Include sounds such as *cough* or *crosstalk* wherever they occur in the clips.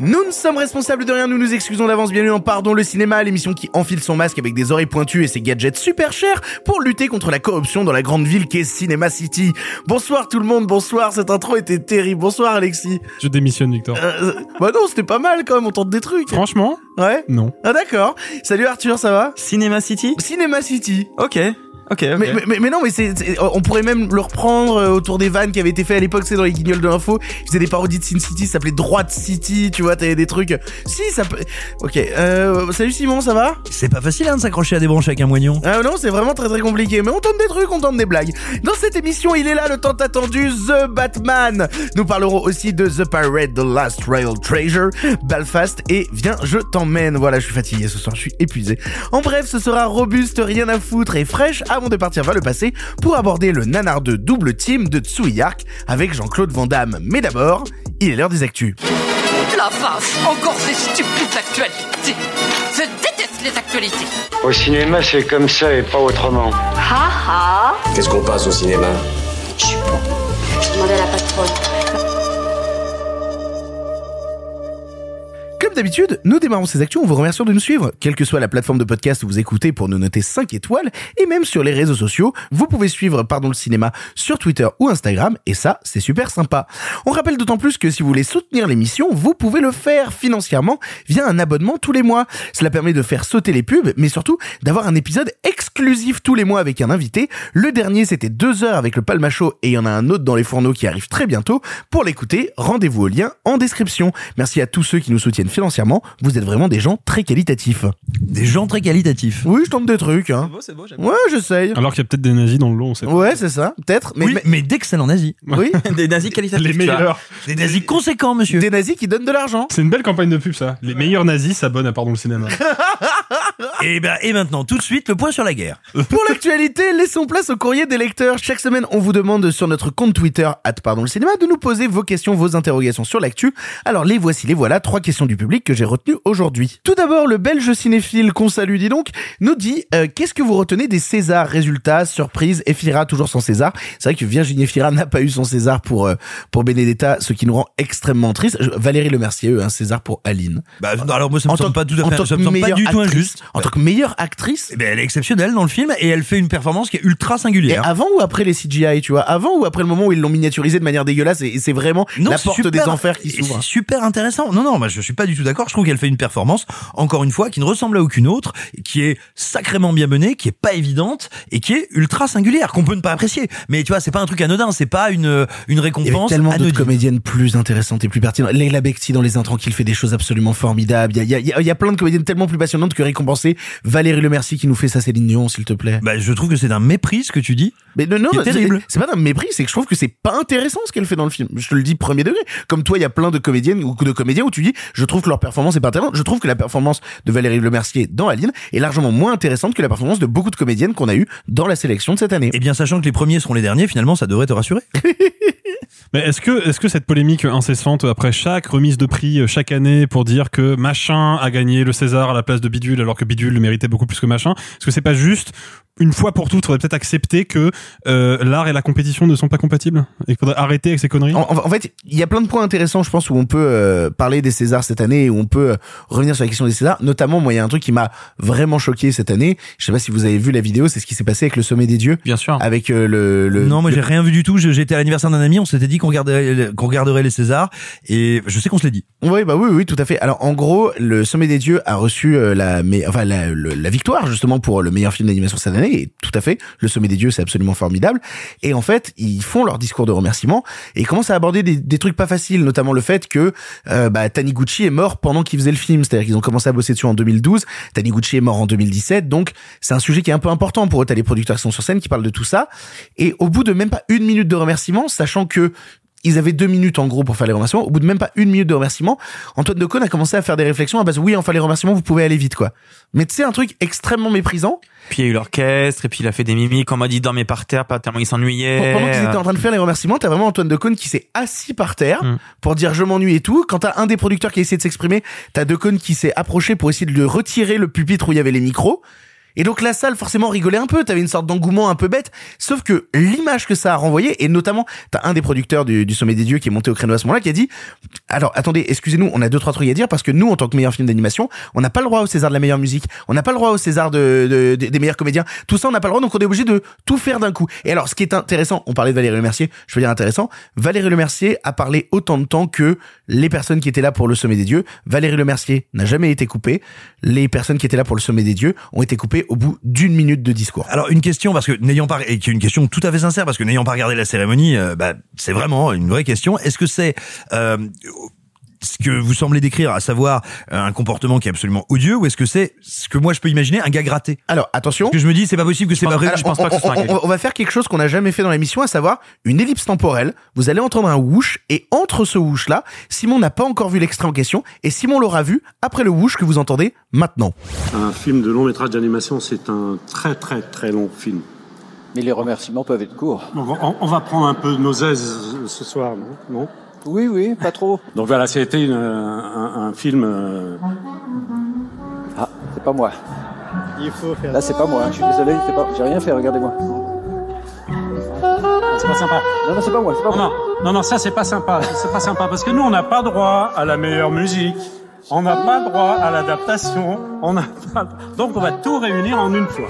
Nous ne sommes responsables de rien, nous nous excusons d'avance, bienvenue en Pardon le cinéma, l'émission qui enfile son masque avec des oreilles pointues et ses gadgets super chers pour lutter contre la corruption dans la grande ville qu'est Cinema City. Bonsoir tout le monde, bonsoir, cette intro était terrible, bonsoir Alexis. Je démissionne, Victor. Euh, bah non, c'était pas mal quand même, on tente des trucs. Franchement, Ouais non. Ah d'accord. Salut Arthur, ça va? Cinéma City? Cinema City. Ok, ok, ok. Mais, mais, mais non, mais c'est, c'est- on pourrait même le reprendre euh, autour des vannes qui avaient été fait à l'époque, c'est dans les guignols de l'info. Ils faisaient des parodies de Sin City, ça s'appelait Droite City, tu vois, t'avais des trucs. Si, ça peut. Ok, euh, salut Simon, ça va? C'est pas facile hein, de s'accrocher à des branches avec un moignon. Ah non, c'est vraiment très très compliqué, mais on tente des trucs, on tente des blagues. Dans cette émission, il est là le tant attendu The Batman. Nous parlerons aussi de The Pirate, The Last Royal Treasure, Belfast et Viens, je t'emmène. Voilà, je suis fatigué ce soir, je suis épuisé. En bref, ce sera robuste, rien à foutre et fraîche avant de partir vers le passé pour aborder le nanar de double team de Tsuyark avec Jean-Claude Van Damme. Mais d'abord, il est l'heure des actus. La vache, encore ces stupides actualités. Je déteste les actualités. Au cinéma, c'est comme ça et pas autrement. Ha ha Qu'est-ce qu'on passe au cinéma? Je suis Comme d'habitude, nous démarrons ces actions en vous remerciant de nous suivre. Quelle que soit la plateforme de podcast où vous écoutez pour nous noter 5 étoiles, et même sur les réseaux sociaux, vous pouvez suivre Pardon le cinéma sur Twitter ou Instagram, et ça, c'est super sympa. On rappelle d'autant plus que si vous voulez soutenir l'émission, vous pouvez le faire financièrement via un abonnement tous les mois. Cela permet de faire sauter les pubs, mais surtout d'avoir un épisode exclusif tous les mois avec un invité. Le dernier, c'était 2 heures avec le Palmacho, et il y en a un autre dans les fourneaux qui arrive très bientôt. Pour l'écouter, rendez-vous au lien en description. Merci à tous ceux qui nous soutiennent financièrement. Vous êtes vraiment des gens très qualitatifs. Des gens très qualitatifs. Oui, je tente des trucs, hein. beau, c'est beau, j'aime Ouais, j'essaye. Alors qu'il y a peut-être des nazis dans le lot, on sait pas. Ouais, c'est ça, peut-être. Mais, oui, mais- mais, d'excellents nazis. oui, *laughs* des nazis qualitatifs. Les tu vois. meilleurs. Des nazis conséquents, monsieur. des nazis qui donnent de l'argent. C'est une belle campagne de pub, ça. Les meilleurs nazis s'abonnent à Pardon le cinéma. *laughs* Et ben, et maintenant, tout de suite, le point sur la guerre. *laughs* Pour l'actualité, laissons place au courrier des lecteurs. Chaque semaine, on vous demande sur notre compte Twitter, at pardon le cinéma, de nous poser vos questions, vos interrogations sur l'actu. Alors les voici, les voilà, trois questions du public que j'ai retenues aujourd'hui. Tout d'abord, le belge cinéphile qu'on salue, dis donc, nous dit, euh, qu'est-ce que vous retenez des Césars? Résultats, surprise, Efira toujours sans César. C'est vrai que Virginie Efira n'a pas eu son César pour, euh, pour Benedetta, ce qui nous rend extrêmement triste. Valérie Lemercier, eux, un César pour Aline. Bah, non, alors moi, ça me En semble pas tout à fait, ça me semble pas du tout injuste. En tant que meilleure actrice, Eh ben, elle est exceptionnelle dans le film et elle fait une performance qui est ultra Et singulière. avant ou après les CGI, tu vois? Avant ou après le moment où ils l'ont miniaturisé de manière dégueulasse et, et c'est vraiment la porte super- des enfers qui s'ouvre. C'est super intéressant. Non, non, moi je suis pas du tout d'accord. Je trouve qu'elle fait une performance, encore une fois, qui ne ressemble à aucune autre, qui est sacrément bien menée, qui est pas évidente et qui est ultra singulière, qu'on peut ne pas apprécier. Mais tu vois, c'est pas un truc anodin, c'est pas une une Il y avait récompense. tellement d'autres comédiennes plus intéressantes et plus pertinentes. Leila Bekti dans Les Intranquilles fait des choses absolument formidables. Il y a, il y a- il y a- plein de comédiennes tellement plus passionnantes que récompensées. Valérie Lemercier qui nous fait sa Céline Dion, s'il te plaît. Bah, je trouve que c'est d'un mépris ce que tu dis. Mais non, non, c'est pas d'un mépris, c'est que je trouve que c'est pas intéressant ce qu'elle fait dans le film. Je te le dis premier degré. Comme toi, il y a plein de comédiennes ou de comédiens où tu dis, je trouve que leur performance est pas intéressante. Je trouve que la performance de Valérie Lemercier dans Aline est largement moins intéressante que la performance de beaucoup de comédiennes qu'on a eu dans la sélection de cette année. Et bien, sachant que les premiers seront les derniers, finalement, ça devrait te rassurer. *laughs* Mais est-ce que, est-ce que cette polémique incessante après chaque remise de prix, euh, chaque année, pour dire que machin a gagné le César à la place de bidule alors que bidule le méritait beaucoup plus que machin, est-ce que c'est pas juste une fois pour toutes, faudrait peut-être accepter que euh, l'art et la compétition ne sont pas compatibles et qu'il faudrait arrêter avec ces conneries? En fait, il y a plein de points intéressants, je pense, où on peut euh, parler des Césars cette année, et où on peut euh, revenir sur la question des Césars. Notamment, moi, il y a un truc qui m'a vraiment choqué cette année. Je sais pas si vous avez vu la vidéo, c'est ce qui s'est passé avec le Sommet des Dieux, Bien sûr. avec euh, le, le. non, moi le- j'ai rien vu du tout. J'étais à l'anniversaire d'un ami, on s'était dit qu'on regarderait, qu'on regarderait les Césars, et je sais qu'on se l'est dit. Oui, bah oui, oui, tout à fait. Alors, en gros, le Sommet des Dieux a reçu euh, la, mais, enfin, la, le- la victoire justement pour le meilleur film d'animation cette année. Et tout à fait, le Sommet des Dieux, c'est absolument formidable. Et en fait, ils font leur discours de remerciement et ils commencent à aborder des, des trucs pas faciles, notamment le fait que euh, bah, Taniguchi est mort pendant qu'ils faisaient le film. C'est-à-dire qu'ils ont commencé à bosser dessus en 2012. Taniguchi est mort en 2017, donc c'est un sujet qui est un peu important pour eux. T'as les producteurs qui sont sur scène qui parlent de tout ça. Et au bout de même pas une minute de remerciement, sachant que ils avaient deux minutes en gros pour faire les remerciements. Au bout de même pas une minute de remerciements, Antoine Decaune a commencé à faire des réflexions à base oui, enfin les remerciements, vous pouvez aller vite quoi. Mais tu sais un truc extrêmement méprisant. Puis il y a eu l'orchestre, et puis il a fait des mimiques, on m'a dit dormir par terre, pas tellement il s'ennuyait. Pendant qu'ils étaient en train de faire les remerciements, t'as vraiment Antoine Decaune qui s'est assis par terre Mm. pour dire je m'ennuie et tout. Quand t'as un des producteurs qui a essayé de s'exprimer, t'as Decaune qui s'est approché pour essayer de lui retirer le pupitre où il y avait les micros. Et donc la salle forcément rigolait un peu, t'avais une sorte d'engouement un peu bête, sauf que l'image que ça a renvoyé, et notamment t'as un des producteurs du, Sommet des Dieux qui est monté au créneau à ce moment-là, qui a dit, alors attendez, excusez-nous, on a deux trois trucs à dire parce que nous en tant que meilleur film d'animation, on n'a pas le droit au César de la meilleure musique, on n'a pas le droit au César de- des meilleurs comédiens, tout ça on n'a pas le droit, donc on est obligé de tout faire d'un coup. Et alors ce qui est intéressant, on parlait de Valérie Lemercier, je veux dire intéressant, Valérie Lemercier a parlé autant de temps que les personnes qui étaient là pour le Sommet des Dieux. Valérie Lemercier n'a jamais été coupée, les personnes qui étaient là pour le Sommet des Dieux ont été coupées au bout d'une minute de discours. Alors une question parce que n'ayant pas et qui est une question tout à fait sincère parce que n'ayant pas regardé la cérémonie, euh, bah, c'est vraiment une vraie question. Est-ce que c'est euh, ce que vous semblez décrire, à savoir euh, un comportement qui est absolument odieux, ou est-ce que c'est ce que moi je peux imaginer un gars gratté? Alors attention. Parce que je me dis c'est pas possible que c'est pas vrai. Alors, on, on- on- on va faire quelque chose qu'on n'a jamais fait dans l'émission, à savoir une ellipse temporelle. Vous allez entendre un whoosh et entre ce whoosh là, Simon n'a pas encore vu l'extrait en question et Simon l'aura vu après le whoosh que vous entendez maintenant. Un film de long métrage d'animation, c'est un très très très long film. Mais les remerciements peuvent être courts. Donc on, on va prendre un peu de nos aises ce soir, non, non? Oui, oui, pas trop. Donc voilà, c'était une- un, un film. euh, Ah, c'est pas moi. Il faut faire. Là, c'est pas moi. Je suis désolé, c'est pas... j'ai rien fait, regardez-moi. C'est pas sympa. Non, non, c'est pas moi, c'est pas Non, moi. non, non, non, ça c'est pas sympa. C'est pas sympa parce que nous on n'a pas droit à la meilleure musique. On n'a pas droit à l'adaptation. On n'a pas. Donc on va tout réunir en une fois.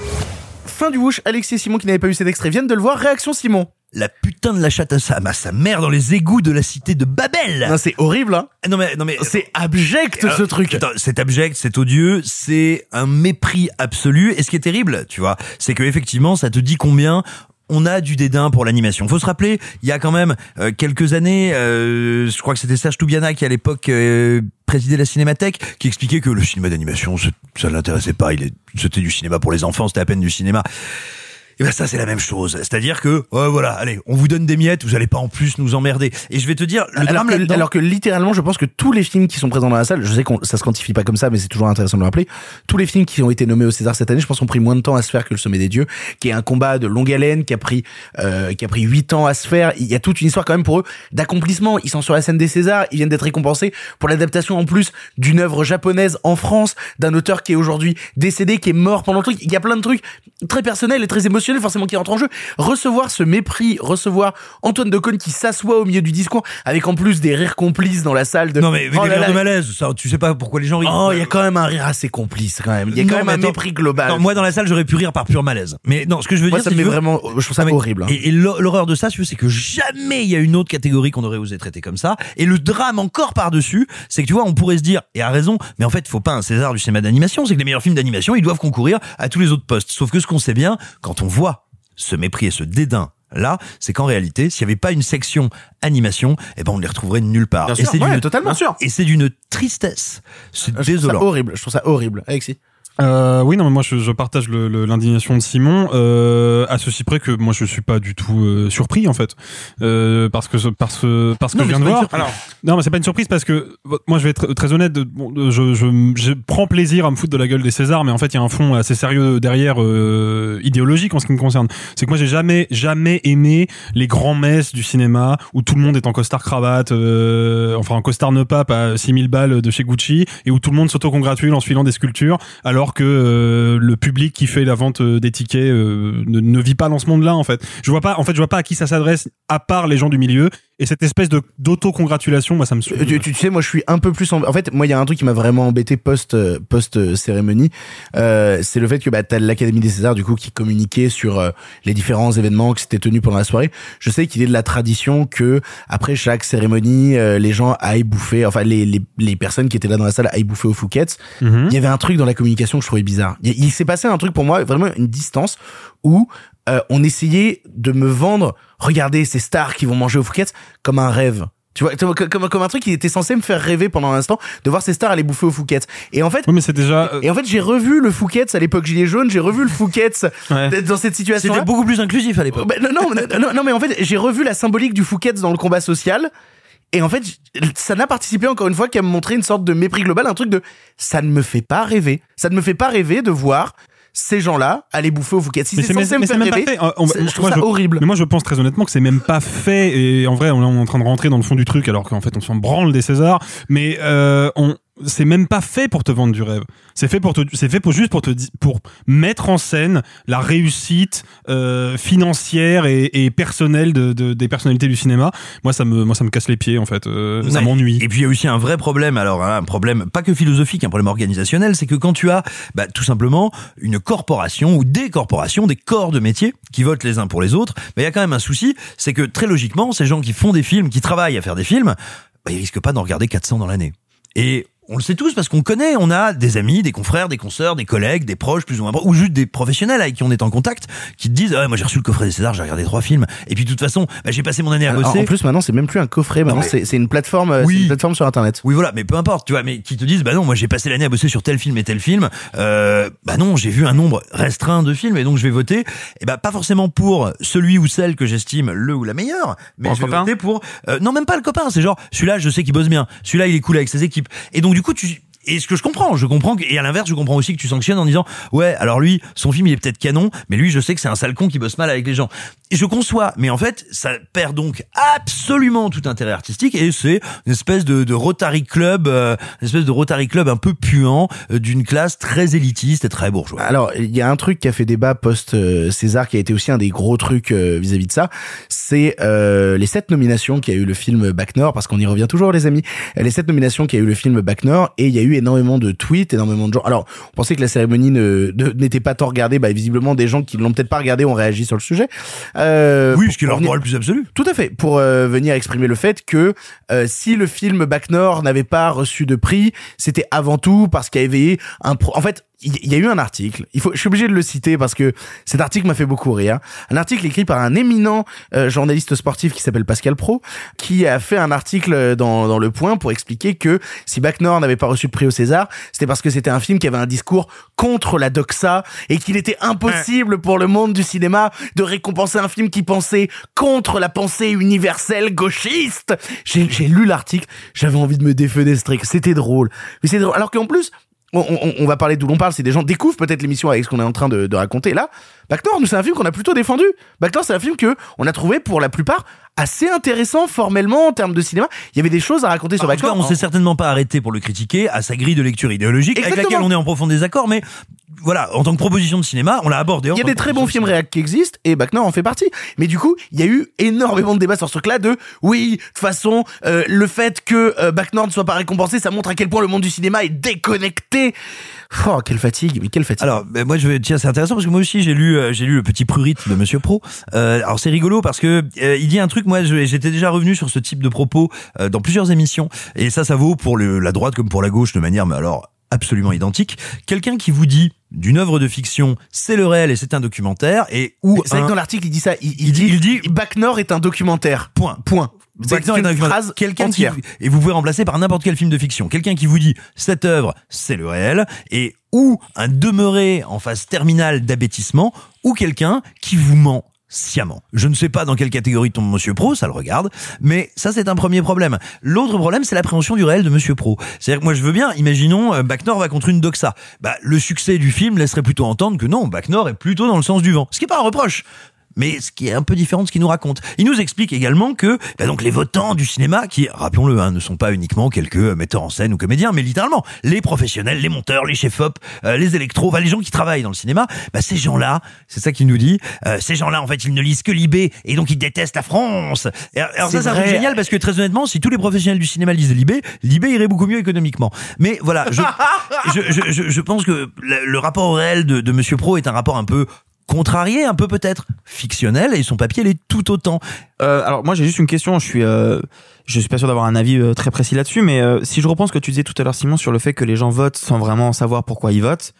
Fin du whoosh, Alexis et Simon qui n'avaient pas eu cet extrait viennent de le voir. Réaction Simon. La putain de la chatte à sa, à sa mère dans les égouts de la cité de Babel. Non, c'est horrible, hein. Non mais non mais C'est abject ce Euh, truc. attends, C'est abject, c'est odieux, c'est un mépris absolu. Et ce qui est terrible, tu vois, c'est que effectivement, ça te dit combien on a du dédain pour l'animation. Faut se rappeler, il y a quand même euh, quelques années, euh, je crois que c'était Serge Toubiana qui à l'époque euh, présidait la Cinémathèque, qui expliquait que le cinéma d'animation, ça, ça l'intéressait pas. Il c'était du cinéma pour les enfants, c'était à peine du cinéma. Et ben ça c'est la même chose, c'est-à-dire que ouais, voilà, allez, on vous donne des miettes, vous allez pas en plus nous emmerder. Et je vais te dire, le alors, que, alors que littéralement, je pense que tous les films qui sont présents dans la salle, je sais qu'on ça se quantifie pas comme ça, mais c'est toujours intéressant de le rappeler. Tous les films qui ont été nommés au César cette année, je pense, ont pris moins de temps à se faire que le Sommet des Dieux, qui est un combat de longue haleine, qui a pris euh, qui a pris huit ans à se faire. Il y a toute une histoire quand même pour eux d'accomplissement. Ils sont sur la scène des Césars, ils viennent d'être récompensés pour l'adaptation en plus d'une œuvre japonaise en France, d'un auteur qui est aujourd'hui décédé, qui est mort pendant le truc. Il y a plein de trucs très personnels et très émotionnels forcément qui rentrent en jeu. Recevoir ce mépris, recevoir Antoine Decaune qui s'assoit au milieu du discours avec en plus des rires complices dans la salle de Non mais, mais Oh des rires de malaise, ça, tu sais pas pourquoi les gens rient. Oh, il y a quand même un rire assez complice quand même. Il y a quand Non, même un attends. mépris global. Non, moi dans la salle j'aurais pu rire par pur malaise. Mais non, ce que je veux Moi, dire, ça c'est me met vraiment, je trouve ça mais- horrible. hein. Et, et l'hor- l'horreur de ça, c'est que jamais il y a une autre catégorie qu'on aurait osé traiter comme ça. Et le drame encore par-dessus, c'est que tu vois, on pourrait se dire, et à raison, mais en fait, faut pas un César du cinéma d'animation, c'est que les meilleurs films d'animation, ils doivent concourir à tous les autres postes. Sauf que ce qu'on sait bien, quand on voit ce mépris et ce dédain là, c'est qu'en réalité, s'il n'y avait pas une section animation, eh ben on les retrouverait nulle part. Bien et c'est ouais, d'une totalement. Sûr. Et c'est d'une tristesse. C'est désolant. horrible. Je trouve ça horrible. Alexis. Euh, oui, non, mais moi je, je partage le- le- l'indignation de Simon, euh, à ceci près que moi je suis pas du tout euh, surpris en fait, euh, parce que parce que parce que Non, je viens de voir. surprise. non, mais c'est pas une surprise parce que moi je vais être très honnête, bon, de- je, je, je prends plaisir à me foutre de la gueule des Césars, mais en fait il y a un fond assez sérieux derrière, euh, idéologique en ce qui me concerne. C'est que moi j'ai jamais jamais aimé les grands messes du cinéma où tout le monde est en costard cravate, euh, enfin en costard ne pape à 6000 balles de chez Gucci et où tout le monde s'auto-congratule en se filant des sculptures alors que euh, le public qui fait la vente euh, des tickets euh, ne, ne vit pas dans ce monde-là en fait. Je vois pas en fait je vois pas à qui ça s'adresse à part les gens du milieu et cette espèce de d'auto-congratulation moi ça me saoule. Tu, sais, moi, je suis un peu plus. En, en fait, moi, il y a un truc qui m'a vraiment embêté post euh, post euh, cérémonie, euh, c'est le fait que bah t'as l'Académie des Césars du coup qui communiquait sur euh, les différents événements qui s'étaient tenus pendant la soirée. Je sais qu'il est de la tradition que après chaque cérémonie, euh, les gens aillent bouffer, enfin les, les les personnes qui étaient là dans la salle aillent bouffer au Fouquet's. Mhm. Il y avait un truc dans la communication que je trouvais bizarre. Il, il s'est passé un truc pour moi, vraiment une distance où euh, on essayait de me vendre, regardez ces stars qui vont manger au Fouquet's comme un rêve. Tu vois, comme, comme un truc qui était censé me faire rêver pendant un instant de voir ces stars aller bouffer au Fouquet's. Et en fait, Oui, mais c'est déjà. euh, et en fait, j'ai revu le Fouquet's à l'époque Gilet jaune, j'ai revu le Fouquet's d'être dans cette situation. C'était beaucoup plus inclusif à l'époque. Bah, non, non, non, non, non, mais en fait, j'ai revu la symbolique du Fouquet's dans le combat social. Et en fait, ça n'a participé encore une fois qu'à me montrer une sorte de mépris global, un truc de ça ne me fait pas rêver. Ça ne me fait pas rêver de voir ces gens-là aller bouffer au Fouquet's. Si mais c'est me mais faire même pas fait. On- je trouve moi, ça horrible. Mais moi, je pense très honnêtement que c'est même pas fait. Et en vrai, on est en train de rentrer dans le fond du truc, alors qu'en fait, on s'en branle des Césars. Mais euh, on, c'est même pas fait pour te vendre du rêve. C'est fait pour te, c'est fait pour juste pour te, pour mettre en scène la réussite euh, financière et, et personnelle de, de- des personnalités du cinéma. Moi, ça me, moi, ça me casse les pieds en fait. Euh, ça m'ennuie. Et puis il y a aussi un vrai problème, alors hein, un problème pas que philosophique, un problème organisationnel, c'est que quand tu as bah, tout simplement une corporation ou des corporations, des corps de métier qui votent les uns pour les autres, bah, il y a quand même un souci, c'est que très logiquement, ces gens qui font des films, qui travaillent à faire des films, bah, ils risquent pas d'en regarder 400 dans l'année. Et on le sait tous parce qu'on connaît, on a des amis, des confrères, des consoeurs, des collègues, des proches plus ou moins proches, ou juste des professionnels avec qui on est en contact, qui te disent ah, moi j'ai reçu le coffret des Césars, j'ai regardé trois films, et puis de toute façon bah, j'ai passé mon année à Alors, bosser. en plus, maintenant, c'est même plus un coffret. Maintenant, mais- c'est c'est une plateforme. euh, Oui. c'est une plateforme sur Internet. Oui, voilà, mais peu importe, tu vois, mais qui te disent, bah non, moi j'ai passé l'année à bosser sur tel film et tel film, euh, bah non, j'ai vu un nombre restreint de films et donc je vais voter, et bah pas forcément pour celui ou celle que j'estime le ou la meilleure, mais je vais copain voter pour, euh, non même pas le copain, c'est genre, celui-là je sais qu'il bosse bien, celui-là il est cool avec ses équipes, et donc du coup tu et ce que je comprends, je comprends, que- et à l'inverse, je comprends aussi que tu sanctionnes en disant, ouais, alors lui, son film, il est peut-être canon, mais lui, je sais que c'est un sale con qui bosse mal avec les gens. Et je conçois, mais en fait, ça perd donc absolument tout intérêt artistique, et c'est une espèce de, de Rotary Club, euh, une espèce de Rotary Club un peu puant, euh, d'une classe très élitiste et très bourgeoise. Alors, il y a un truc qui a fait débat post euh, César, qui a été aussi un des gros trucs euh, vis-à-vis de ça, c'est euh, les sept nominations qu'a eu le film Back Nord, parce qu'on y revient toujours, les amis. Les sept nominations qu'a eu le film Back Nord, et il y a eu énormément de tweets, énormément de gens. Alors, on pensait que la cérémonie n'était pas tant regardée, bah visiblement des gens qui l'ont peut-être pas regardé ont réagi sur le sujet. Euh, oui, ce qui est leur venir- droit le plus absolu. Tout à fait, pour euh, venir exprimer le fait que euh, si le film Back Nord n'avait pas reçu de prix, c'était avant tout parce qu'il y avait un pro... En fait, il y a eu un article, il faut, je suis obligé de le citer parce que cet article m'a fait beaucoup rire. Un article écrit par un éminent euh, journaliste sportif qui s'appelle Pascal Pro, qui a fait un article dans, Le Point pour expliquer que si Back Nord n'avait pas reçu de prix au César, c'était parce que c'était un film qui avait un discours contre la doxa et qu'il était impossible pour le monde du cinéma de récompenser un film qui pensait contre la pensée universelle gauchiste. J'ai lu l'article, j'avais envie de me défenestrer, c'était drôle. Mais c'est drôle. Alors qu'en plus, on, va parler d'où l'on parle, c'est des gens découvrent peut-être l'émission avec ce qu'on est en train de, de raconter là. Back Nord, nous c'est un film qu'on a plutôt défendu. Back Nord, c'est un film que on a trouvé pour la plupart assez intéressant formellement en termes de cinéma. Il y avait des choses à raconter sur En Back tout cas, Nord. on s'est certainement pas arrêté pour le critiquer à sa grille de lecture idéologique, avec laquelle on est en profond désaccord, mais voilà, en tant que proposition de cinéma, on l'a abordé. Il y a des très bons films réac qui existent et Back Nord en fait partie. Mais du coup, il y a eu énormément de débats sur ce truc-là de oui, de toute façon, euh, le fait que euh, Back Nord ne soit pas récompensé, ça montre à quel point le monde du cinéma est déconnecté. Oh, quelle fatigue, mais quelle fatigue. Alors, ben, moi, je vais, tiens, c'est intéressant parce que moi aussi, j'ai lu, euh, j'ai lu le petit prurit de Monsieur Pro. Euh, alors, c'est rigolo parce que euh, il dit un truc. Moi, j'étais déjà revenu sur ce type de propos euh, dans plusieurs émissions, et ça, ça vaut pour le, la droite comme pour la gauche de manière, mais alors absolument identique. Quelqu'un qui vous dit d'une œuvre de fiction, c'est le réel et c'est un documentaire, et où c'est vrai que dans l'article, il dit ça. Il, il dit, il dit Back Nord est un documentaire. Point. Point. C'est une phrase quelqu'un qui, entière. et vous pouvez remplacer par n'importe quel film de fiction. Quelqu'un qui vous dit cette œuvre, c'est le réel, et ou un demeuré en phase terminale d'abêtissement, ou quelqu'un qui vous ment sciemment. Je ne sais pas dans quelle catégorie tombe Monsieur Pro, ça le regarde, mais ça c'est un premier problème. L'autre problème, c'est l'appréhension du réel de Monsieur Pro. C'est-à-dire que moi je veux bien, imaginons euh, Bac Nord va contre une doxa. Bah le succès du film laisserait plutôt entendre que non, Bac Nord est plutôt dans le sens du vent. Ce qui est pas un reproche mais ce qui est un peu différent de ce qu'il nous raconte. Il nous explique également que bah donc les votants du cinéma, qui, rappelons-le, hein, ne sont pas uniquement quelques euh, metteurs en scène ou comédiens, mais littéralement les professionnels, les monteurs, les chefs-op, euh, les électros, enfin, les gens qui travaillent dans le cinéma, bah, ces gens-là, c'est ça qu'il nous dit, euh, ces gens-là, en fait, ils ne lisent que Libé et donc ils détestent la France. Et alors ça, truc génial parce que très honnêtement, si tous les professionnels du cinéma lisaient Libé, Libé irait beaucoup mieux économiquement. Mais voilà, je, *laughs* je, je, je, je pense que le, le rapport au réel de, de Monsieur Pro est un rapport un peu contrarié, un peu peut-être fictionnel, et son papier l'est tout autant. Euh, alors moi j'ai juste une question, je suis euh, je suis pas sûr d'avoir un avis euh, très précis là-dessus, mais euh, si je reprends ce que tu disais tout à l'heure Simon sur le fait que les gens votent sans vraiment savoir pourquoi ils votent,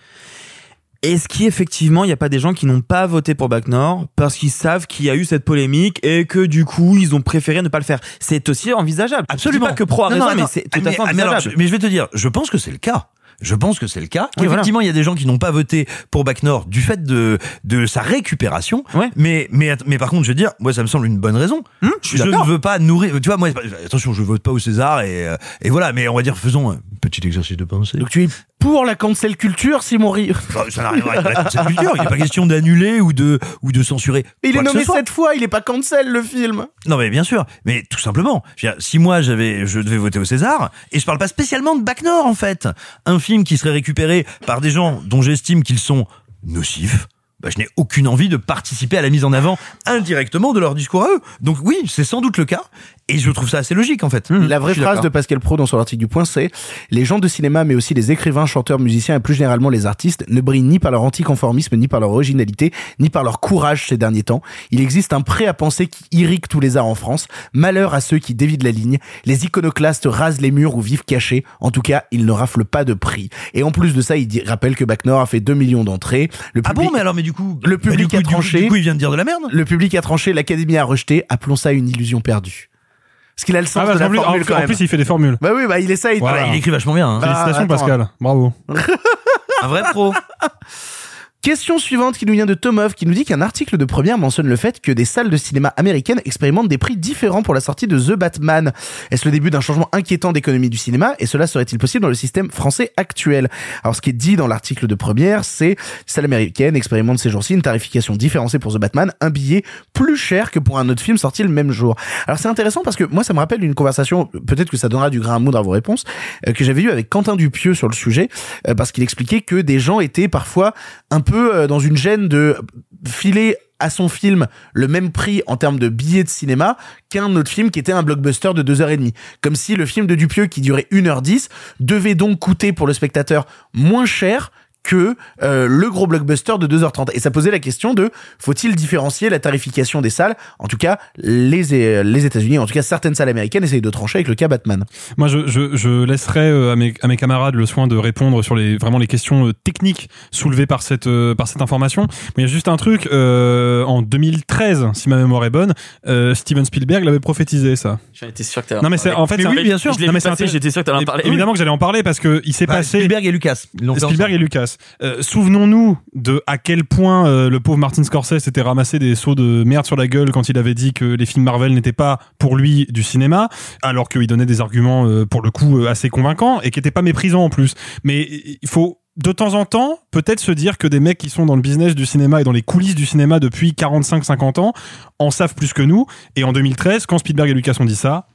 Est-ce qu'effectivement, il n'y a pas des gens qui n'ont pas voté pour Bac Nord parce qu'ils savent qu'il y a eu cette polémique et que du coup, ils ont préféré ne pas le faire? C'est aussi envisageable. Absolument. Je dis pas que Pro a Non, raison, non, mais c'est tout à mais- fait mais alors, envisageable. je- mais je vais te dire, je pense que c'est le cas. Je pense que c'est le cas. Oui, Qu'effectivement, il y a des gens qui n'ont pas voté pour Bac Nord du fait de, de sa récupération. Ouais. Mais, mais, mais par contre, je veux dire, moi, ça me semble une bonne raison. Hum, je ne veux pas nourrir. Tu vois, moi, attention, je vote pas au César et, euh, et voilà. Mais on va dire, faisons un petit exercice de pensée. Donc tu es pour la cancel culture, Simon Ri. *laughs* Bah, ça n'a rien à voir avec la cancel culture. Il n'est pas question d'annuler ou de, ou de censurer. Mais il est nommé sept fois, il est pas cancel le film. Non mais bien sûr, mais tout simplement. Je veux dire, si moi j'avais, je devais voter au César, et je parle pas spécialement de Bac Nord en fait, un film qui serait récupéré par des gens dont j'estime qu'ils sont nocifs. Bah, je n'ai aucune envie de participer à la mise en avant indirectement de leur discours à eux. Donc oui, c'est sans doute le cas, et je trouve ça assez logique en fait. La vraie phrase de Pascal Pro dans son article du Point, c'est les gens de cinéma, mais aussi les écrivains, chanteurs, musiciens et plus généralement les artistes ne brillent ni par leur anticonformisme, ni par leur originalité, ni par leur courage ces derniers temps. Il existe un prêt à penser qui irrigue tous les arts en France. Malheur à ceux qui dévident la ligne. Les iconoclastes rasent les murs ou vivent cachés. En tout cas, ils ne raflent pas de prix. Et en plus de ça, il dit, rappelle que Bac Nord a fait 2 millions d'entrées. Le Ah public, bon, mais alors mais du coup, Le bah, public du coup, a du coup- tranché. Du coup, il vient de dire de la merde? le public a tranché, l'académie a rejeté. Appelons ça une illusion perdue. Parce qu'il a le sens Ah, bah, de la en, plus, formule en- quand en même. plus, il fait des formules. Bah oui, bah il essaye. Voilà. Il écrit vachement bien. Hein. Félicitations, attends. Pascal. Bravo. *laughs* Un vrai pro. *laughs* Question suivante qui nous vient de Tomov qui nous dit qu'un article de première mentionne le fait que des salles de cinéma américaines expérimentent des prix différents pour la sortie de The Batman. Est-ce le début d'un changement inquiétant d'économie du cinéma et cela serait-il possible dans le système français actuel? Alors ce qui est dit dans l'article de première, c'est les salles américaines expérimentent ces jours-ci une tarification différenciée pour The Batman, un billet plus cher que pour un autre film sorti le même jour. Alors c'est intéressant parce que moi ça me rappelle une conversation, peut-être que ça donnera du grain à moudre à vos réponses, euh, que j'avais eu avec Quentin Dupieux sur le sujet, euh, parce qu'il expliquait que des gens étaient parfois un peu euh, dans une gêne de filer à son film le même prix en termes de billets de cinéma qu'un autre film qui était un blockbuster de 2h30. Comme si le film de Dupieux qui durait 1h10 devait donc coûter pour le spectateur moins cher que euh, le gros blockbuster de 2h30. Et ça posait la question de faut-il différencier la tarification des salles? En tout cas, les, euh, les États-Unis, en tout cas certaines salles américaines essayent de trancher avec le cas Batman. Moi, je, je, je laisserai euh, à mes, à mes camarades le soin de répondre sur les vraiment les questions techniques soulevées par cette par cette information. Mais il y a juste un truc. euh, en 2013, si ma mémoire est bonne, euh, Steven Spielberg l'avait prophétisé ça. J'en étais sûr que t'allais Non mais c'est en fait Mais oui, un- bien sûr. Je Non, mais j'étais sûr que t'allais en parler. Évidemment que j'allais en parler parce que il s'est Bah, passé Spielberg et Lucas. Spielberg et ensemble. Euh, Souvenons-nous de à quel point euh, le pauvre Martin Scorsese s'était ramassé des seaux de merde sur la gueule quand il avait dit que les films Marvel n'étaient pas pour lui du cinéma, alors qu'il donnait des arguments euh, pour le coup assez convaincants et qui n'étaient pas méprisants en plus. Mais il faut de temps en temps peut-être se dire que des mecs qui sont dans le business du cinéma et dans les coulisses du cinéma depuis 45-50 ans en savent plus que nous. Et en 2013, quand Spielberg et Lucas ont dit ça,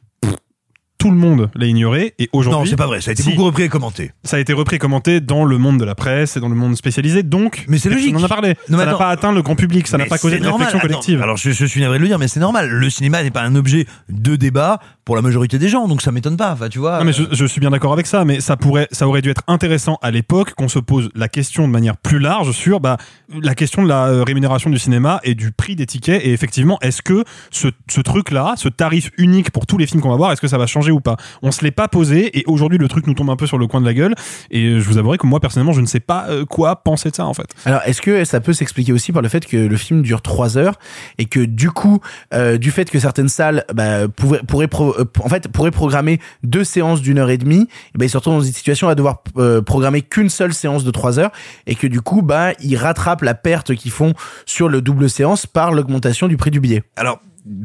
tout le monde l'a ignoré et Non, aujourd'hui c'est pas vrai. Ça a été Si. beaucoup repris et commenté. ça a été repris et commenté dans le monde de la presse et dans le monde spécialisé, donc Mais c'est logique. n'en a parlé. Non, ça n'a pas atteint le grand public, ça n'a pas causé de normal. réflexion Attends, collective. alors je, je suis navré de le dire, mais c'est normal. Le cinéma n'est pas un objet de débat pour la majorité des gens, donc ça m'étonne pas. Enfin, tu vois. Non mais je, je suis bien d'accord avec ça, mais ça pourrait, ça aurait dû être intéressant à l'époque qu'on se pose la question de manière plus large sur bah, la question de la euh, rémunération du cinéma et du prix des tickets. Et effectivement, est-ce que ce, ce truc-là, ce tarif unique pour tous les films qu'on va voir, est-ce que ça va changer ou pas? On se l'est pas posé et aujourd'hui le truc nous tombe un peu sur le coin de la gueule. Et je vous avouerai que moi personnellement, je ne sais pas euh, quoi penser de ça en fait. Alors, est-ce que ça peut s'expliquer aussi par le fait que le film dure trois heures et que du coup, euh, du fait que certaines salles bah, pouvaient, pourraient, pro- euh, en fait, pourraient programmer deux séances d'une heure et demie, et ben ils se retrouvent dans une situation à devoir euh, programmer qu'une seule séance de trois heures et que du coup, bah, ils rattrapent la perte qu'ils font sur le double séance par l'augmentation du prix du billet. Alors,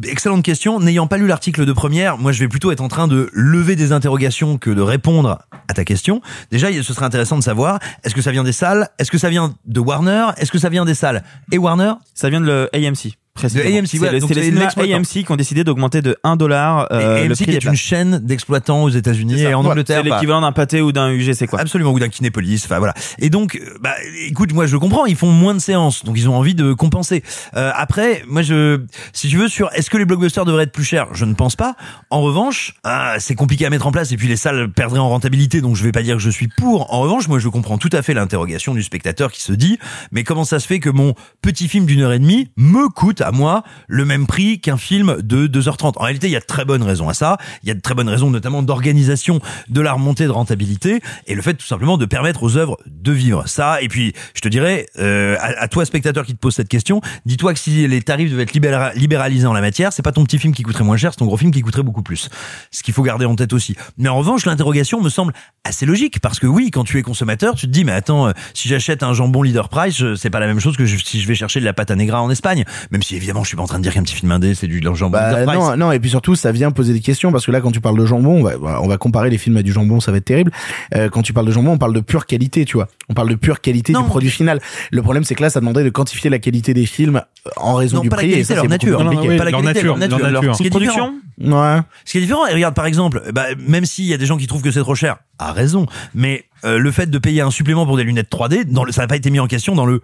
excellente question. N'ayant pas lu l'article de première, moi je vais plutôt être en train de lever des interrogations que de répondre à ta question. Déjà, il- ce serait intéressant de savoir, est-ce que ça vient des salles? Est-ce que ça vient de Warner? Est-ce que ça vient des salles? Et Warner? Ça vient de le AMC. De AMC, c'est voilà, c'est les. AMC qui ont décidé d'augmenter de 1 dollar euh, le AMC prix qui des est une chaîne d'exploitants aux États-Unis et en Ouais. Angleterre. C'est bah, l'équivalent d'un pâté ou d'un UGC quoi. Absolument, ou d'un kinépolis, enfin voilà. Et donc, euh, bah, écoute, moi je comprends, ils font moins de séances, donc ils ont envie de compenser. Euh, après, moi je, si tu veux, sur est-ce que les blockbusters devraient être plus chers, je ne pense pas. En revanche, ah, c'est compliqué à mettre en place et puis les salles perdraient en rentabilité, donc je vais pas dire que je suis pour. En revanche, moi je comprends tout à fait l'interrogation du spectateur qui se dit, mais comment ça se fait que mon petit film d'une heure et demie me coûte à moi le même prix qu'un film de 2h30. En réalité, il y a de très bonnes raisons à ça. Il y a de très bonnes raisons, notamment d'organisation de la remontée de rentabilité et le fait tout simplement de permettre aux œuvres de vivre. Ça, et puis je te dirais, euh, à, toi spectateur qui te pose cette question, dis-toi que si les tarifs devaient être libéra- libéralisés en la matière, c'est pas ton petit film qui coûterait moins cher, c'est ton gros film qui coûterait beaucoup plus. Ce qu'il faut garder en tête aussi. Mais en revanche, l'interrogation me semble assez logique parce que oui, quand tu es consommateur, tu te dis mais attends, euh, si j'achète un jambon leader price, je- c'est pas la même chose que si je vais chercher de la pâte à negra en Espagne. Même si évidemment, je suis pas en train de dire qu'un petit film indé c'est du jambon Bah, non, non, et puis surtout, ça vient poser des questions parce que là, quand tu parles de jambon, on va, on va comparer les films à du jambon, ça va être terrible. Euh, quand tu parles de jambon, on parle de pure qualité, tu vois. On parle de pure qualité du produit final. Le problème, c'est que là, ça demandait de quantifier la qualité des films en raison Non, du pas la prix. qualité, et ça, leur nature. Non, oui, Pas la leur qualité, nature, leur nature, leur nature. C'est production. Ouais. Ce qui est différent, et regarde par exemple, bah, même s'il y a des gens qui trouvent que c'est trop cher, à raison, mais euh, le fait de payer un supplément pour des lunettes 3D, dans le, ça n'a pas été mis en question dans le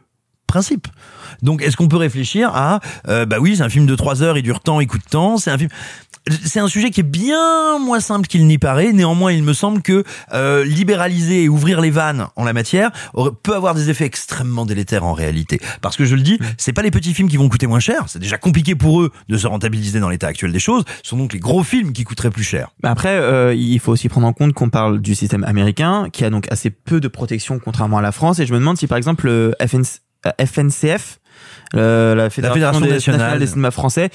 principe. Donc est-ce qu'on peut réfléchir à, euh, bah oui, c'est un film de 3 heures, il dure tant, il coûte tant, c'est un film... C'est un sujet qui est bien moins simple qu'il n'y paraît. Néanmoins, il me semble que euh, libéraliser et ouvrir les vannes en la matière peut avoir des effets extrêmement délétères en réalité. Parce que je le dis, c'est pas les petits films qui vont coûter moins cher. C'est déjà compliqué pour eux de se rentabiliser dans l'état actuel des choses. Ce sont donc les gros films qui coûteraient plus cher. Après, euh, il faut aussi prendre en compte qu'on parle du système américain, qui a donc assez peu de protection contrairement à la France. Et je me demande si, par exemple, le FNC, euh, FNCF, euh, la Fédération, Fédération des- nationale. nationale des cinémas français,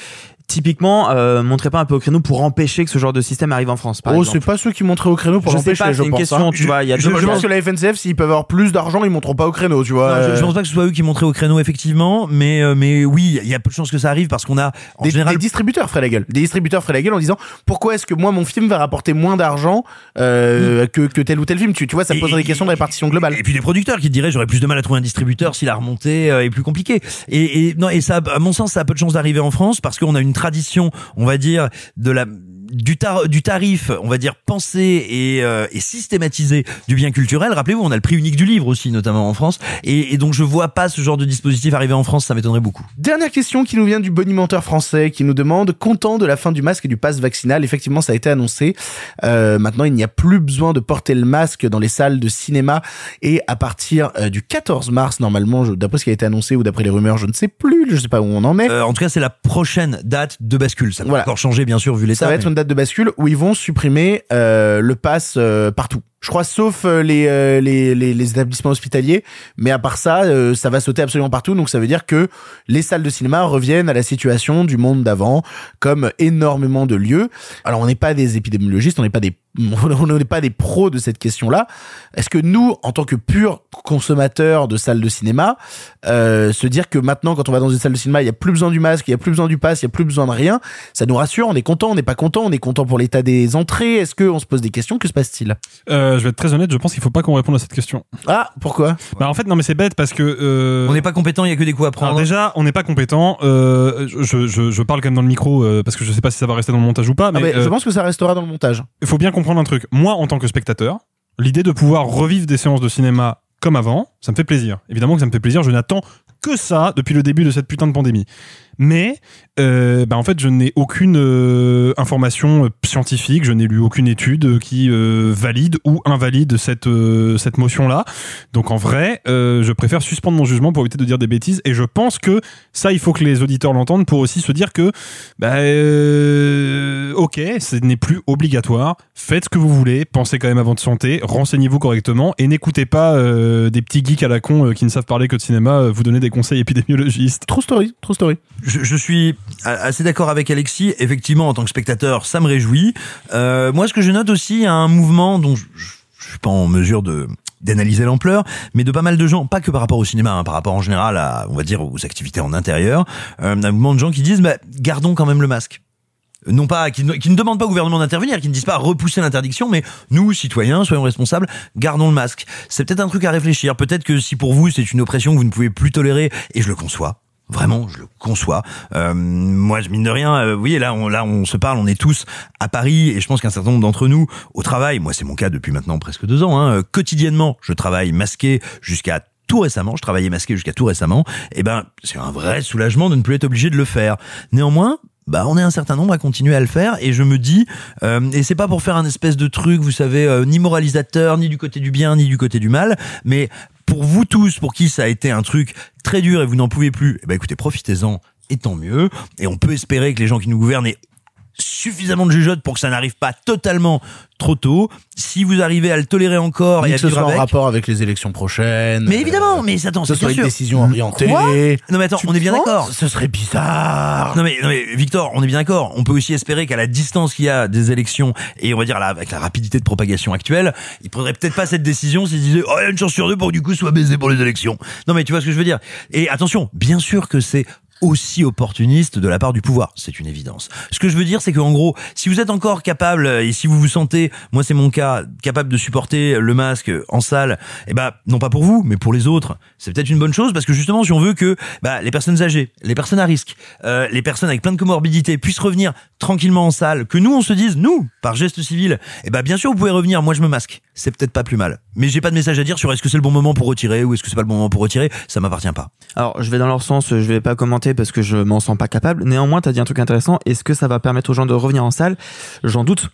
typiquement, euh, montrait pas un peu au créneau pour empêcher que ce genre de système arrive en France. Par Oh, exemple. c'est pas ceux qui montraient au créneau pour Je sais l'empêcher, pas, je c'est une pense. question, hein. tu vois, il y a je, deux je pense que la FNCF, s'ils peuvent avoir plus d'argent, ils monteront pas au créneau, tu vois. Non, je, je pense pas que ce soit eux qui montraient au créneau effectivement, mais euh, mais oui, il y a peu de chances que ça arrive parce qu'on a en des, général des distributeurs feraient la gueule. Des distributeurs feraient la gueule en disant pourquoi est-ce que moi mon film va rapporter moins d'argent euh, que, que tel ou tel film? Tu, tu vois, ça poserait des questions de répartition globale. Et puis des producteurs qui te diraient j'aurais plus de mal à trouver un distributeur si la remontée euh, est plus compliquée. Et, et non et ça à mon sens ça a peu de chances d'arriver en France parce qu'on a une tradition on va dire de la du, tar- du tarif, on va dire pensé et, euh, et systématisé du bien culturel. Rappelez-vous, on a le prix unique du livre aussi, notamment en France. Et, et donc je vois pas ce genre de dispositif arriver en France, ça m'étonnerait beaucoup. Dernière question qui nous vient du bonimenteur français qui nous demande content de la fin du masque et du pass vaccinal. Effectivement, ça a été annoncé. Euh, maintenant, il n'y a plus besoin de porter le masque dans les salles de cinéma et à partir euh, du 14 mars, normalement, d'après ce qui a été annoncé ou d'après les rumeurs, je ne sais plus, je sais pas où on en est. Euh, en tout cas, c'est la prochaine date de bascule. Ça va encore changer, bien sûr, vu l'état. Ça va mais- être une date de bascule où ils vont supprimer euh, le pass euh, partout. Je crois sauf euh, les, euh, les, les les établissements hospitaliers, mais à part ça, euh, ça va sauter absolument partout. Donc ça veut dire que les salles de cinéma reviennent à la situation du monde d'avant, comme énormément de lieux. Alors on n'est pas des épidémiologistes, on n'est pas des *laughs* on n'est pas des pros de cette question-là. Est-ce que nous, en tant que purs consommateurs de salles de cinéma, euh, se dire que maintenant, quand on va dans une salle de cinéma, il y a plus besoin du masque, il y a plus besoin du pass, il y a plus besoin de rien, ça nous rassure. On est content, on n'est pas content, on est content pour l'état des entrées. Est-ce qu'on se pose des questions? Que se passe-t-il? Euh, je vais être très honnête, je pense qu'il faut pas qu'on réponde à cette question. Ah, pourquoi? Bah en fait non mais c'est bête parce que euh... on n'est pas compétent, il y a que des coups à prendre. Alors déjà, on n'est pas compétent. Euh, je, je, je parle quand même dans le micro euh, parce que je sais pas si ça va rester dans le montage ou pas. Mais, Ah, mais euh, Je pense que ça restera dans le montage. il faut bien comprendre un truc. Moi, en tant que spectateur, l'idée de pouvoir revivre des séances de cinéma comme avant, ça me fait plaisir. Évidemment que ça me fait plaisir. Je n'attends que ça depuis le début de cette putain de pandémie. Mais, euh, bah en fait, je n'ai aucune euh, information euh, scientifique, je n'ai lu aucune étude qui valide ou invalide cette cette motion-là. Donc en vrai, je préfère suspendre mon jugement pour éviter de dire des bêtises. Et je pense que ça, il faut que les auditeurs l'entendent pour aussi se dire que, bah, ok, ce n'est plus obligatoire. Faites ce que vous voulez, pensez quand même à votre santé, renseignez-vous correctement et n'écoutez pas des petits geeks à la con qui ne savent parler que de cinéma vous donner des conseils épidémiologistes. True story, true story. Je, je suis assez d'accord avec Alexis. Effectivement, en tant que spectateur, ça me réjouit. Euh, moi, ce que je note aussi, un mouvement dont je, je, je suis pas en mesure de d'analyser l'ampleur, mais de pas mal de gens, pas que par rapport au cinéma, hein, par rapport en général à, on va dire, aux activités en intérieur, euh, un mouvement de gens qui disent, bah, gardons quand même le masque. Non pas, qui ne, qui ne demandent pas au gouvernement d'intervenir, qui ne disent pas repousser l'interdiction, mais nous, citoyens, soyons responsables, gardons le masque. C'est peut-être un truc à réfléchir. Peut-être que si pour vous, c'est une oppression que vous ne pouvez plus tolérer, et je le conçois, Vraiment, je le conçois. Euh, moi, je mine de rien, euh, vous voyez, là, on, là, on se parle, on est tous à Paris, et je pense qu'un certain nombre d'entre nous, au travail, moi, c'est mon cas depuis maintenant presque deux ans, hein, euh, quotidiennement, je travaille masqué jusqu'à tout récemment, je travaillais masqué jusqu'à tout récemment, et ben, c'est un vrai soulagement de ne plus être obligé de le faire. Néanmoins, bah on est un certain nombre à continuer à le faire et je me dis euh, et c'est pas pour faire un espèce de truc vous savez euh, ni moralisateur ni du côté du bien ni du côté du mal mais pour vous tous pour qui ça a été un truc très dur et vous n'en pouvez plus eh ben écoutez profitez-en et tant mieux. Et on peut espérer que les gens qui nous gouvernent suffisamment de jugeote pour que ça n'arrive pas totalement trop tôt. Si vous arrivez à le tolérer encore Ni et à que ce soit en rapport avec les élections prochaines. mais évidemment, mais attends, ce soit une décision orientée. Quoi? Non mais attends, Tu on est bien d'accord. Ce serait bizarre. Non mais, non mais Victor, on est bien d'accord. On peut aussi espérer qu'à la distance qu'il y a des élections et on va dire là, avec la rapidité de propagation actuelle, il prendrait peut-être pas cette décision s'il disait oh il y a une chance sur deux pour que du coup soit baisé pour les élections. Non mais tu vois ce que je veux dire? Et attention, bien sûr que c'est aussi opportuniste de la part du pouvoir, c'est une évidence. Ce que je veux dire, c'est qu'en gros, si vous êtes encore capable et si vous vous sentez, moi c'est mon cas, capable de supporter le masque en salle, eh ben non pas pour vous, mais pour les autres, c'est peut-être une bonne chose parce que justement, si on veut que bah, les personnes âgées, les personnes à risque, euh, les personnes avec plein de comorbidités puissent revenir tranquillement en salle, que nous on se dise, nous, par geste civil, eh ben bien sûr vous pouvez revenir, moi je me masque, c'est peut-être pas plus mal. Mais j'ai pas de message à dire sur est-ce que c'est le bon moment pour retirer ou est-ce que c'est pas le bon moment pour retirer, ça m'appartient pas. Alors, je vais dans leur sens, je vais pas commenter parce que je m'en sens pas capable. Néanmoins, t'as dit un truc intéressant. Est-ce que ça va permettre aux gens de revenir en salle? J'en doute.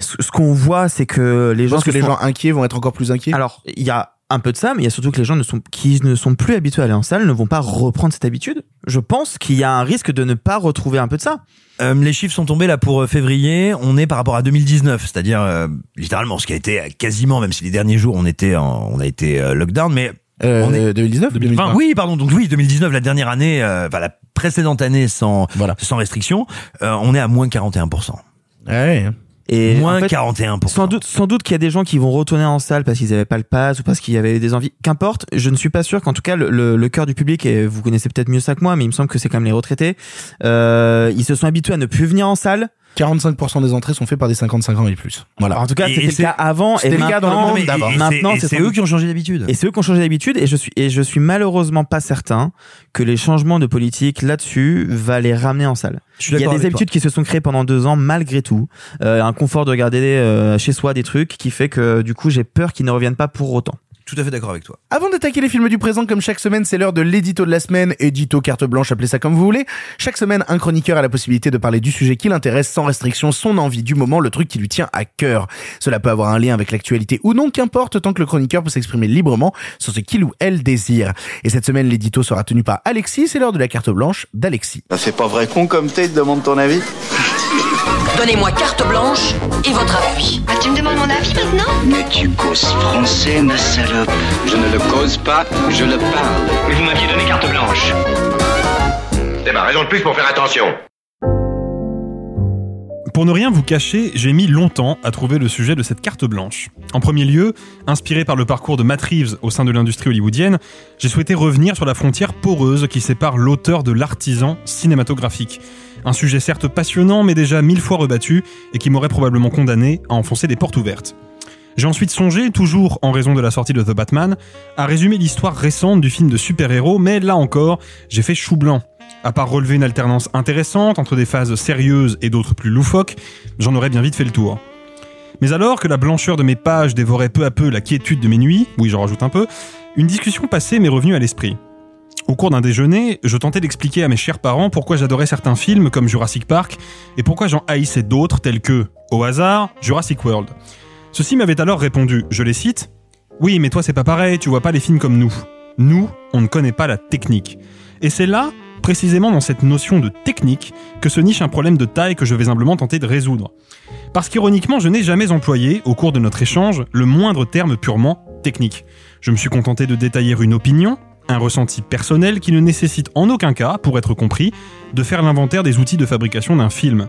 Ce qu'on voit, c'est que les Je gens pense que les sont- gens inquiets vont être encore plus inquiets? Alors, il y a un peu de ça, mais il y a surtout que les gens ne sont, qui ne sont plus habitués à aller en salle ne vont pas reprendre cette habitude. Je pense qu'il y a un risque de ne pas retrouver un peu de ça. Euh, les chiffres sont tombés là pour euh, février. On est par rapport à 2019, c'est-à-dire euh, littéralement ce qui a été quasiment, même si les derniers jours on était, en, on a été euh, lockdown, mais Euh, on est 2019 2020. Oui, pardon. Donc oui, 2019, la dernière année, euh, enfin la précédente année sans sans restriction, euh, on est à moins 41 Ouais. Et Moins en fait, 41 Sans doute, sans doute qu'il y a des gens qui vont retourner en salle parce qu'ils n'avaient pas le pass ou parce qu'il y avait des envies. Qu'importe, je ne suis pas sûr qu'en tout cas le, le, le cœur du public, et vous connaissez peut-être mieux ça que moi, mais il me semble que c'est quand même les retraités, euh, ils se sont habitués à ne plus venir en salle. 45% des entrées sont faites par des 55 ans et plus. Voilà. En tout cas, c'était le cas avant. c'était et le cas dans le maintenant- monde d'avant. Maintenant, c'est- eux qui ont changé d'habitude. Et c'est eux qui ont changé d'habitude et je suis et je suis malheureusement pas certain que les changements de politique là-dessus va les ramener en salle. Je suis Il y a des habitudes qui se sont créées pendant deux ans malgré tout, Euh, un confort de regarder euh, chez soi des trucs qui fait que du coup j'ai peur qu'ils ne reviennent pas pour autant. Tout à fait d'accord avec toi. Avant d'attaquer les films du présent, comme chaque semaine, c'est l'heure de l'édito de la semaine, édito carte blanche, appelez ça comme vous voulez. Chaque semaine, un chroniqueur a la possibilité de parler du sujet qui l'intéresse sans restriction, son envie du moment, le truc qui lui tient à cœur. Cela peut avoir un lien avec l'actualité ou non, qu'importe, tant que le chroniqueur peut s'exprimer librement sur ce qu'il ou elle désire. Et cette semaine, l'édito sera tenu par Alexis, c'est l'heure de la carte blanche d'Alexis. Ça fait pas vrai con comme t'es, te demande ton avis Donnez-moi carte blanche et votre avis. Ah, tu me demandes mon avis maintenant Mais tu causes français, ma salope. Je ne le cause pas, je le parle. Mais vous m'aviez donné carte blanche. C'est ma raison de plus pour faire attention. Pour ne rien vous cacher, j'ai mis longtemps à trouver le sujet de cette carte blanche. En premier lieu, inspiré par le parcours de Matt Reeves au sein de l'industrie hollywoodienne, j'ai souhaité revenir sur la frontière poreuse qui sépare l'auteur de l'artisan cinématographique. Un sujet certes passionnant, mais déjà mille fois rebattu, et qui m'aurait probablement condamné à enfoncer des portes ouvertes. J'ai ensuite songé, toujours en raison de la sortie de The Batman, à résumer l'histoire récente du film de super-héros, mais là encore, j'ai fait chou blanc. À part relever une alternance intéressante entre des phases sérieuses et d'autres plus loufoques, j'en aurais bien vite fait le tour. Mais alors que la blancheur de mes pages dévorait peu à peu la quiétude de mes nuits, oui j'en rajoute un peu, une discussion passée m'est revenue à l'esprit. Au cours d'un déjeuner, je tentais d'expliquer à mes chers parents pourquoi j'adorais certains films comme Jurassic Park et pourquoi j'en haïssais d'autres tels que, au hasard, Jurassic World. Ceux-ci m'avaient alors répondu, je les cite, Oui, mais toi c'est pas pareil, tu vois pas les films comme nous. Nous, on ne connaît pas la technique. Et c'est là, précisément dans cette notion de technique, que se niche un problème de taille que je vais humblement tenter de résoudre. Parce qu'ironiquement, je n'ai jamais employé, au cours de notre échange, le moindre terme purement technique. Je me suis contenté de détailler une opinion, un ressenti personnel qui ne nécessite en aucun cas, pour être compris, de faire l'inventaire des outils de fabrication d'un film.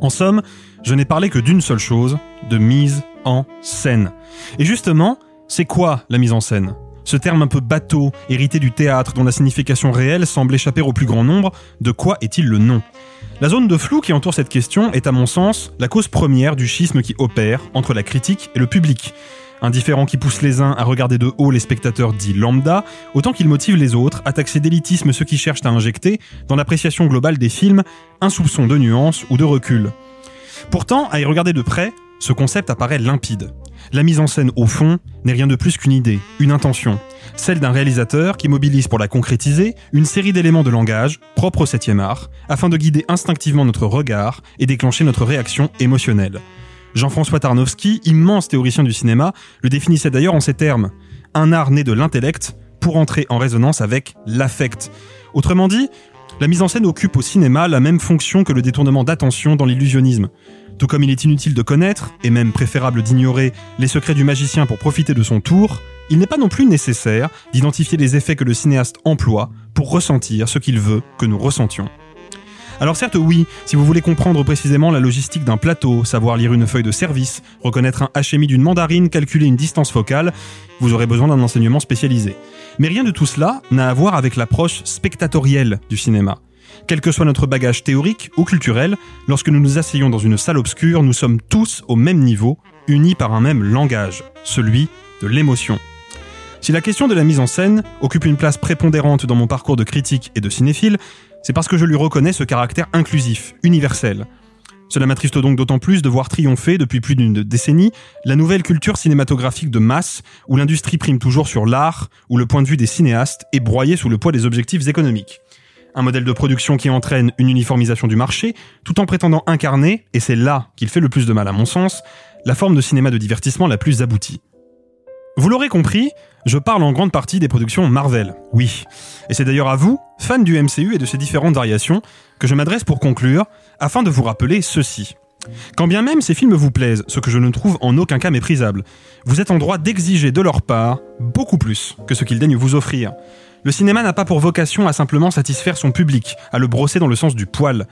En somme, je n'ai parlé que d'une seule chose, de mise en scène. Et justement, c'est quoi la mise en scène? Ce terme un peu bateau, hérité du théâtre dont la signification réelle semble échapper au plus grand nombre, de quoi est-il le nom? La zone de flou qui entoure cette question est à mon sens la cause première du schisme qui opère entre la critique et le public. Un différent qui pousse les uns à regarder de haut les spectateurs dits lambda, autant qu'il motive les autres à taxer d'élitisme ceux qui cherchent à injecter, dans l'appréciation globale des films, un soupçon de nuance ou de recul. Pourtant, à y regarder de près, ce concept apparaît limpide. La mise en scène, au fond, n'est rien de plus qu'une idée, une intention, celle d'un réalisateur qui mobilise pour la concrétiser une série d'éléments de langage, propres au 7 art, afin de guider instinctivement notre regard et déclencher notre réaction émotionnelle. Jean-François Tarnowski, immense théoricien du cinéma, le définissait d'ailleurs en ces termes un art né de l'intellect pour entrer en résonance avec l'affect. Autrement dit, La mise en scène occupe au cinéma la même fonction que le détournement d'attention dans l'illusionnisme. Tout comme il est inutile de connaître, et même préférable d'ignorer, les secrets du magicien pour profiter de son tour, il n'est pas non plus nécessaire d'identifier les effets que le cinéaste emploie pour ressentir ce qu'il veut que nous ressentions. Alors certes oui, si vous voulez comprendre précisément la logistique d'un plateau, savoir lire une feuille de service, reconnaître un HMI d'une mandarine, calculer une distance focale, vous aurez besoin d'un enseignement spécialisé. Mais rien de tout cela n'a à voir avec l'approche spectatorielle du cinéma. Quel que soit notre bagage théorique ou culturel, lorsque nous nous asseyons dans une salle obscure, nous sommes tous au même niveau, unis par un même langage, celui de l'émotion. Si la question de la mise en scène occupe une place prépondérante dans mon parcours de critique et de cinéphile, c'est parce que je lui reconnais ce caractère inclusif, universel. Cela m'attriste donc d'autant plus de voir triompher depuis plus d'une décennie la nouvelle culture cinématographique de masse où l'industrie prime toujours sur l'art, où le point de vue des cinéastes est broyé sous le poids des objectifs économiques. Un modèle de production qui entraîne une uniformisation du marché, tout en prétendant incarner, et c'est là qu'il fait le plus de mal à mon sens, la forme de cinéma de divertissement la plus aboutie. Vous l'aurez compris, je parle en grande partie des productions Marvel, oui. Et c'est d'ailleurs à vous, fans du MCU et de ses différentes variations, que je m'adresse pour conclure, afin de vous rappeler ceci. Quand bien même ces films vous plaisent, ce que je ne trouve en aucun cas méprisable, vous êtes en droit d'exiger de leur part beaucoup plus que ce qu'ils daignent vous offrir. Le cinéma n'a pas pour vocation à simplement satisfaire son public, à le brosser dans le sens du poil.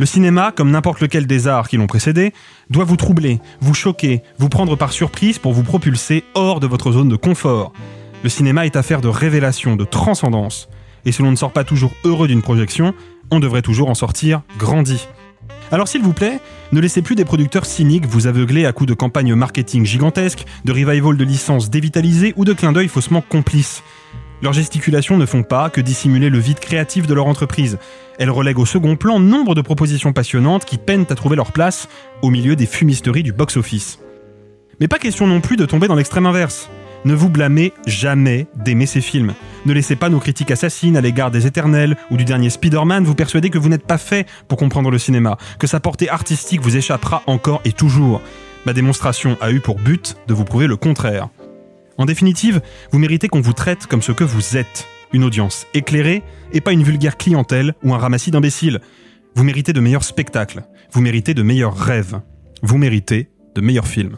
Le cinéma, comme n'importe lequel des arts qui l'ont précédé, doit vous troubler, vous choquer, vous prendre par surprise pour vous propulser hors de votre zone de confort. Le cinéma est affaire de révélation, de transcendance. Et si l'on ne sort pas toujours heureux d'une projection, on devrait toujours en sortir grandi. Alors s'il vous plaît, ne laissez plus des producteurs cyniques vous aveugler à coups de campagnes marketing gigantesques, de revival de licences dévitalisées ou de clins d'œil faussement complices. Leurs gesticulations ne font pas que dissimuler le vide créatif de leur entreprise. Elles relèguent au second plan nombre de propositions passionnantes qui peinent à trouver leur place au milieu des fumisteries du box-office. Mais pas question non plus de tomber dans l'extrême inverse. Ne vous blâmez jamais d'aimer ces films. Ne laissez pas nos critiques assassines à l'égard des Éternels ou du dernier Spider-Man vous persuader que vous n'êtes pas fait pour comprendre le cinéma, que sa portée artistique vous échappera encore et toujours. Ma démonstration a eu pour but de vous prouver le contraire. En définitive, vous méritez qu'on vous traite comme ce que vous êtes, une audience éclairée et pas une vulgaire clientèle ou un ramassis d'imbéciles. Vous méritez de meilleurs spectacles, vous méritez de meilleurs rêves, vous méritez de meilleurs films.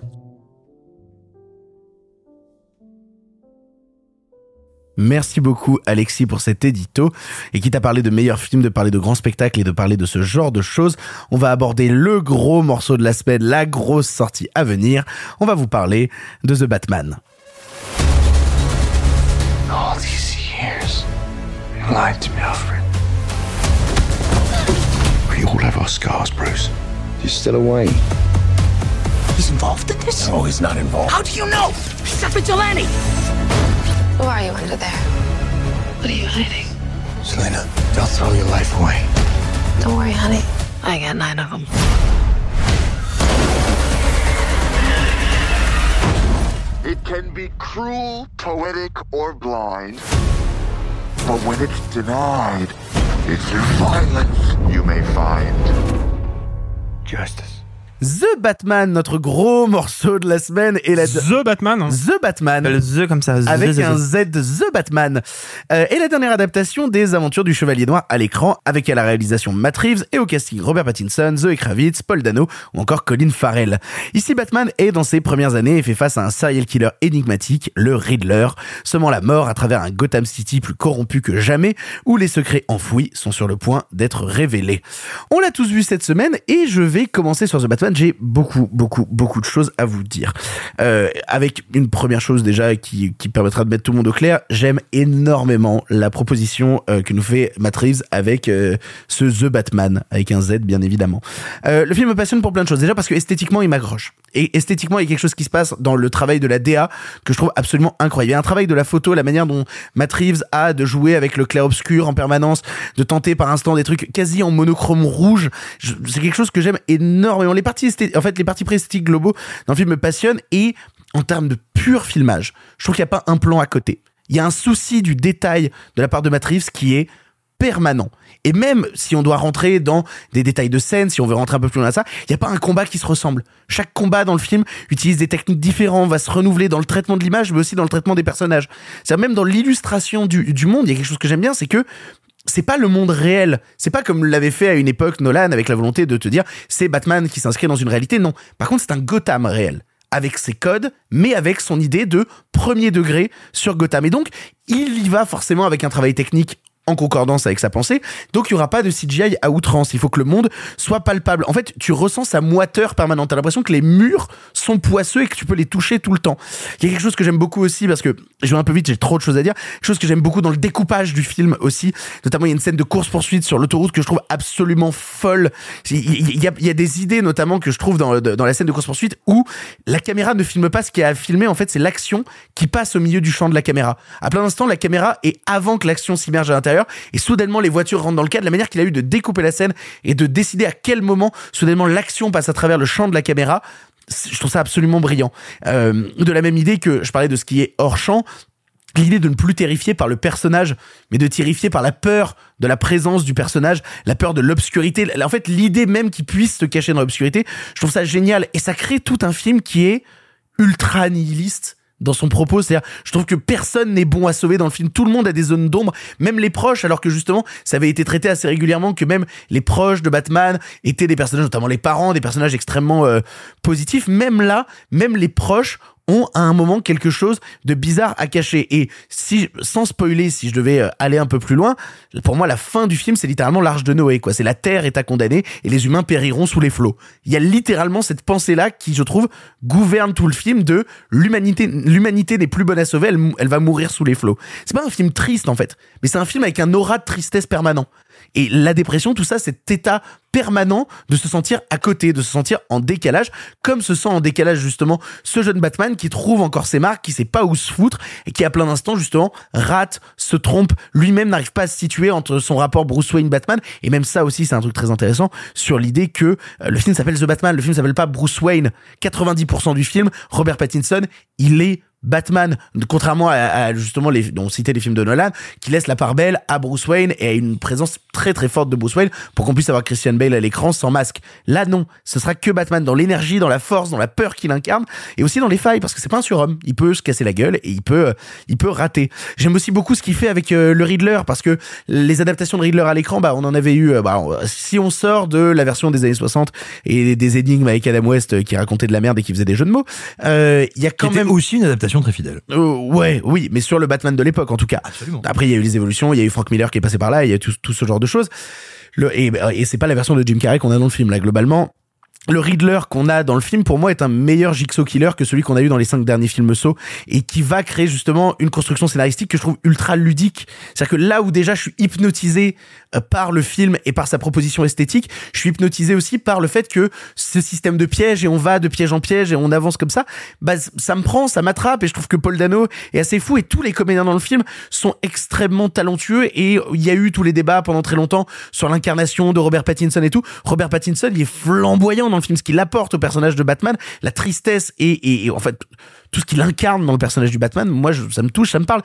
Merci beaucoup Alexis pour cet édito et qui t'a parlé de meilleurs films, de parler de grands spectacles et de parler de ce genre de choses. On va aborder le gros morceau de la semaine, la grosse sortie à venir. On va vous parler de The Batman. All these years, you lied to me, Alfred. We all have our scars, Bruce. You're still away. He's involved in this? No, he's not involved. How do you know? He's a vigilante. Who are you under there? What are you hiding? Selena, don't throw your life away. Don't worry, honey. I got nine of them. It can be cruel, poetic, or blind. But when it's denied, it's in violence you may find. Justice. The Batman, notre gros morceau de la semaine et la The Batman. The Batman. Le The comme ça. The, avec the, un. Z, The Batman. Euh, et la dernière adaptation des aventures du Chevalier Noir à l'écran, avec à la réalisation Matt Reeves et au casting Robert Pattinson, Zoe Kravitz, Paul Dano ou encore Colin Farrell. Ici, Batman est dans ses premières années et fait face à un serial killer énigmatique, le Riddler, semant la mort à travers un Gotham City plus corrompu que jamais, où les secrets enfouis sont sur le point d'être révélés. On l'a tous vu cette semaine et je vais commencer sur The Batman. J'ai beaucoup, beaucoup, beaucoup de choses à vous dire. Euh, avec une première chose déjà qui, qui permettra de mettre tout le monde au clair, j'aime énormément la proposition euh, que nous fait Matt avec euh, ce The Batman, avec un Z bien évidemment. Le film me passionne pour plein de choses. Déjà parce que esthétiquement il m'accroche. Et esthétiquement il y a quelque chose qui se passe dans le travail de la DA que je trouve absolument incroyable. Il y a un travail de la photo, la manière dont Matt a de jouer avec le clair-obscur en permanence, de tenter par instant des trucs quasi en monochrome rouge. C'est quelque chose que j'aime énormément. Les parties en fait, les parties préesthétiques globaux dans le film me passionnent et en termes de pur filmage, je trouve qu'il n'y a pas un plan à côté. Il y a un souci du détail de la part de Matt qui est permanent. Et même si on doit rentrer dans des détails de scène, si on veut rentrer un peu plus loin dans ça, il n'y a pas un combat qui se ressemble. Chaque combat dans le film utilise des techniques différentes, va se renouveler dans le traitement de l'image, mais aussi dans le traitement des personnages. C'est même dans l'illustration du, du monde, il y a quelque chose que j'aime bien, c'est que c'est pas le monde réel. C'est pas comme l'avait fait à une époque Nolan avec la volonté de te dire c'est Batman qui s'inscrit dans une réalité. Non. Par contre, c'est un Gotham réel avec ses codes, mais avec son idée de premier degré sur Gotham. Et donc, il y va forcément avec un travail technique en concordance avec sa pensée. Donc il y aura pas de CGI à outrance. Il faut que le monde soit palpable. En fait, tu ressens sa moiteur permanente. T'as l'impression que les murs sont poisseux et que tu peux les toucher tout le temps. Il y a quelque chose que j'aime beaucoup aussi parce que je vais un peu vite, j'ai trop de choses à dire. Quelque chose que j'aime beaucoup dans le découpage du film aussi. Notamment, il y a une scène de course poursuite sur l'autoroute que je trouve absolument folle. Il y a, des idées notamment que je trouve dans, dans la scène de course poursuite où la caméra ne filme pas ce qui a filmé. En fait, c'est l'action qui passe au milieu du champ de la caméra. À plein d'instants, la caméra est avant que l'action s'immerge à l'intérieur et soudainement les voitures rentrent dans le cadre. La manière qu'il a eu de découper la scène et de décider à quel moment soudainement l'action passe à travers le champ de la caméra, je trouve ça absolument brillant. Euh, de la même idée que je parlais de ce qui est hors champ, l'idée de ne plus terrifier par le personnage, mais de terrifier par la peur de la présence du personnage, la peur de l'obscurité. En fait, l'idée même qu'il puisse se cacher dans l'obscurité, je trouve ça génial. Et ça crée tout un film qui est ultra nihiliste dans son propos. C'est-à-dire, je trouve que personne n'est bon à sauver dans le film. Tout le monde a des zones d'ombre, même les proches, alors que justement, ça avait été traité assez régulièrement que même les proches de Batman étaient des personnages, notamment les parents, des personnages extrêmement euh, positifs. Même là, même les proches ont à un moment quelque chose de bizarre à cacher. Et si, sans spoiler, si je devais euh, aller un peu plus loin, pour moi, la fin du film, c'est littéralement l'arche de Noé, quoi. C'est la terre est à condamner et les humains périront sous les flots. Il y a littéralement cette pensée-là qui, je trouve, gouverne tout le film de l'humanité, l'humanité n'est plus bonne à sauver, elle, elle va mourir sous les flots. C'est pas un film triste, en fait, mais c'est un film avec un aura de tristesse permanent. Et la dépression, tout ça, cet état permanent de se sentir à côté, de se sentir en décalage, comme se sent en décalage justement ce jeune Batman qui trouve encore ses marques, qui sait pas où se foutre et qui à plein d'instants justement rate, se trompe, lui-même n'arrive pas à se situer entre son rapport Bruce Wayne Batman et même ça aussi c'est un truc très intéressant sur l'idée que euh, le film s'appelle The Batman, le film s'appelle pas Bruce Wayne. 90% du film, Robert Pattinson, il est Batman, contrairement à, justement les, on citait les films de Nolan, qui laisse la part belle à Bruce Wayne et à une présence très très forte de Bruce Wayne pour qu'on puisse avoir Christian Bale à l'écran sans masque. Là non, ce sera que Batman dans l'énergie, dans la force, dans la peur qu'il incarne et aussi dans les failles parce que c'est pas un surhomme. Il peut se casser la gueule et il peut, il peut rater. J'aime aussi beaucoup ce qu'il fait avec euh, le Riddler parce que les adaptations de Riddler à l'écran, bah on en avait eu. Euh, bah, si on sort de la version des années 60 et des énigmes avec Adam West euh, qui racontait de la merde et qui faisait des jeux de mots, il y a quand même aussi une adaptation très fidèle. Euh, ouais, oui, mais sur le Batman de l'époque en tout cas. Absolument. Après, il y a eu les évolutions, il y a eu Frank Miller qui est passé par là, il y a tout, tout ce genre de choses. Le, et, et c'est pas la version de Jim Carrey qu'on a dans le film là. Globalement, le Riddler qu'on a dans le film, pour moi, est un meilleur Jigsaw Killer que celui qu'on a eu dans les cinq derniers films Saw et qui va créer justement une construction scénaristique que je trouve ultra ludique. C'est-à-dire que là où déjà je suis hypnotisé euh, par le film et par sa proposition esthétique, je suis hypnotisé aussi par le fait que ce système de piège et on va de piège en piège et on avance comme ça, bah, ça me prend, ça m'attrape et je trouve que Paul Dano est assez fou et tous les comédiens dans le film sont extrêmement talentueux et il y a eu tous les débats pendant très longtemps sur l'incarnation de Robert Pattinson et tout. Robert Pattinson, il est flamboyant dans le film, ce qu'il apporte au personnage de Batman, la tristesse et, en fait tout ce qu'il incarne dans le personnage du Batman, moi ça me touche, ça me parle.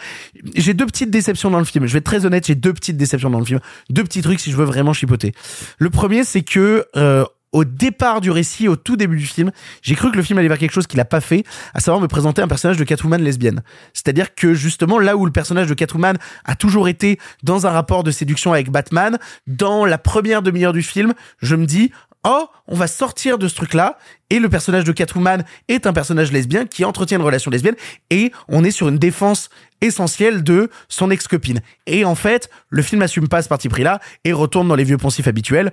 J'ai deux petites déceptions dans le film. Je vais être très honnête, j'ai deux petites déceptions dans le film, deux petits trucs si je veux vraiment chipoter. Le premier, c'est que euh, au départ du récit, au tout début du film, j'ai cru que le film allait vers quelque chose qu'il a pas fait, à savoir me présenter un personnage de Catwoman lesbienne. C'est-à-dire que justement, là où le personnage de Catwoman a toujours été dans un rapport de séduction avec Batman, dans la première demi-heure du film, je me dis, oh, on va sortir de ce truc-là, et le personnage de Catwoman est un personnage lesbien qui entretient une relation lesbienne, et on est sur une défense essentielle de son ex-copine. Et en fait, le film assume pas ce parti pris-là, et retourne dans les vieux poncifs habituels.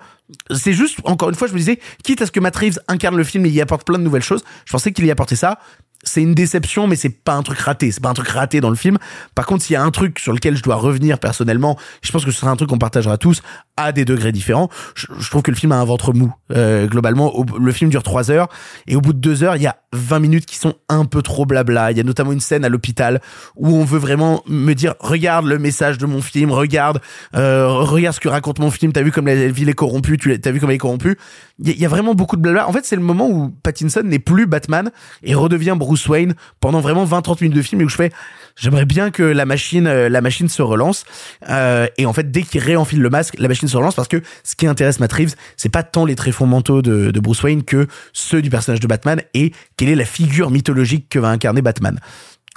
C'est juste, encore une fois, je me disais, quitte à ce que Matt Reeves incarne le film et y apporte plein de nouvelles choses, je pensais qu'il y apportait ça c'est une déception, mais c'est pas un truc raté. C'est pas un truc raté dans le film. Par contre, s'il y a un truc sur lequel je dois revenir personnellement, je pense que ce sera un truc qu'on partagera tous à des degrés différents. Je, trouve que le film a un ventre mou. Euh, globalement, le film dure trois heures et au bout de deux heures, il y a 20 minutes qui sont un peu trop blabla. Il y a notamment une scène à l'hôpital où on veut vraiment me dire regarde le message de mon film, regarde, euh, regarde ce que raconte mon film. T'as vu comme la ville est corrompue, tu t'as vu comme elle est corrompue. Il y, a vraiment beaucoup de blabla. En fait, c'est le moment où Pattinson n'est plus Batman et redevient Bruce Wayne pendant vraiment 20-30 minutes de film et où je fais j'aimerais bien que la machine euh, la machine se relance euh, et en fait dès qu'il réenfile le masque la machine se relance parce que ce qui intéresse Matt Reeves c'est pas tant les tréfonds mentaux de, de Bruce Wayne que ceux du personnage de Batman et quelle est la figure mythologique que va incarner Batman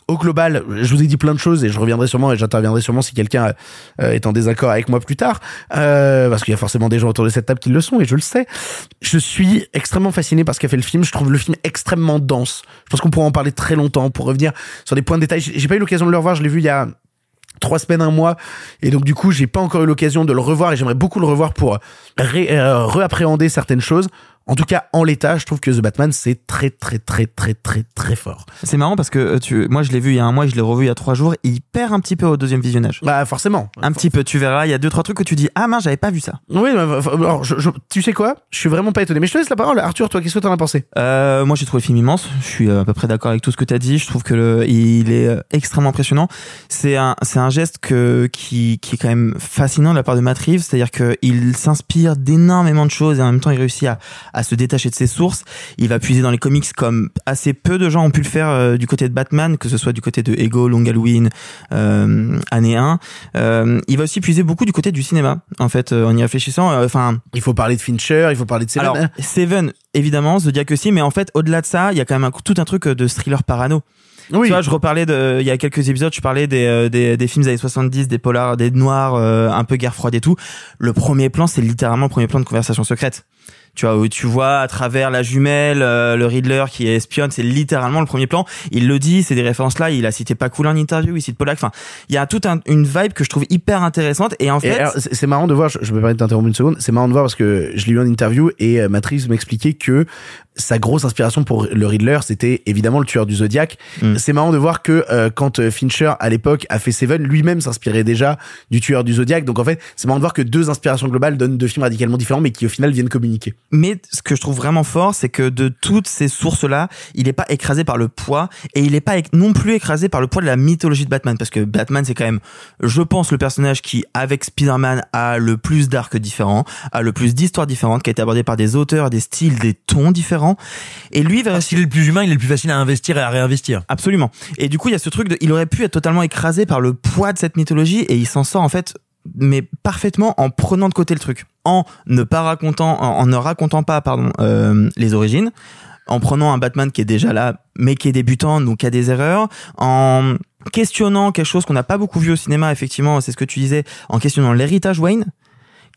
Au global, je vous ai dit plein de choses et je reviendrai sûrement et j'interviendrai sûrement si quelqu'un euh, est en désaccord avec moi plus tard, euh, parce qu'il y a forcément des gens autour de cette table qui le sont et je le sais. Je suis extrêmement fasciné par ce qu'a fait le film. Je trouve le film extrêmement dense. Je pense qu'on pourra en parler très longtemps pour revenir sur des points de détail. J'ai pas eu l'occasion de le revoir. Je l'ai vu il y a trois semaines, un mois, et donc du coup j'ai pas encore eu l'occasion de le revoir et j'aimerais beaucoup le revoir pour euh, réappréhender certaines choses. En tout cas, en l'état, je trouve que The Batman c'est très très très très très très fort. C'est marrant parce que euh, tu, moi je l'ai vu il y a un mois, je l'ai revu il y a trois jours, et il perd un petit peu au deuxième visionnage. Bah forcément. Un petit peu, tu verras, il y a deux trois trucs que tu dis ah mince j'avais pas vu ça. Oui, bah, alors, je- je- tu sais quoi? Je suis vraiment pas étonné. Mais je te laisse la parole. Arthur, toi, qu'est-ce que t'en as pensé? Euh, moi j'ai trouvé le film immense, je suis euh, à peu près d'accord avec tout ce que tu as dit, je trouve que le, il est euh, extrêmement impressionnant. C'est un c'est un geste que qui qui est quand même fascinant de la part de Matt Reeves, c'est-à-dire que il s'inspire d'énormément de choses et en même temps il réussit à à se détacher de ses sources. Il va puiser dans les comics comme assez peu de gens ont pu le faire euh, du côté de Batman, que ce soit du côté de Ego, Long Halloween, euh, année 1. Euh, il va aussi puiser beaucoup du côté du cinéma en fait euh, en y réfléchissant euh, enfin Il faut parler de Fincher, il faut parler de Seven. alors, Seven, évidemment, Zodiac aussi, mais en fait, au-delà de ça, il y a quand même un, tout un truc de thriller parano. Oui. Tu vois, je reparlais de, il y a quelques épisodes, je parlais des, euh, des, des films des années 70, des polars, des noirs, euh, un peu guerre froide et tout. Le premier plan, c'est littéralement le premier plan de conversation secrète. Tu vois, où tu vois à travers la jumelle, euh, le Riddler qui espionne, c'est littéralement le premier plan. Il le dit, c'est des références là, il a cité Pakula en interview, il cite Pollack. Enfin, il y a toute un- une vibe que je trouve hyper intéressante. Et en fait, c'est marrant de voir, je, je me permets de t'interrompre une seconde, c'est marrant de voir parce que je l'ai eu en interview et euh, Matrice m'expliquait que sa grosse inspiration pour le Riddler, c'était évidemment le tueur du Zodiac. Mm. C'est marrant de voir que euh, quand euh, Fincher, à l'époque, a fait Seven, lui-même s'inspirait déjà du tueur du Zodiac. Donc en fait, c'est marrant de voir que deux inspirations globales donnent deux films radicalement différents, mais qui au final viennent communiquer. Mais ce que je trouve vraiment fort, c'est que de toutes ces sources-là, il n'est pas écrasé par le poids et il n'est pas non plus écrasé par le poids de la mythologie de Batman. Parce que Batman, c'est quand même, je pense, le personnage qui, avec Spider-Man, a le plus d'arcs différents, a le plus d'histoires différentes, qui a été abordé par des auteurs, des styles, des tons différents. Et lui, va S'il est le plus humain, il est le plus facile à investir et à réinvestir. Absolument. Et du coup, il y a ce truc de, il aurait pu être totalement écrasé par le poids de cette mythologie et il s'en sort en fait, mais parfaitement en prenant de côté le truc, en ne pas racontant, en, en ne racontant pas, pardon, euh, les origines, en prenant un Batman qui est déjà là, mais qui est débutant, donc qui a des erreurs, en questionnant quelque chose qu'on n'a pas beaucoup vu au cinéma, effectivement, c'est ce que tu disais, en questionnant l'héritage Wayne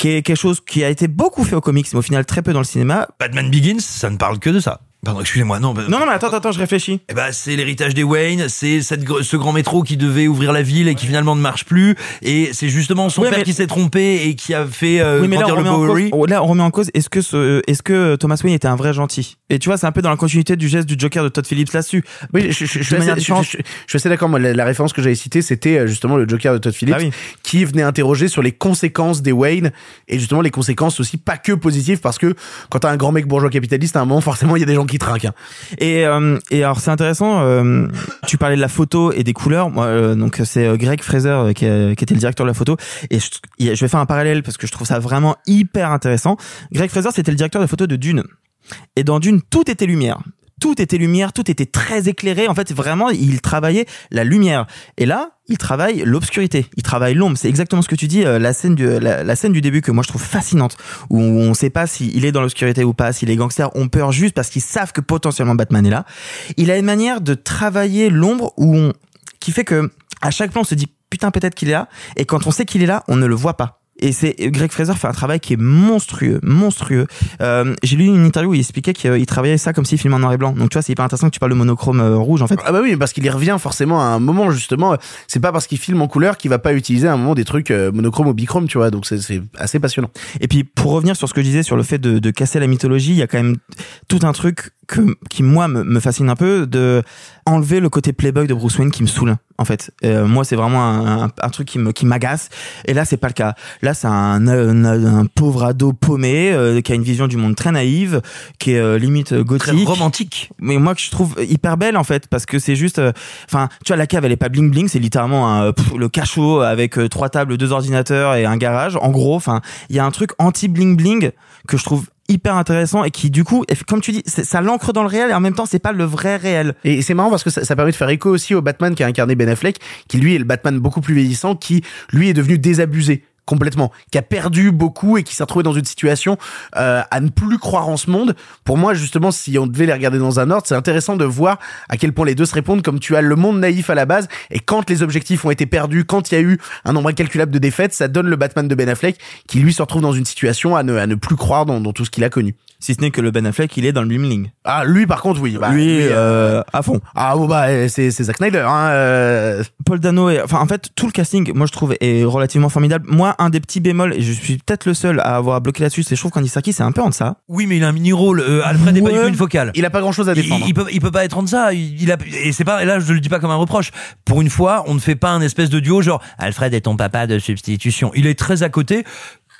quelque chose qui a été beaucoup fait au comics, mais au final très peu dans le cinéma. Batman Begins, ça ne parle que de ça. Pardon, excusez-moi, non. bah- Non, non, mais attends, attends, attends, je réfléchis. Eh ben, c'est l'héritage des Wayne, c'est cette, ce grand métro qui devait ouvrir la ville et qui finalement ne marche plus, et c'est justement son Ouais, père mais- qui s'est trompé et qui a fait euh, oui, mais là on, le remet cause, là, on remet en cause est-ce que ce, est-ce que Thomas Wayne était un vrai gentil? Et tu vois, c'est un peu dans la continuité du geste du Joker de Todd Phillips là-dessus. Oui, je, je- je- je suis assez- je- différente. je- je- je suis assez d'accord. Moi, la, la référence que j'avais citée, c'était euh, justement le Joker de Todd Phillips, Ah oui. qui venait interroger sur les conséquences des Wayne et justement les conséquences aussi pas que positives, parce que quand t'as un grand mec bourgeois capitaliste, à un moment, forcément, il y a des gens qui hein. Et, euh, et alors c'est intéressant. euh, tu parlais de la photo et des couleurs. Moi, euh, donc c'est euh, Greg Fraser euh, qui, qui était le directeur de la photo. Et je, je vais faire un parallèle parce que je trouve ça vraiment hyper intéressant. Greg Fraser c'était le directeur de la photo de Dune. Et dans Dune tout était lumière. Tout était lumière, tout était très éclairé. En fait, vraiment, il travaillait la lumière. Et là, il travaille l'obscurité. Il travaille l'ombre. C'est exactement ce que tu dis. euh, la scène du, la, scène du début que moi je trouve fascinante, où on ne sait pas s'il est dans l'obscurité ou pas, si les gangsters ont peur juste parce qu'ils savent que potentiellement Batman est là. Il a une manière de travailler l'ombre où on, qui fait que à chaque plan on se dit putain peut-être qu'il est là, et quand on sait qu'il est là, on ne le voit pas. Et c'est Greg Fraser fait un travail qui est monstrueux, monstrueux. Euh, J'ai lu une interview où il expliquait qu'il travaillait ça comme s'il filmait en noir et blanc. Donc tu vois, c'est hyper intéressant que tu parles de monochrome euh, rouge en fait. Ah bah oui, parce qu'il y revient forcément à un moment justement. C'est pas parce qu'il filme en couleur qu'il va pas utiliser à un moment des trucs euh, monochrome ou bichrome, tu vois. Donc c'est- c'est assez passionnant. Et puis pour revenir sur ce que je disais sur le fait de, de casser la mythologie, il y a quand même tout un truc que, qui moi me, me fascine un peu de enlever le côté playboy de Bruce Wayne qui me saoule en fait. Euh, moi c'est vraiment un, un, un truc qui me qui m'agace. Et là c'est pas le cas. Là c'est un, un, un pauvre ado paumé euh, qui a une vision du monde très naïve, qui est euh, limite euh, gothique, Très romantique. mais moi que je trouve hyper belle en fait parce que c'est juste euh, enfin tu vois la cave elle est pas bling bling c'est littéralement un, euh, pff, le cachot avec trois tables deux ordinateurs et un garage en gros enfin il y a un truc anti bling bling que je trouve hyper intéressant et qui du coup comme tu dis ça l'ancre dans le réel et en même temps c'est pas le vrai réel. Et c'est marrant parce que ça, ça permet de faire écho aussi au Batman qui a incarné Ben Affleck, qui lui est le Batman beaucoup plus vieillissant, qui lui est devenu désabusé complètement, qui a perdu beaucoup et qui s'est retrouvé dans une situation euh, à ne plus croire en ce monde. Pour moi, justement, si on devait les regarder dans un ordre, c'est intéressant de voir à quel point les deux se répondent. Comme tu as le monde naïf à la base, et quand les objectifs ont été perdus, quand il y a eu un nombre incalculable de défaites, ça donne le Batman de Ben Affleck qui lui se retrouve dans une situation à ne, à ne plus croire dans, dans tout ce qu'il a connu. Si ce n'est que le Ben Affleck, il est dans le Blimling. Ah, lui, par contre, oui. Bah, lui, lui, euh, à fond. Ah, bon, bah, euh, c'est, c'est Zack Snyder, hein. euh. Paul Dano et, enfin, en fait, tout le casting, moi, je trouve, est relativement formidable. Moi, un des petits bémols, et je suis peut-être le seul à avoir bloqué là-dessus, c'est je trouve qu'Andy Serkis, c'est un peu en deçà. Oui, mais il a un mini rôle. Euh, Alfred n'est pas du tout une focale. Il a pas grand chose à défendre. Il, il peut, il peut pas être en. Il, il a, et c'est pas, et là, je le dis pas comme un reproche. Pour une fois, on ne fait pas un espèce de duo genre Alfred est ton papa de substitution. Il est très à côté.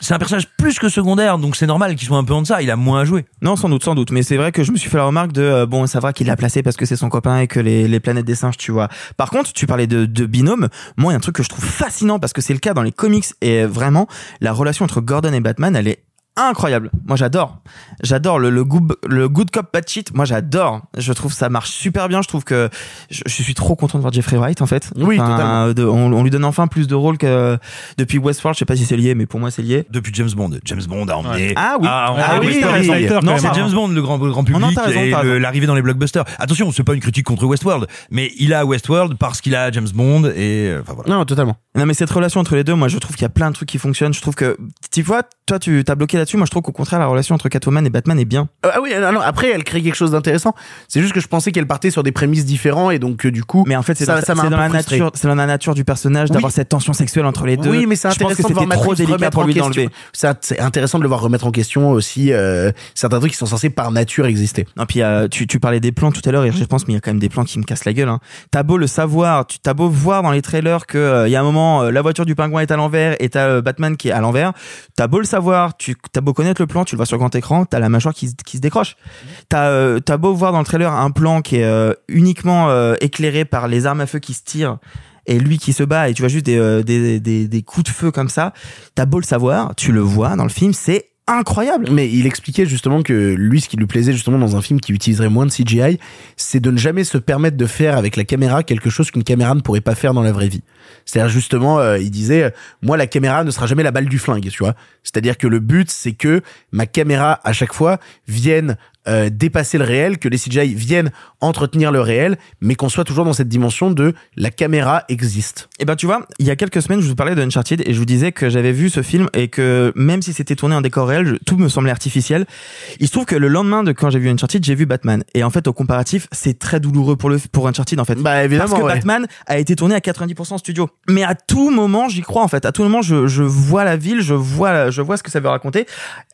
C'est un personnage plus que secondaire, donc c'est normal qu'il soit un peu en deçà. Il a moins à jouer. Non, sans doute, sans doute. Mais c'est vrai que je me suis fait la remarque de euh, bon, ça va qu'il l'a placé parce que c'est son copain et que les, les planètes des singes, tu vois. Par contre, tu parlais de, de binôme. Moi, il y a un truc que je trouve fascinant parce que c'est le cas dans les comics et vraiment la relation entre Gordon et Batman, elle est incroyable. Moi, j'adore. J'adore le, le, good, le good cop bad cheat. Moi, j'adore. Je trouve ça marche super bien. Je trouve que je, je suis trop content de voir Jeffrey Wright en fait. Oui, totalement. de- on, on lui donne enfin plus de rôle que depuis Westworld. Je sais pas si c'est lié, mais pour moi, c'est lié. Depuis James Bond. James Bond a emmené. Ah oui. a emmené Ah oui, Westworld. oui, oui. Non, c'est. James Bond, le grand, le grand public, Non, non, t'as raison, et l'arrivée dans les blockbusters. Attention, c'est pas une critique contre Westworld, mais il a Westworld parce qu'il a James Bond et, euh, enfin voilà. Non, totalement. Non mais cette relation entre les deux, moi je trouve qu'il y a plein de trucs qui fonctionnent. Je trouve que tu vois, toi tu t'as bloqué là-dessus. Moi je trouve qu'au contraire la relation entre Catwoman et Batman est bien. Euh, Ah oui, non, non, après, elle crée quelque chose d'intéressant. C'est juste que je pensais qu'elle partait sur des prémices différents et donc, euh, du coup. Mais en fait c'est dans, ça dans la frustré. nature, c'est dans la nature du personnage Oui. d'avoir cette tension sexuelle entre les deux. Oui, mais c'est intéressant de voir trop délicat pour en lui question. d'enlever. C'est intéressant de le voir remettre en question aussi euh, certains trucs qui sont censés par nature exister. Non, puis euh, tu, tu parlais des plans tout à l'heure et je pense mais il y a quand même des plans qui me cassent la gueule. Hein. T'as beau le savoir, tu t'as beau voir dans les trailers que euh, il y a un moment la voiture du pingouin est à l'envers et t'as Batman qui est à l'envers. T'as beau le savoir, tu t'as beau connaître le plan, tu le vois sur grand écran, t'as la mâchoire qui, se- qui se décroche. T'as euh, t'as beau voir dans le trailer un plan qui est euh, uniquement euh, éclairé par les armes à feu qui se tirent. Et lui qui se bat et tu vois juste des, des, des, des coups de feu comme ça, t'as beau le savoir, tu le vois dans le film, c'est incroyable. Mais il expliquait justement que lui, ce qui lui plaisait justement dans un film qui utiliserait moins de CGI, c'est de ne jamais se permettre de faire avec la caméra quelque chose qu'une caméra ne pourrait pas faire dans la vraie vie. C'est-à-dire justement, euh, il disait, euh, moi la caméra ne sera jamais la balle du flingue, tu vois. C'est-à-dire que le but, c'est que ma caméra à chaque fois vienne euh, dépasser le réel, que les CGI viennent entretenir le réel, mais qu'on soit toujours dans cette dimension de la caméra existe. Et ben tu vois, il y a quelques semaines, je vous parlais de Uncharted et je vous disais que j'avais vu ce film et que même si c'était tourné en décor réel, je- tout me semblait artificiel. Il se trouve que le lendemain de quand j'ai vu Uncharted, j'ai vu Batman. Et en fait, au comparatif, c'est très douloureux pour le pour Uncharted en fait. Bah évidemment. Parce que ouais. Batman a été tourné à 90% en studio. Mais à tout moment, j'y crois en fait. À tout moment, je, je vois la ville, je vois je vois ce que ça veut raconter.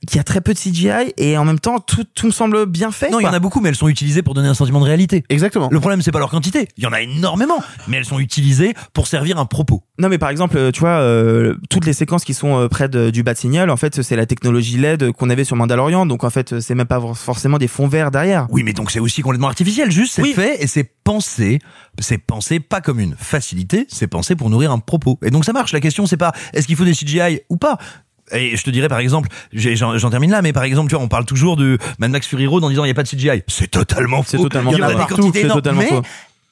Qu'il y a très peu de CGI et en même temps, tout, tout me semble bien fait. Non, il y en a beaucoup, mais elles sont utilisées pour donner un sentiment de réalité. Exactement. Le problème, c'est pas leur quantité. Il y en a énormément, mais elles sont utilisées pour servir un propos. Non mais par exemple, tu vois, euh, toutes les séquences qui sont euh, près de- du bas de signal, en fait, c'est la technologie LED qu'on avait sur Mandalorian, donc en fait, c'est même pas forcément des fonds verts derrière. Oui, mais donc c'est aussi complètement artificiel. Juste, c'est Oui. fait et c'est pensé. C'est pensé pas comme une facilité, c'est pensé pour nourrir un propos. Et donc ça marche. La question, c'est pas est-ce qu'il faut des CGI ou pas? Et je te dirais par exemple, j'en termine là, mais par exemple, tu vois, on parle toujours de Mad Max Fury Road en disant il n'y a pas de CGI. C'est totalement faux. C'est totalement il y en a des quantités énormes, totalement mais faux.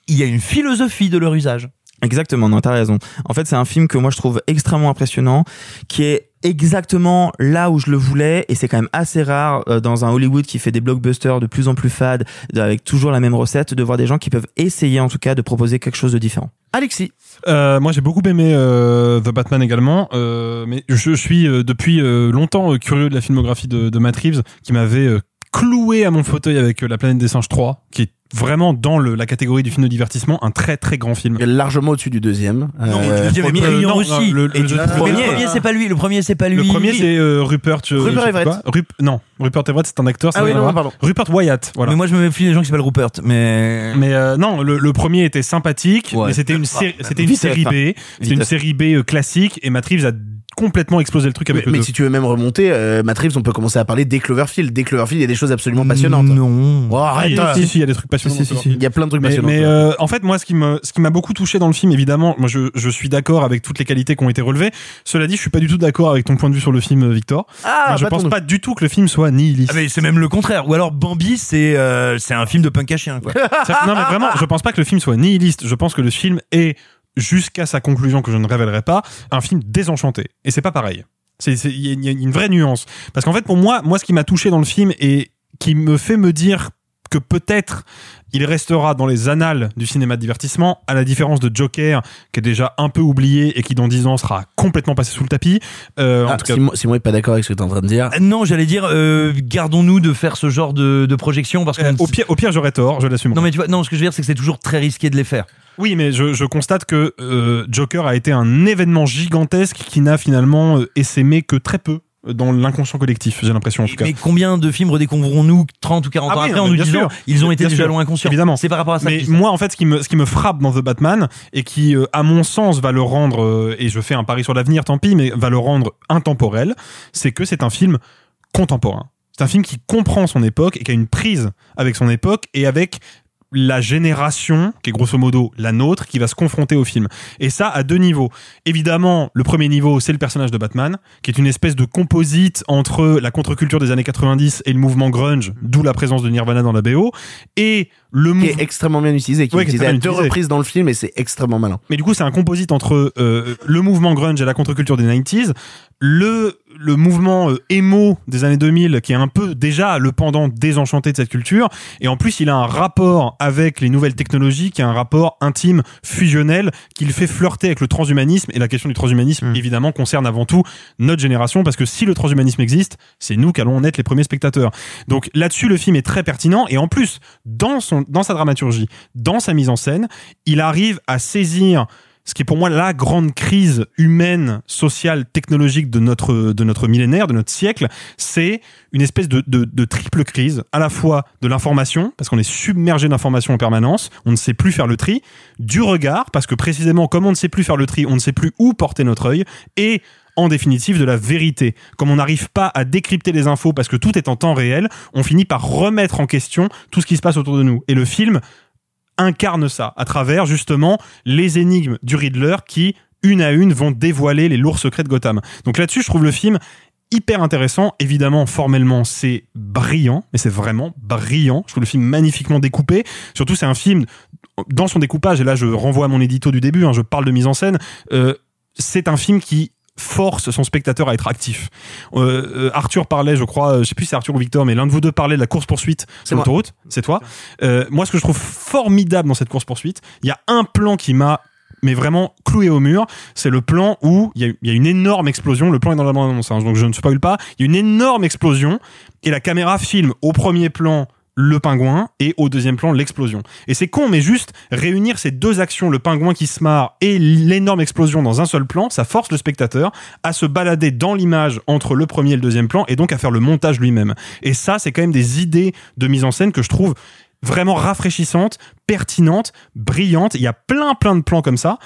il y a une philosophie de leur usage. Exactement, non, t'as raison. En fait, c'est un film que moi je trouve extrêmement impressionnant, qui est exactement là où je le voulais, et c'est quand même assez rare euh, dans un Hollywood qui fait des blockbusters de plus en plus fades, de- avec toujours la même recette, de voir des gens qui peuvent essayer en tout cas de proposer quelque chose de différent. Alexis. Euh, moi, j'ai beaucoup aimé euh, The Batman également, euh, mais je suis euh, depuis euh, longtemps curieux de la filmographie de, de Matt Reeves, qui m'avait cloué à mon fauteuil avec La planète des singes 3, qui est vraiment dans le, la catégorie du film de divertissement, un très très grand film. Largement au-dessus du deuxième. Non, Euh, est premier- brillant non, aussi. non, le- Et le- du- le le premier- premier, c'est pas lui. Le premier, c'est pas lui. Le premier, c'est euh, Rupert. euh, Rupert Everett. Rup- non, Rupert Everett, c'est un acteur. ça Ah oui, non, pardon. Rupert Wyatt, voilà. Mais moi, je me méfie des gens qui s'appellent Rupert. Mais Mais euh, non, le, le premier était sympathique, Ouais. mais c'était une série, c'était une série. B, c'était une série B euh, classique, et Matt Reeves a complètement explosé le truc Mais, avec le mais deux. si tu veux même remonter, euh, Matt Reeves, on peut commencer à parler des Cloverfield. Des Cloverfield, il y a des choses absolument passionnantes. Non. Oh, arrête. Ah, si, si, il y a des trucs passionnants. Si, si. Il y a plein de trucs Mais, passionnants. mais, euh, en fait, moi, ce qui me, ce qui m'a beaucoup touché dans le film, évidemment, moi, je, je suis d'accord avec toutes les qualités qui ont été relevées. Cela dit, je suis pas du tout d'accord avec ton point de vue sur le film, Victor. Ah, Moi, je pense pas du tout que le film soit nihiliste. Ah mais c'est même le contraire. Ou alors Bambi, c'est euh, c'est un film de punk à chien. Quoi. Non, mais vraiment, je pense pas que le film soit nihiliste. Je pense que le film est jusqu'à sa conclusion que je ne révélerai pas, un film désenchanté. Et c'est pas pareil. Il y, y a une vraie nuance. Parce qu'en fait, pour moi, moi, ce qui m'a touché dans le film et qui me fait me dire que peut-être il restera dans les annales du cinéma de divertissement, à la différence de Joker, qui est déjà un peu oublié et qui dans 10 ans sera complètement passé sous le tapis. Euh, en Ah, tout cas, Simon, Simon est pas d'accord avec ce que t'es en train de dire. Non, j'allais dire, euh, gardons-nous de faire ce genre de, de projection parce que. euh, au pire, au pire, j'aurais tort, je l'assume. Non, mais tu vois, non, ce que je veux dire, c'est que c'est toujours très risqué de les faire. Oui, mais je, je constate que euh, Joker a été un événement gigantesque qui n'a finalement euh, essaimé que très peu dans l'inconscient collectif, j'ai l'impression en tout cas. Mais combien de films redécouvrirons-nous 30 ou 40 Ah ans oui, après en nous disant sûr. ils ont été déjà sûr. loin inconscients Évidemment. C'est par rapport à ça. Mais moi, en fait, ce qui me, ce qui me frappe dans The Batman et qui, euh, à mon sens, va le rendre, euh, et je fais un pari sur l'avenir, tant pis, mais va le rendre intemporel, c'est que c'est un film contemporain. C'est un film qui comprend son époque et qui a une prise avec son époque et avec la génération, qui est grosso modo la nôtre, qui va se confronter au film. Et ça à deux niveaux. Évidemment, le premier niveau, c'est le personnage de Batman, qui est une espèce de composite entre la contre-culture des années 90 et le mouvement grunge, d'où la présence de Nirvana dans la BO, et le Qui est extrêmement bien utilisé, qui Ouais, est utilisé à deux utilisé. reprises dans le film et c'est extrêmement malin. Mais du coup, c'est un composite entre euh, le mouvement grunge et la contre-culture des 90s, le, le mouvement euh, emo des années 2000, qui est un peu déjà le pendant désenchanté de cette culture, et en plus, il a un rapport avec les nouvelles technologies, qui a un rapport intime, fusionnel, qui le fait flirter avec le transhumanisme, et la question du transhumanisme, évidemment, concerne avant tout notre génération, parce que si le transhumanisme existe, c'est nous qu'allons en être les premiers spectateurs. Donc là-dessus, le film est très pertinent, et en plus, dans, son, dans sa dramaturgie, dans sa mise en scène, il arrive à saisir ce qui est pour moi la grande crise humaine, sociale, technologique de notre, de notre millénaire, de notre siècle, c'est une espèce de, de, de triple crise, à la fois de l'information, parce qu'on est submergé d'informations en permanence, on ne sait plus faire le tri, du regard, parce que précisément comme on ne sait plus faire le tri, on ne sait plus où porter notre œil, et en définitive de la vérité. Comme on n'arrive pas à décrypter les infos parce que tout est en temps réel, on finit par remettre en question tout ce qui se passe autour de nous. Et le film incarne ça à travers justement les énigmes du Riddler qui, une à une, vont dévoiler les lourds secrets de Gotham. Donc là-dessus, je trouve le film hyper intéressant. Évidemment, formellement, c'est brillant, mais c'est vraiment brillant. Je trouve le film magnifiquement découpé. Surtout, c'est un film dans son découpage. Et là, je renvoie à mon édito du début. hein, je parle de mise en scène. euh, c'est un film qui force son spectateur à être actif. Euh, euh, Arthur parlait, je crois, euh, je sais plus si c'est Arthur ou Victor, mais l'un de vous deux parlait de la course poursuite C'est sur l'autoroute. C'est toi. Euh, moi, ce que je trouve formidable dans cette course poursuite, il y a un plan qui m'a mais vraiment cloué au mur, c'est le plan où il y, y a une énorme explosion. Le plan est dans la bande annonce, hein, donc je ne spoil pas. Il y a une énorme explosion et la caméra filme au premier plan le pingouin et au deuxième plan l'explosion. Et c'est con, mais juste réunir ces deux actions, le pingouin qui se marre et l'énorme explosion dans un seul plan, ça force le spectateur à se balader dans l'image entre le premier et le deuxième plan et donc à faire le montage lui-même. Et ça, c'est quand même des idées de mise en scène que je trouve vraiment rafraîchissantes, pertinentes, brillantes. Il y a plein plein de plans comme ça.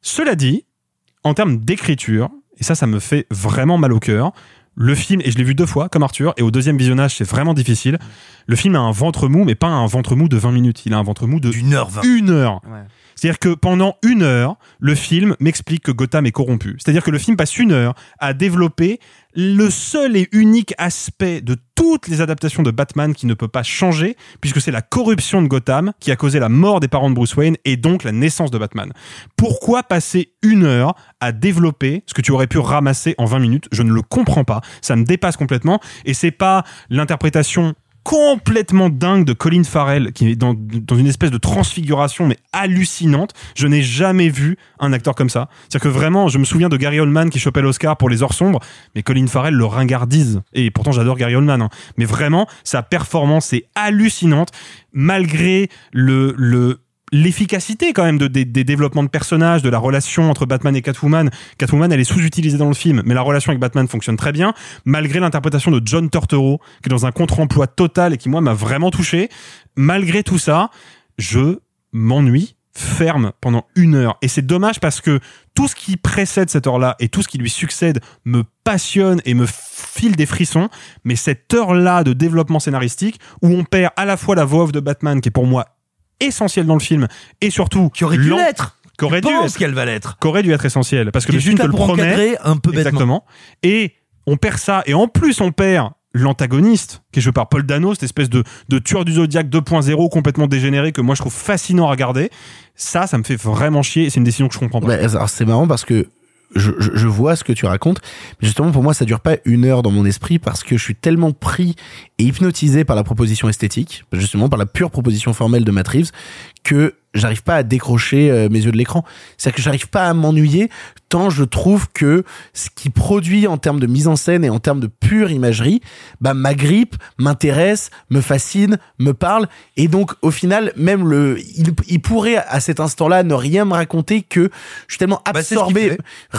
Cela dit, en termes d'écriture, et ça, ça me fait vraiment mal au cœur. Le film, et je l'ai vu deux fois, comme Arthur, et au deuxième visionnage, c'est vraiment difficile. Le film a un ventre mou, mais pas un ventre mou de 20 minutes. Il a un ventre mou de D'une heure vingt. une heure. C'est-à-dire que pendant une heure, le film m'explique que Gotham est corrompu. C'est-à-dire que le film passe une heure à développer le seul et unique aspect de toutes les adaptations de Batman qui ne peut pas changer, puisque c'est la corruption de Gotham qui a causé la mort des parents de Bruce Wayne et donc la naissance de Batman. Pourquoi passer une heure à développer ce que tu aurais pu ramasser en 20 minutes? Je ne le comprends pas. Ça me dépasse complètement. Et c'est pas l'interprétation complètement dingue de Colin Farrell qui est dans, dans une espèce de transfiguration mais hallucinante. Je n'ai jamais vu un acteur comme ça. C'est-à-dire que vraiment, je me souviens de Gary Oldman qui chopait l'Oscar pour Les Heures Sombres, mais Colin Farrell le ringardise. Et pourtant, j'adore Gary Oldman. hein. Mais vraiment, sa performance est hallucinante malgré le, le, l'efficacité quand même de, des, développements de personnages, de la relation entre Batman et Catwoman. Catwoman, elle est sous-utilisée dans le film, mais la relation avec Batman fonctionne très bien, malgré l'interprétation de John Turturro, qui est dans un contre-emploi total et qui, moi, m'a vraiment touché. Malgré tout ça, je m'ennuie ferme pendant une heure. Et c'est dommage parce que tout ce qui précède cette heure-là et tout ce qui lui succède me passionne et me file des frissons. Mais cette heure-là de développement scénaristique, où on perd à la fois la voix off de Batman, qui est pour moi essentielle dans le film, et surtout... Qui aurait dû l'être. Qu'aurait dû être qu'elle va l'être. qu'aurait dû être essentiel parce que le film te le promet un peu bêtement. exactement et on perd ça et en plus on perd l'antagoniste, qui est joué par Paul Dano, cette espèce de, de tueur du Zodiac 2.0 complètement dégénéré que moi je trouve fascinant à regarder, ça, ça me fait vraiment chier et c'est une décision que je comprends pas. Alors c'est marrant parce que je, je, vois ce que tu racontes, mais justement pour moi ça dure pas une heure dans mon esprit parce que je suis tellement pris et hypnotisé par la proposition esthétique, justement par la pure proposition formelle de Matt Reeves, que j'arrive pas à décrocher euh, mes yeux de l'écran. C'est-à-dire que j'arrive pas à m'ennuyer tant je trouve que ce qui produit en termes de mise en scène et en termes de pure imagerie, bah m'agrippe, m'intéresse, me fascine, me parle et donc au final même le il, il pourrait à cet instant-là ne rien me raconter que je suis tellement Bah, absorbé. *laughs*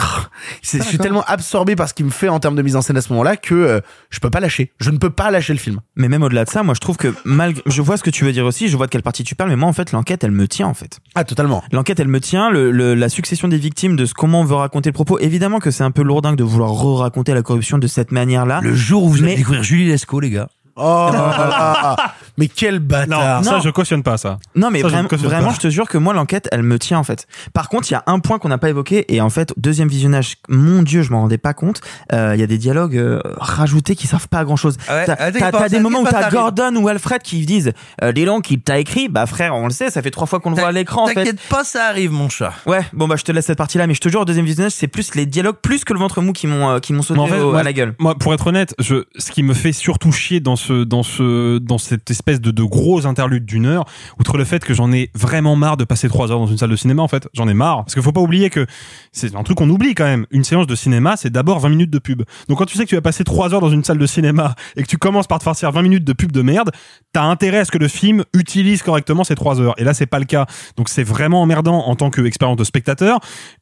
C'est- je suis tellement absorbé par ce qu'il me fait en termes de mise en scène à ce moment-là que euh, je peux pas lâcher. Je ne peux pas lâcher le film. Mais même au-delà de ça, moi je trouve que malgré, je vois ce que tu veux dire aussi, je vois de quelle partie tu parles, mais moi en fait l'enquête elle me tient en fait. Ah totalement. L'enquête elle me tient, le, le- la succession des victimes, de ce comment on veut raconter le propos. Évidemment que c'est un peu lourdingue de vouloir re-raconter la corruption de cette manière-là. Le jour où vous allez découvrir Julie Lescaut, les gars. Oh, *laughs* mais quel bâtard. Non, ça non. je cautionne pas ça. Non mais Ça, je vraiment, ne cautionne vraiment pas. je te jure que moi l'enquête elle me tient en fait. Par contre il y a un point qu'on n'a pas évoqué et en fait deuxième visionnage, mon dieu je m'en rendais pas compte. Euh, Il y a des dialogues euh, rajoutés qui servent pas à grand chose. Ah ouais, t'as ah, t'as- t'as des moments où t'as. Gordon ou Alfred qui disent euh, dis donc qui t'a écrit bah frère on le sait ça fait trois fois qu'on le voit à l'écran en fait. T'inquiète pas, ça arrive, mon chat. Ouais bon bah je te laisse cette partie là mais je te jure au deuxième visionnage c'est plus les dialogues plus que le ventre mou qui m'ont euh, qui m'ont sauté Mais en fait, au- moi, à la gueule. Moi, pour être honnête, je, ce qui me fait surtout chier dans dans ce, dans cette espèce de, de gros interlude d'une heure, outre le fait que j'en ai vraiment marre de passer trois heures dans une salle de cinéma, en fait, j'en ai marre. Parce qu'il faut pas oublier que c'est un truc qu'on oublie quand même. Une séance de cinéma, c'est d'abord 20 minutes de pub. Donc quand tu sais que tu vas passer trois heures dans une salle de cinéma et que tu commences par te farcir 20 minutes de pub de merde, t'as intérêt à ce que le film utilise correctement ces trois heures. Et là, c'est pas le cas. Donc c'est vraiment emmerdant en tant qu'expérience de spectateur.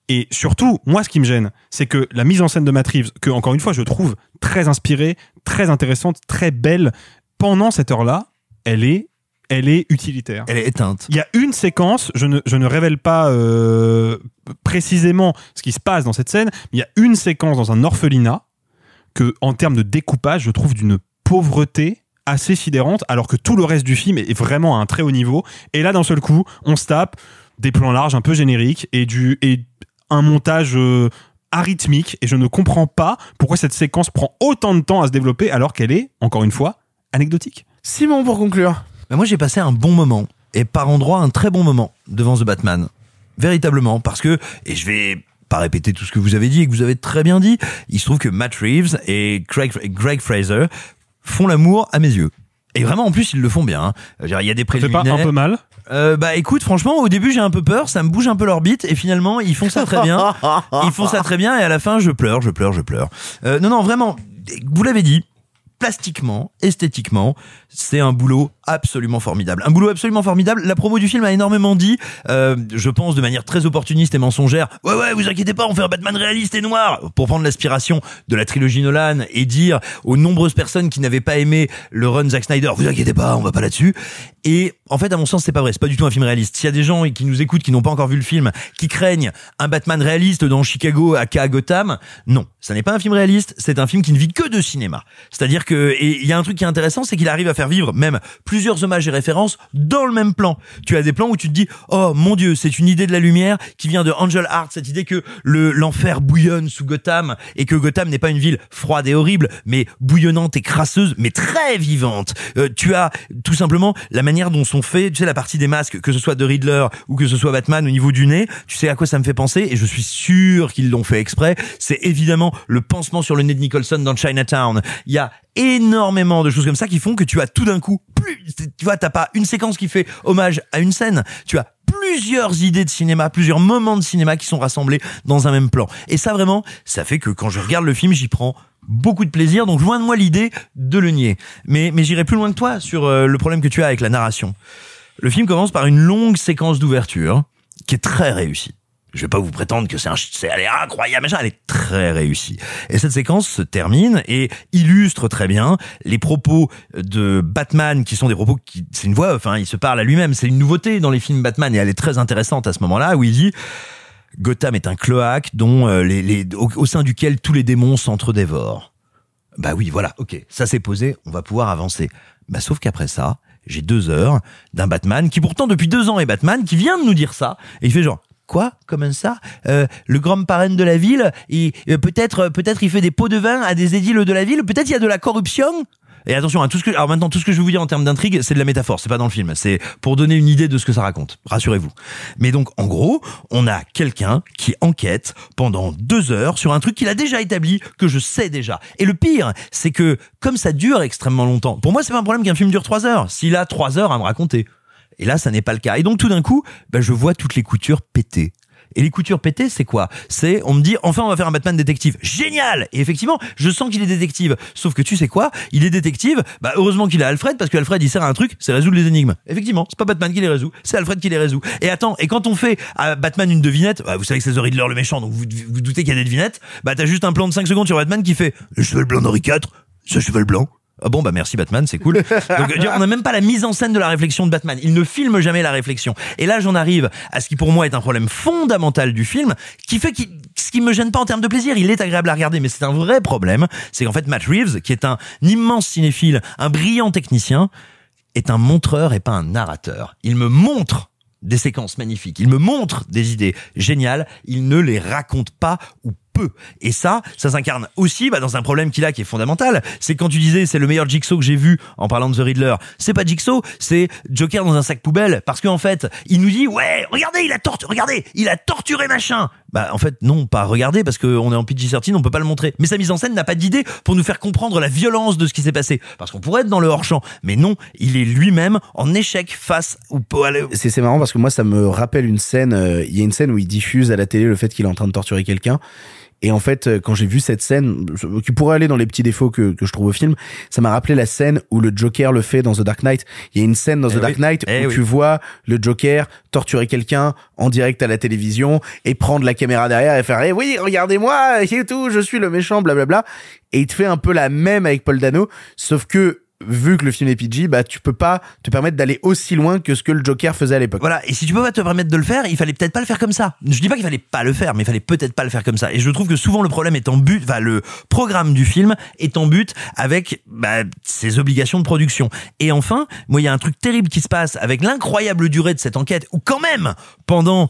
Et surtout, moi, ce qui me gêne, c'est que la mise en scène de Matt Reeves, que encore une fois, je trouve très inspirée, très intéressante, très belle, pendant cette heure-là, elle est, elle est utilitaire. Elle est éteinte. Il y a une séquence, je ne, je ne révèle pas euh, précisément ce qui se passe dans cette scène, mais il y a une séquence dans un orphelinat que, en termes de découpage, je trouve d'une pauvreté assez sidérante, alors que tout le reste du film est vraiment à un très haut niveau. Et là, d'un seul coup, on se tape des plans larges, un peu génériques, et du et un montage euh, arythmique. Et je ne comprends pas pourquoi cette séquence prend autant de temps à se développer, alors qu'elle est, encore une fois, anecdotique. Simon pour conclure. Bah, moi, j'ai passé un bon moment et par endroit un très bon moment devant The Batman. Véritablement, parce que et je vais pas répéter tout ce que vous avez dit et que vous avez très bien dit. Il se trouve que Matt Reeves et Craig, Greg Fraser font l'amour à mes yeux. Et vraiment, en plus, ils le font bien. hein. Je veux dire, Il y a des C'est pas préliminaires. un peu mal Euh, bah écoute, franchement, au début j'ai un peu peur, ça me bouge un peu l'orbite et finalement ils font ça très bien. *laughs* ils font ça très bien et à la fin je pleure, je pleure, je pleure. Euh, non, non, vraiment, vous l'avez dit, plastiquement, esthétiquement, c'est un boulot absolument formidable. Un boulot absolument formidable. La promo du film a énormément dit, euh, je pense de manière très opportuniste et mensongère, ouais ouais, vous inquiétez pas, on fait un Batman réaliste et noir, pour prendre l'aspiration de la trilogie Nolan et dire aux nombreuses personnes qui n'avaient pas aimé le run Zack Snyder, vous inquiétez pas, on va pas là-dessus. Et en fait, à mon sens, c'est pas vrai. C'est pas du tout un film réaliste. S'il y a des gens qui nous écoutent, qui n'ont pas encore vu le film, qui craignent un Batman réaliste dans Chicago à Gotham, non, ça n'est pas un film réaliste. C'est un film qui ne vit que de cinéma. C'est-à-dire que et il y a un truc qui est intéressant, c'est qu'il arrive à faire vivre même plusieurs hommages et références dans le même plan. Tu as des plans où tu te dis, oh mon dieu, c'est une idée de la lumière qui vient de Angel Art, cette idée que le l'enfer bouillonne sous Gotham et que Gotham n'est pas une ville froide et horrible, mais bouillonnante et crasseuse, mais très vivante. Euh, tu as tout simplement la manière dont sont faits, tu sais, la partie des masques, que ce soit de Riddler ou que ce soit Batman au niveau du nez, tu sais à quoi ça me fait penser et je suis sûr qu'ils l'ont fait exprès. C'est évidemment le pansement sur le nez de Nicholson dans Chinatown. Il y a énormément de choses comme ça qui font que tu as tout d'un coup plus, tu vois, t'as pas une séquence qui fait hommage à une scène, tu as plusieurs idées de cinéma, plusieurs moments de cinéma qui sont rassemblés dans un même plan. Et ça vraiment, ça fait que quand je regarde le film, j'y prends beaucoup de plaisir. Donc loin de moi l'idée de le nier. Mais, mais j'irai plus loin que toi sur euh, le problème que tu as avec la narration. Le film commence par une longue séquence d'ouverture qui est très réussie. Je vais pas vous prétendre que c'est un, c'est, elle est incroyable, elle est très réussie. Et cette séquence se termine et illustre très bien les propos de Batman qui sont des propos qui, c'est une voix, enfin, il se parle à lui-même. C'est une nouveauté dans les films Batman et elle est très intéressante à ce moment-là où il dit, Gotham est un cloaque dont euh, les, les, au, au sein duquel tous les démons s'entre-dévorent. Bah oui, voilà, ok, ça s'est posé, on va pouvoir avancer. Bah sauf qu'après ça, j'ai deux heures d'un Batman qui pourtant depuis deux ans est Batman, qui vient de nous dire ça, et il fait genre, quoi? Comment ça euh, Le grand parrain de la ville, il, euh, peut-être peut-être il fait des pots de vin à des édiles de la ville, peut-être il y a de la corruption? Et attention, hein, tout ce que, alors maintenant, tout ce que je vais vous dire en termes d'intrigue, c'est de la métaphore, c'est pas dans le film. C'est pour donner une idée de ce que ça raconte. Rassurez-vous. Mais donc, en gros, on a quelqu'un qui enquête pendant deux heures sur un truc qu'il a déjà établi, que je sais déjà. Et le pire, c'est que, comme ça dure extrêmement longtemps, pour moi, c'est pas un problème qu'un film dure trois heures. S'il a trois heures à me raconter. Et là, ça n'est pas le cas. Et donc, tout d'un coup, ben, je vois toutes les coutures péter. Et les coutures pétées, c'est quoi? C'est, on me dit, enfin, on va faire un Batman détective. Génial Et effectivement, je sens qu'il est détective. Sauf que tu sais quoi? Il est détective. Bah, heureusement qu'il a Alfred, parce que Alfred, il sert à un truc, c'est résoudre les énigmes. Effectivement, c'est pas Batman qui les résout, c'est Alfred qui les résout. Et attends, et quand on fait à Batman une devinette, bah, vous savez que c'est The Riddler le méchant, donc vous vous doutez qu'il y a des devinettes, bah, t'as juste un plan de 5 secondes sur Batman qui fait le cheval blanc d'Henri IV, ce cheval blanc. Ah bon bah merci Batman, c'est cool. *laughs* Donc on n'a même pas la mise en scène de la réflexion de Batman. Il ne filme jamais la réflexion. Et là j'en arrive à ce qui pour moi est un problème fondamental du film, qui fait qu'il ce qui me gêne pas en termes de plaisir, il est agréable à regarder, mais c'est un vrai problème. C'est qu'en fait Matt Reeves, qui est un immense cinéphile, un brillant technicien, est un montreur et pas un narrateur. Il me montre des séquences magnifiques. Il me montre des idées géniales. Il ne les raconte pas ou peu. Et ça, ça s'incarne aussi bah, dans un problème qu'il a qui est fondamental. C'est quand tu disais c'est le meilleur Jigsaw que j'ai vu en parlant de The Riddler. C'est pas Jigsaw, c'est Joker dans un sac poubelle. Parce qu'en fait, il nous dit ouais, regardez, il a torturé, regardez, il a torturé machin. Bah en fait non, pas regarder parce qu'on est en PG-13, on peut pas le montrer. Mais sa mise en scène n'a pas d'idée pour nous faire comprendre la violence de ce qui s'est passé. Parce qu'on pourrait être dans le hors champ, mais non, il est lui-même en échec face au. C'est marrant parce que moi ça me rappelle une scène. euh, Il y a une scène où il diffuse à la télé le fait qu'il est en train de torturer quelqu'un. Et en fait, euh, quand j'ai vu cette scène, qui pourrait aller dans les petits défauts que, que je trouve au film, ça m'a rappelé la scène où le Joker le fait dans The Dark Knight. Il y a une scène dans Eh The Dark. Knight Eh où oui. tu vois le Joker torturer quelqu'un en direct à la télévision et prendre la caméra derrière et faire eh oui regardez-moi et tout je suis le méchant blablabla et il te fait un peu la même avec Paul Dano sauf que vu que le film est PG bah tu peux pas te permettre d'aller aussi loin que ce que le Joker faisait à l'époque Voilà, et si tu peux pas te permettre de le faire, il fallait peut-être pas le faire comme ça. Je dis pas qu'il fallait pas le faire, mais il fallait peut-être pas le faire comme ça. Et je trouve que souvent le problème est en but, enfin le programme du film est en but avec bah, ses obligations de production. Et enfin, moi il y a un truc terrible qui se passe avec l'incroyable durée de cette enquête, où quand même pendant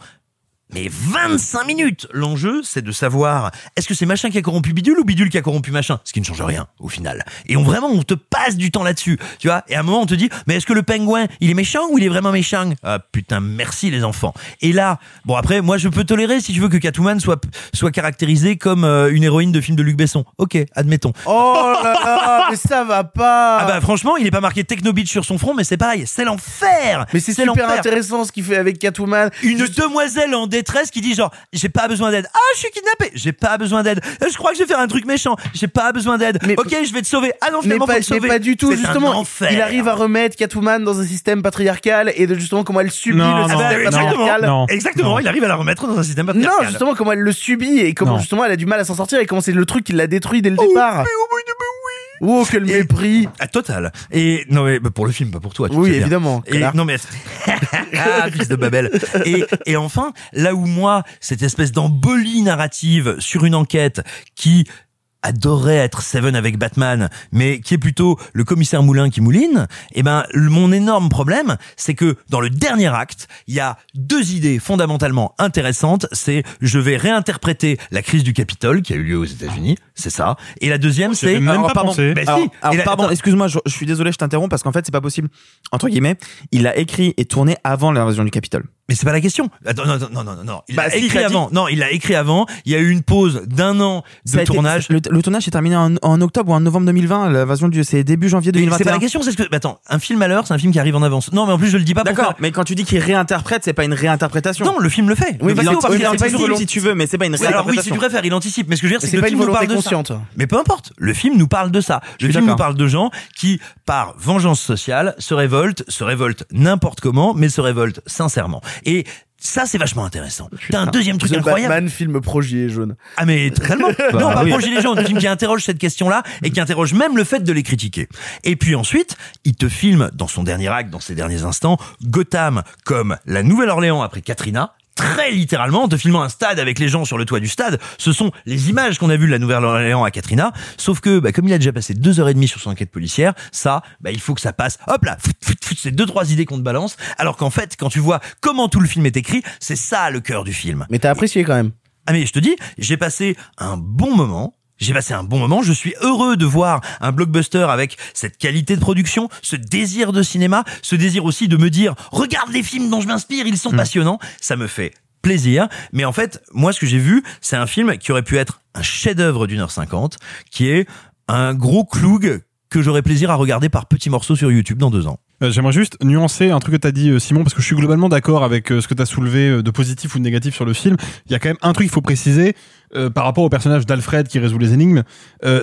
mais 25 minutes L'enjeu, c'est de savoir est-ce que c'est machin qui a corrompu bidule ou bidule qui a corrompu machin? Ce qui ne change rien au final. Et on vraiment, on te passe du temps là-dessus, tu vois? Et à un moment, on te dit mais est-ce que le pingouin, il est méchant ou il est vraiment méchant? Ah putain, merci les enfants. Et là, bon après, moi je peux tolérer si tu veux que Catwoman soit soit caractérisée comme euh, une héroïne de film de Luc Besson. Ok, admettons. oh là là *laughs* mais ça va pas Ah bah franchement, il est pas marqué Techno Beach sur son front, mais c'est pareil, c'est l'enfer. mais c'est super l'enfer. intéressant ce qu'il fait avec Catwoman Une demoiselle en détresse qui dit genre j'ai pas besoin d'aide. Ah je suis kidnappé. J'ai pas besoin d'aide. Euh, Je crois que je vais faire un truc méchant. J'ai pas besoin d'aide. Mais- ok je vais te sauver. Ah non mais finalement pas, faut te mais sauver. pas du tout justement il arrive à remettre Catwoman dans un système patriarcal et de justement comment elle subit Non, le non, Ah bah, système patriarcal non. Exactement. Non. Il arrive à la remettre dans un système non patriarcal. justement comment elle le subit et comment Non. justement elle a du mal à s'en sortir et comment c'est le truc qui l'a détruit dès le départ oh quel Et- mépris Ah, total. Et non mais bah, pour le film, pas pour toi. tu oui sais bien. évidemment Et non mais *laughs* ah fils de Babel. Et et enfin là où moi cette espèce d'embolie narrative sur une enquête qui adorerait être Seven avec Batman, mais qui est plutôt le commissaire Moulin qui mouline, eh ben, mon énorme problème, c'est que dans le dernier acte, il y a deux idées fondamentalement intéressantes. C'est, je vais réinterpréter la crise du Capitole qui a eu lieu aux États-Unis, c'est ça. Et la deuxième, c'est, même Alors, pas pardon. pensé. Ben Alors, si. alors, la- pardon, excuse-moi, je, je suis désolé, je t'interromps parce qu'en fait, c'est pas possible. Entre guillemets, il a écrit et tourné avant l'invasion du Capitole. Mais c'est pas la question. Attends, non, non, non, non, non. Il Bah, a écrit dit- avant. Non, il l'a écrit avant. Il y a eu une pause d'un an Ça de été- tournage. le, le tournage s'est terminé en, en octobre ou en novembre 2020. L'invasion du, c'est début janvier Mais C'est 2021. pas la question, c'est ce que. bah, Attends, un film à l'heure, c'est un film qui arrive en avance. Non, mais en plus, je le dis pas D'accord, faire- mais quand tu dis qu'il réinterprète, c'est pas une réinterprétation. Non, le film le fait. oui, parce qu'il anticipe anticipe si tu veux, mais c'est pas une Oui, alors oui, si réinterprétation. tu préfères, il anticipe. Mais ce que je veux dire, c'est que le film nous parle de ça. Mais peu importe, le film nous parle de ça. Le film nous parle de gens qui, par vengeance sociale, se révoltent, se révoltent n'importe comment, mais se révoltent sincèrement. Et ça, c'est vachement intéressant. T'as un deuxième truc The incroyable. Batman film pro gilet jaune Ah mais totalement. *laughs* non, Bah pas oui. pour Gilets jaunes, un film qui interroge cette question-là et qui interroge même le fait de les critiquer. Et puis ensuite, il te filme dans son dernier acte, dans ses derniers instants, Gotham comme la Nouvelle-Orléans après Katrina. Très littéralement, en te filmant un stade avec les gens sur le toit du stade, ce sont les images qu'on a vues de la Nouvelle-Orléans à Katrina. Sauf que, bah, comme il a déjà passé deux heures et demie sur son enquête policière, ça, bah, il faut que ça passe. Hop là, fout, fout, fout, c'est deux trois idées qu'on te balance. Alors qu'en fait, quand tu vois comment tout le film est écrit, c'est ça le cœur du film. mais t'as apprécié quand même Ah mais je te dis, j'ai passé un bon moment. J'ai passé un bon moment, je suis heureux de voir un blockbuster avec cette qualité de production, ce désir de cinéma, ce désir aussi de me dire regarde les films dont je m'inspire, ils sont passionnants, ça me fait plaisir. Mais en fait, moi ce que j'ai vu, c'est un film qui aurait pu être un chef-d'œuvre d'une heure cinquante, qui est un gros cloug que j'aurais plaisir à regarder par petits morceaux sur YouTube dans deux ans. Euh, J'aimerais juste nuancer un truc que t'as dit, euh, Simon, parce que je suis globalement d'accord avec euh, ce que t'as soulevé de positif ou de négatif sur le film. Il y a quand même un truc qu'il faut préciser par rapport au personnage d'Alfred qui résout les énigmes.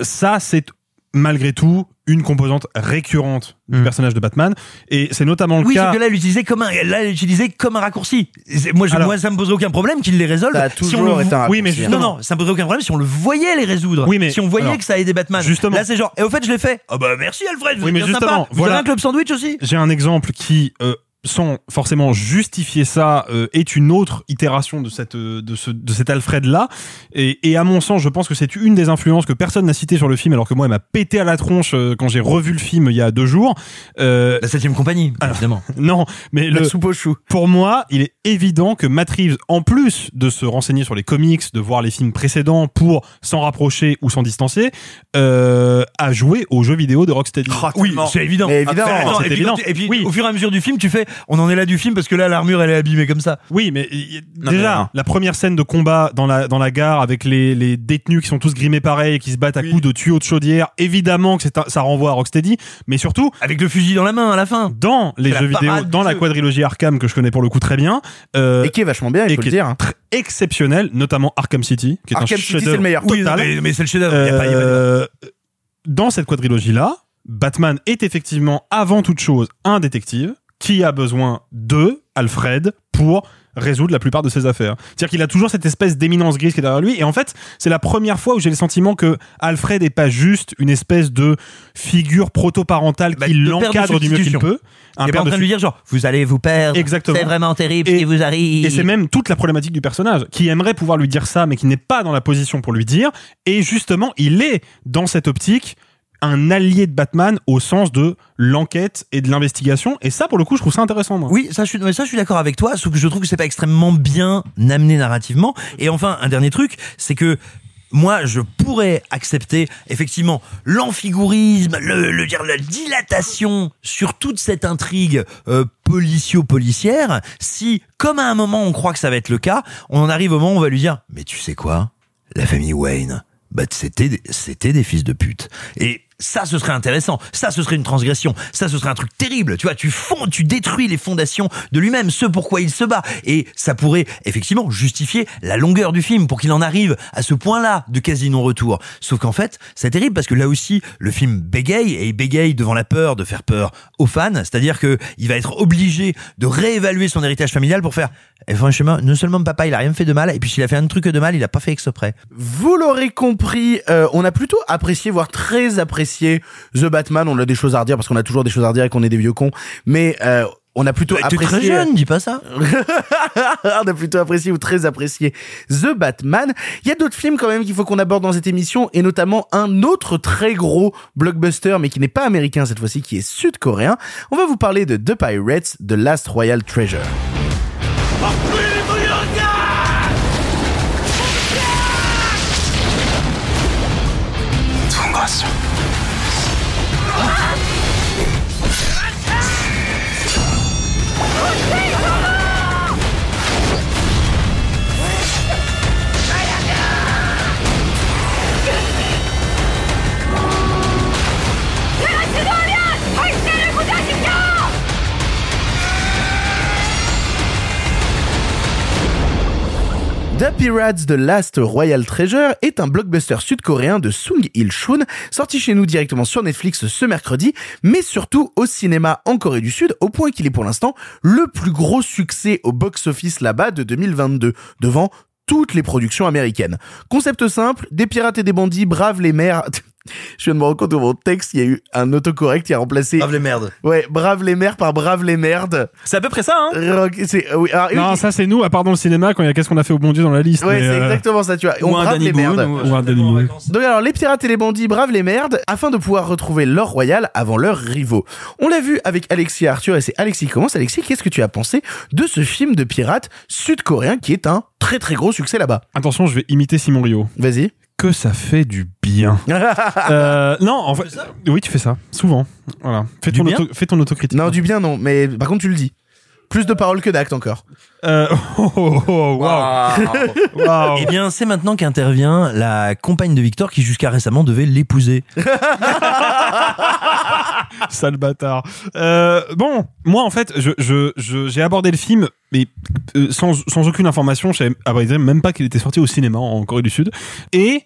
Ça, c'est malgré tout une composante récurrente du personnage de Batman, et c'est notamment le Hmm. Oui, cas. que là, elle l'utilisait comme un, là, elle l'utilisait comme un raccourci. Moi, je, Alors- moi, ça me pose aucun problème qu'il les résolve. Ça a si on le été un oui, mais justement, hein. non, ça me pose aucun problème si on le voyait les résoudre. Oui, mais- si on voyait alors, que ça aidait Batman. justement. Là, c'est genre, et au fait, je l'ai fait. Ah bah, merci Alfred, vous Oui, êtes mais bien justement, sympa. Vous voilà. avez un club sandwich aussi? J'ai un exemple qui, euh, sans forcément justifier ça, euh, est une autre itération de cette euh, de ce de cet Alfred là. Et, et à mon sens, je pense que c'est une des influences que personne n'a cité sur le film, alors que moi, elle m'a pété à la tronche euh, quand j'ai revu le film il y a deux jours. Euh, La septième compagnie, évidemment. *laughs* non, mais La le, soupe au chou. pour moi, il est évident que Matt Reeves, en plus de se renseigner sur les comics, de voir les films précédents pour s'en rapprocher ou s'en distancer, euh, a joué aux jeux vidéo de Rocksteady. Oui, c'est évident. Attends, C'est et puis, évident. et puis, Oui. au fur et à mesure du film, tu fais, on en est là du film parce que là, l'armure, elle est abîmée comme ça. Oui, mais y- y- Non, déjà, mais la première scène de combat dans la, dans la gare avec les, les détenus qui sont tous grimés pareil et qui se battent à coups de tuyaux de chaudière, évidemment que c'est un- ça renvoie à Rocksteady, mais surtout, Avec le fusil dans la main à la fin. dans les jeux vidéo, dans la jeu. quadrilogie Arkham que je connais pour le coup très bien, euh, Et qui est vachement bien, il et faut qui le est dire. hein. exceptionnel, notamment Arkham City, qui est Arkham un City, c'est le meilleur. Oui, total. mais, mais c'est le chef-d'œuvre. Euh, dans cette quadrilogie-là, Batman est effectivement avant toute chose un détective qui a besoin de Alfred pour résoudre la plupart de ses affaires. C'est-à-dire qu'il a toujours cette espèce d'éminence grise qui est derrière lui et en fait, c'est la première fois où j'ai le sentiment que Alfred n'est pas juste une espèce de figure proto-parentale Bah, qui l'encadre du mieux qu'il peut. Un Il est pas en train de lui dire genre, vous allez vous perdre. Exactement. C'est vraiment terrible ce Et- qui vous arrive. Et c'est même toute la problématique du personnage, qui aimerait pouvoir lui dire ça, mais qui n'est pas dans la position pour lui dire. Et justement, il est dans cette optique un allié de Batman au sens de l'enquête et de l'investigation. Et ça, pour le coup, je trouve ça intéressant. Moi. Oui, ça je suis, d'accord avec toi, sauf que je trouve que c'est pas extrêmement bien amené narrativement. Et enfin, un dernier truc, c'est que moi, je pourrais accepter effectivement l'amphigourisme, le, dire la dilatation sur toute cette intrigue euh, policio-policière, si, comme à un moment on croit que ça va être le cas, on en arrive au moment où on va lui dire, mais tu sais quoi, la famille Wayne, bah c'était des- c'était des fils de pute. Et ça, ce serait intéressant. Ça, ce serait une transgression. Ça, ce serait un truc terrible. Tu vois, tu fonds, tu détruis les fondations de lui-même, ce pourquoi il se bat. Et ça pourrait effectivement justifier la longueur du film pour qu'il en arrive à ce point-là de quasi non-retour. Sauf qu'en fait, c'est terrible parce que là aussi, le film bégaye et il bégaye devant la peur de faire peur aux fans. C'est-à-dire que il va être obligé de réévaluer son héritage familial pour faire. Et franchement, non seulement papa, il a rien fait de mal, et puis s'il a fait un truc de mal, il a pas fait exprès. Vous l'aurez compris, euh, on a plutôt apprécié, voire très apprécié The Batman. On a des choses à redire parce qu'on a toujours des choses à redire et qu'on est des vieux cons. Mais euh, on a plutôt Bah, T'es apprécié. très jeune, dis pas ça. *laughs* on a plutôt apprécié ou très apprécié The Batman. Il y a d'autres films quand même qu'il faut qu'on aborde dans cette émission et notamment un autre très gros blockbuster mais qui n'est pas américain cette fois-ci, qui est sud-coréen. On va vous parler de The Pirates, The Last Royal Treasure. 통 The Pirates The Last Royal Treasure est un blockbuster sud-coréen de Sung Il-shun, sorti chez nous directement sur Netflix ce mercredi, mais surtout au cinéma en Corée du Sud, au point qu'il est pour l'instant le plus gros succès au box-office là-bas de 2022, devant toutes les productions américaines. Concept simple, des pirates et des bandits bravent les mers... *laughs* Je viens de me rendre compte dans mon texte, il y a eu un autocorrect qui a remplacé... Brave les merdes. Ouais, brave les mers par brave les merdes. C'est à peu près ça, hein Rock- c'est- euh, oui, alors, Non, oui, ça c'est nous, à part dans le cinéma, quand il y a qu'est-ce qu'on a fait au bon Dieu dans la liste. Ouais, mais, c'est euh, exactement ça, tu vois. Ou On un brave Danny les Boone, merdes. ou- ou un Danny Boone. Donc alors, les pirates et les bandits bravent les merdes afin de pouvoir retrouver l'or royal avant leurs rivaux. On l'a vu avec Alexis et Arthur et c'est Alexis qui commence. Alexis, qu'est-ce que tu as pensé de ce film de pirates sud-coréen qui est un très très gros succès là-bas? Attention, je vais imiter Simon Rio. Vas-y. Que ça fait du bien. *laughs* Euh, non, en fait, oui, tu fais ça souvent. Voilà, fais Du ton, bien? auto- fais ton autocritique. Non, du bien, non. Mais par contre, tu le dis. Plus de paroles que d'actes encore. Euh, *laughs* oh, oh, oh. Eh bien, c'est maintenant qu'intervient la compagne de Victor qui jusqu'à récemment devait l'épouser. *laughs* Sale bâtard. Euh, bon, moi en fait, je, je, je- j'ai abordé le film, mais euh, sans, sans aucune information. Je savais à vrai dire, même pas qu'il était sorti au cinéma en Corée du Sud. Et,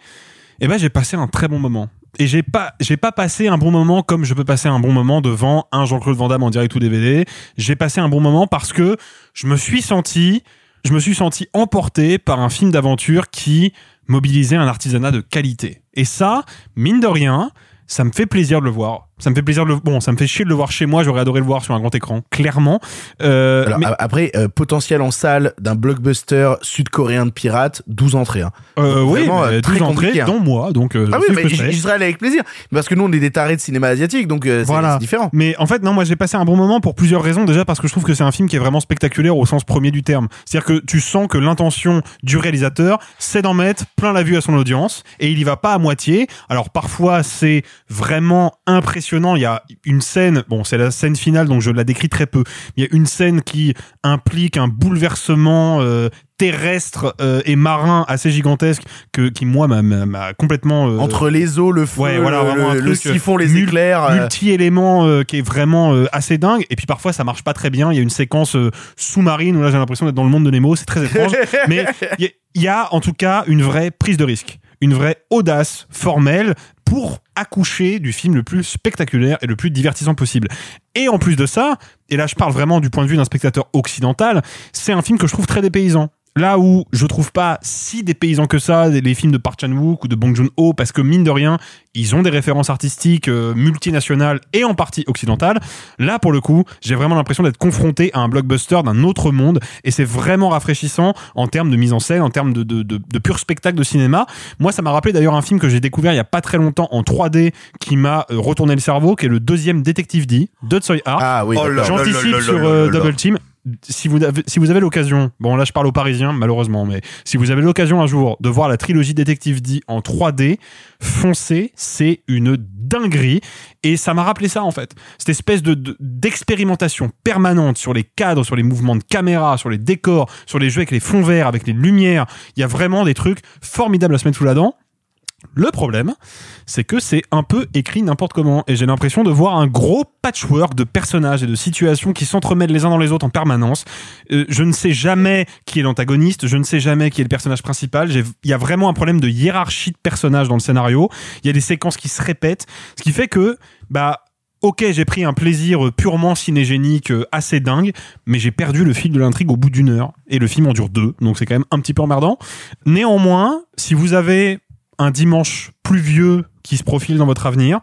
eh ben, j'ai passé un très bon moment. Et j'ai pas, j'ai pas passé un bon moment comme je peux passer un bon moment devant un Jean-Claude Van Damme en direct ou DVD. J'ai passé un bon moment parce que je me suis senti, je me suis senti emporté par un film d'aventure qui mobilisait un artisanat de qualité. Et ça, mine de rien, ça me fait plaisir de le voir. Ça me fait plaisir de le bon, ça me fait chier de le voir chez moi. J'aurais adoré le voir sur un grand écran, clairement. Euh, Alors, mais- a- après, euh, potentiel en salle d'un blockbuster sud-coréen de pirates, 12 entrées. Hein. euh, oui, Vraiment, mais euh, 12 très entrées, hein. dont moi, donc. Ah oui, mais je serais allé avec plaisir. Parce que nous, on est des tarés de cinéma asiatique, donc c'est Voilà. c'est différent. Mais en fait, non, moi j'ai passé un bon moment pour plusieurs raisons. Déjà parce que je trouve que c'est un film qui est vraiment spectaculaire au sens premier du terme. C'est-à-dire que tu sens que l'intention du réalisateur, c'est d'en mettre plein la vue à son audience et il y va pas à moitié. Alors parfois c'est vraiment impressionnant. Il y a une scène, bon c'est la scène finale donc je la décris très peu. Il y a une scène qui implique un bouleversement euh, terrestre euh, et marin assez gigantesque que qui moi m'a- complètement euh, Entre les eaux, le feu, Ouais, voilà, le, siphon, les mul- éclairs. multi-élément euh, qui est vraiment assez dingue. Et puis parfois ça marche pas très bien. Il y a une séquence sous-marine où là j'ai l'impression d'être dans le monde de Nemo. C'est très étrange. *laughs* Mais il y, a- il y a en tout cas une vraie prise de risque. Une vraie audace formelle pour accoucher du film le plus spectaculaire et le plus divertissant possible. Et en plus de ça, et là je parle vraiment du point de vue d'un spectateur occidental, c'est un film que je trouve très dépaysant. Là où je trouve pas si dépaysant que ça les films de Park Chan-wook ou de Bong Joon-ho parce que mine de rien, ils ont des références artistiques euh, multinationales et en partie occidentales. Là pour le coup, j'ai vraiment l'impression d'être confronté à un blockbuster d'un autre monde et c'est vraiment rafraîchissant en termes de mise en scène, en termes de, de, de, de pur spectacle de cinéma. Moi, ça m'a rappelé d'ailleurs un film que j'ai découvert il y a pas très longtemps en 3D qui m'a euh, retourné le cerveau, qui est le deuxième Détective D de Hark. Ah oui, Oh J'anticipe sur euh. Double Team. Si vous avez, si vous avez l'occasion, bon là je parle aux Parisiens malheureusement, mais si vous avez l'occasion un jour de voir la trilogie Détective D en 3D, foncez, c'est une dinguerie et ça m'a rappelé ça en fait. Cette espèce de de- d'expérimentation permanente sur les cadres, sur les mouvements de caméra, sur les décors, sur les jeux avec les fonds verts, avec les lumières. Il y a vraiment des trucs formidables à se mettre sous la dent. Le problème, c'est que c'est un peu écrit n'importe comment et j'ai l'impression de voir un gros patchwork de personnages et de situations qui s'entremêlent les uns dans les autres en permanence. Euh, je ne sais jamais qui est l'antagoniste, je ne sais jamais qui est le personnage principal. Il y a vraiment un problème de hiérarchie de personnages dans le scénario. Il y a des séquences qui se répètent, ce qui fait que bah Ok, j'ai pris un plaisir purement cinégénique euh, assez dingue, mais j'ai perdu le fil de l'intrigue au bout d'une heure et le film en dure deux, donc c'est quand même un petit peu emmerdant. Néanmoins, si vous avez un dimanche pluvieux qui se profile dans votre avenir,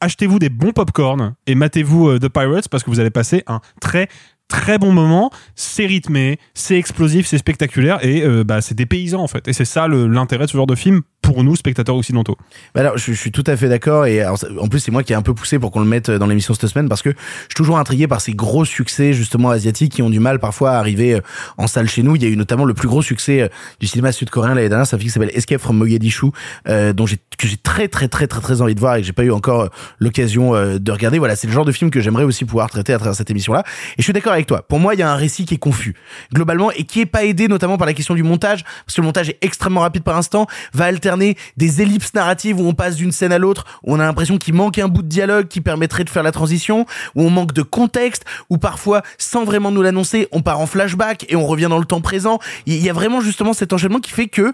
achetez-vous des bons popcorn et matez-vous euh, The Pirates parce que vous allez passer un très très bon moment. C'est rythmé, c'est explosif, c'est spectaculaire et euh, bah, c'est dépaysant en fait. Et c'est ça l'intérêt de ce genre de film pour nous spectateurs occidentaux. Bah alors, je, je suis tout à fait d'accord et en plus c'est moi qui ai un peu poussé pour qu'on le mette dans l'émission cette semaine parce que je suis toujours intrigué par ces gros succès justement asiatiques qui ont du mal parfois à arriver euh, en salle chez nous. Il y a eu notamment le plus gros succès euh, du cinéma sud-coréen l'année dernière, c'est un film qui s'appelle Escape from Mogadishu, euh, dont j'ai que j'ai très très très très très envie de voir et que j'ai pas eu encore euh, l'occasion euh, de regarder. Voilà, c'est le genre de film que j'aimerais aussi pouvoir traiter à travers cette émission-là. Et je suis d'accord avec toi. Pour moi, il y a un récit qui est confus globalement et qui est pas aidé notamment par la question du montage parce que le montage est extrêmement rapide par instant, va des ellipses narratives où on passe d'une scène à l'autre, où on a l'impression qu'il manque un bout de dialogue qui permettrait de faire la transition, où on manque de contexte, où parfois, sans vraiment nous l'annoncer, on part en flashback et on revient dans le temps présent. Il y a vraiment justement cet enchaînement qui fait que,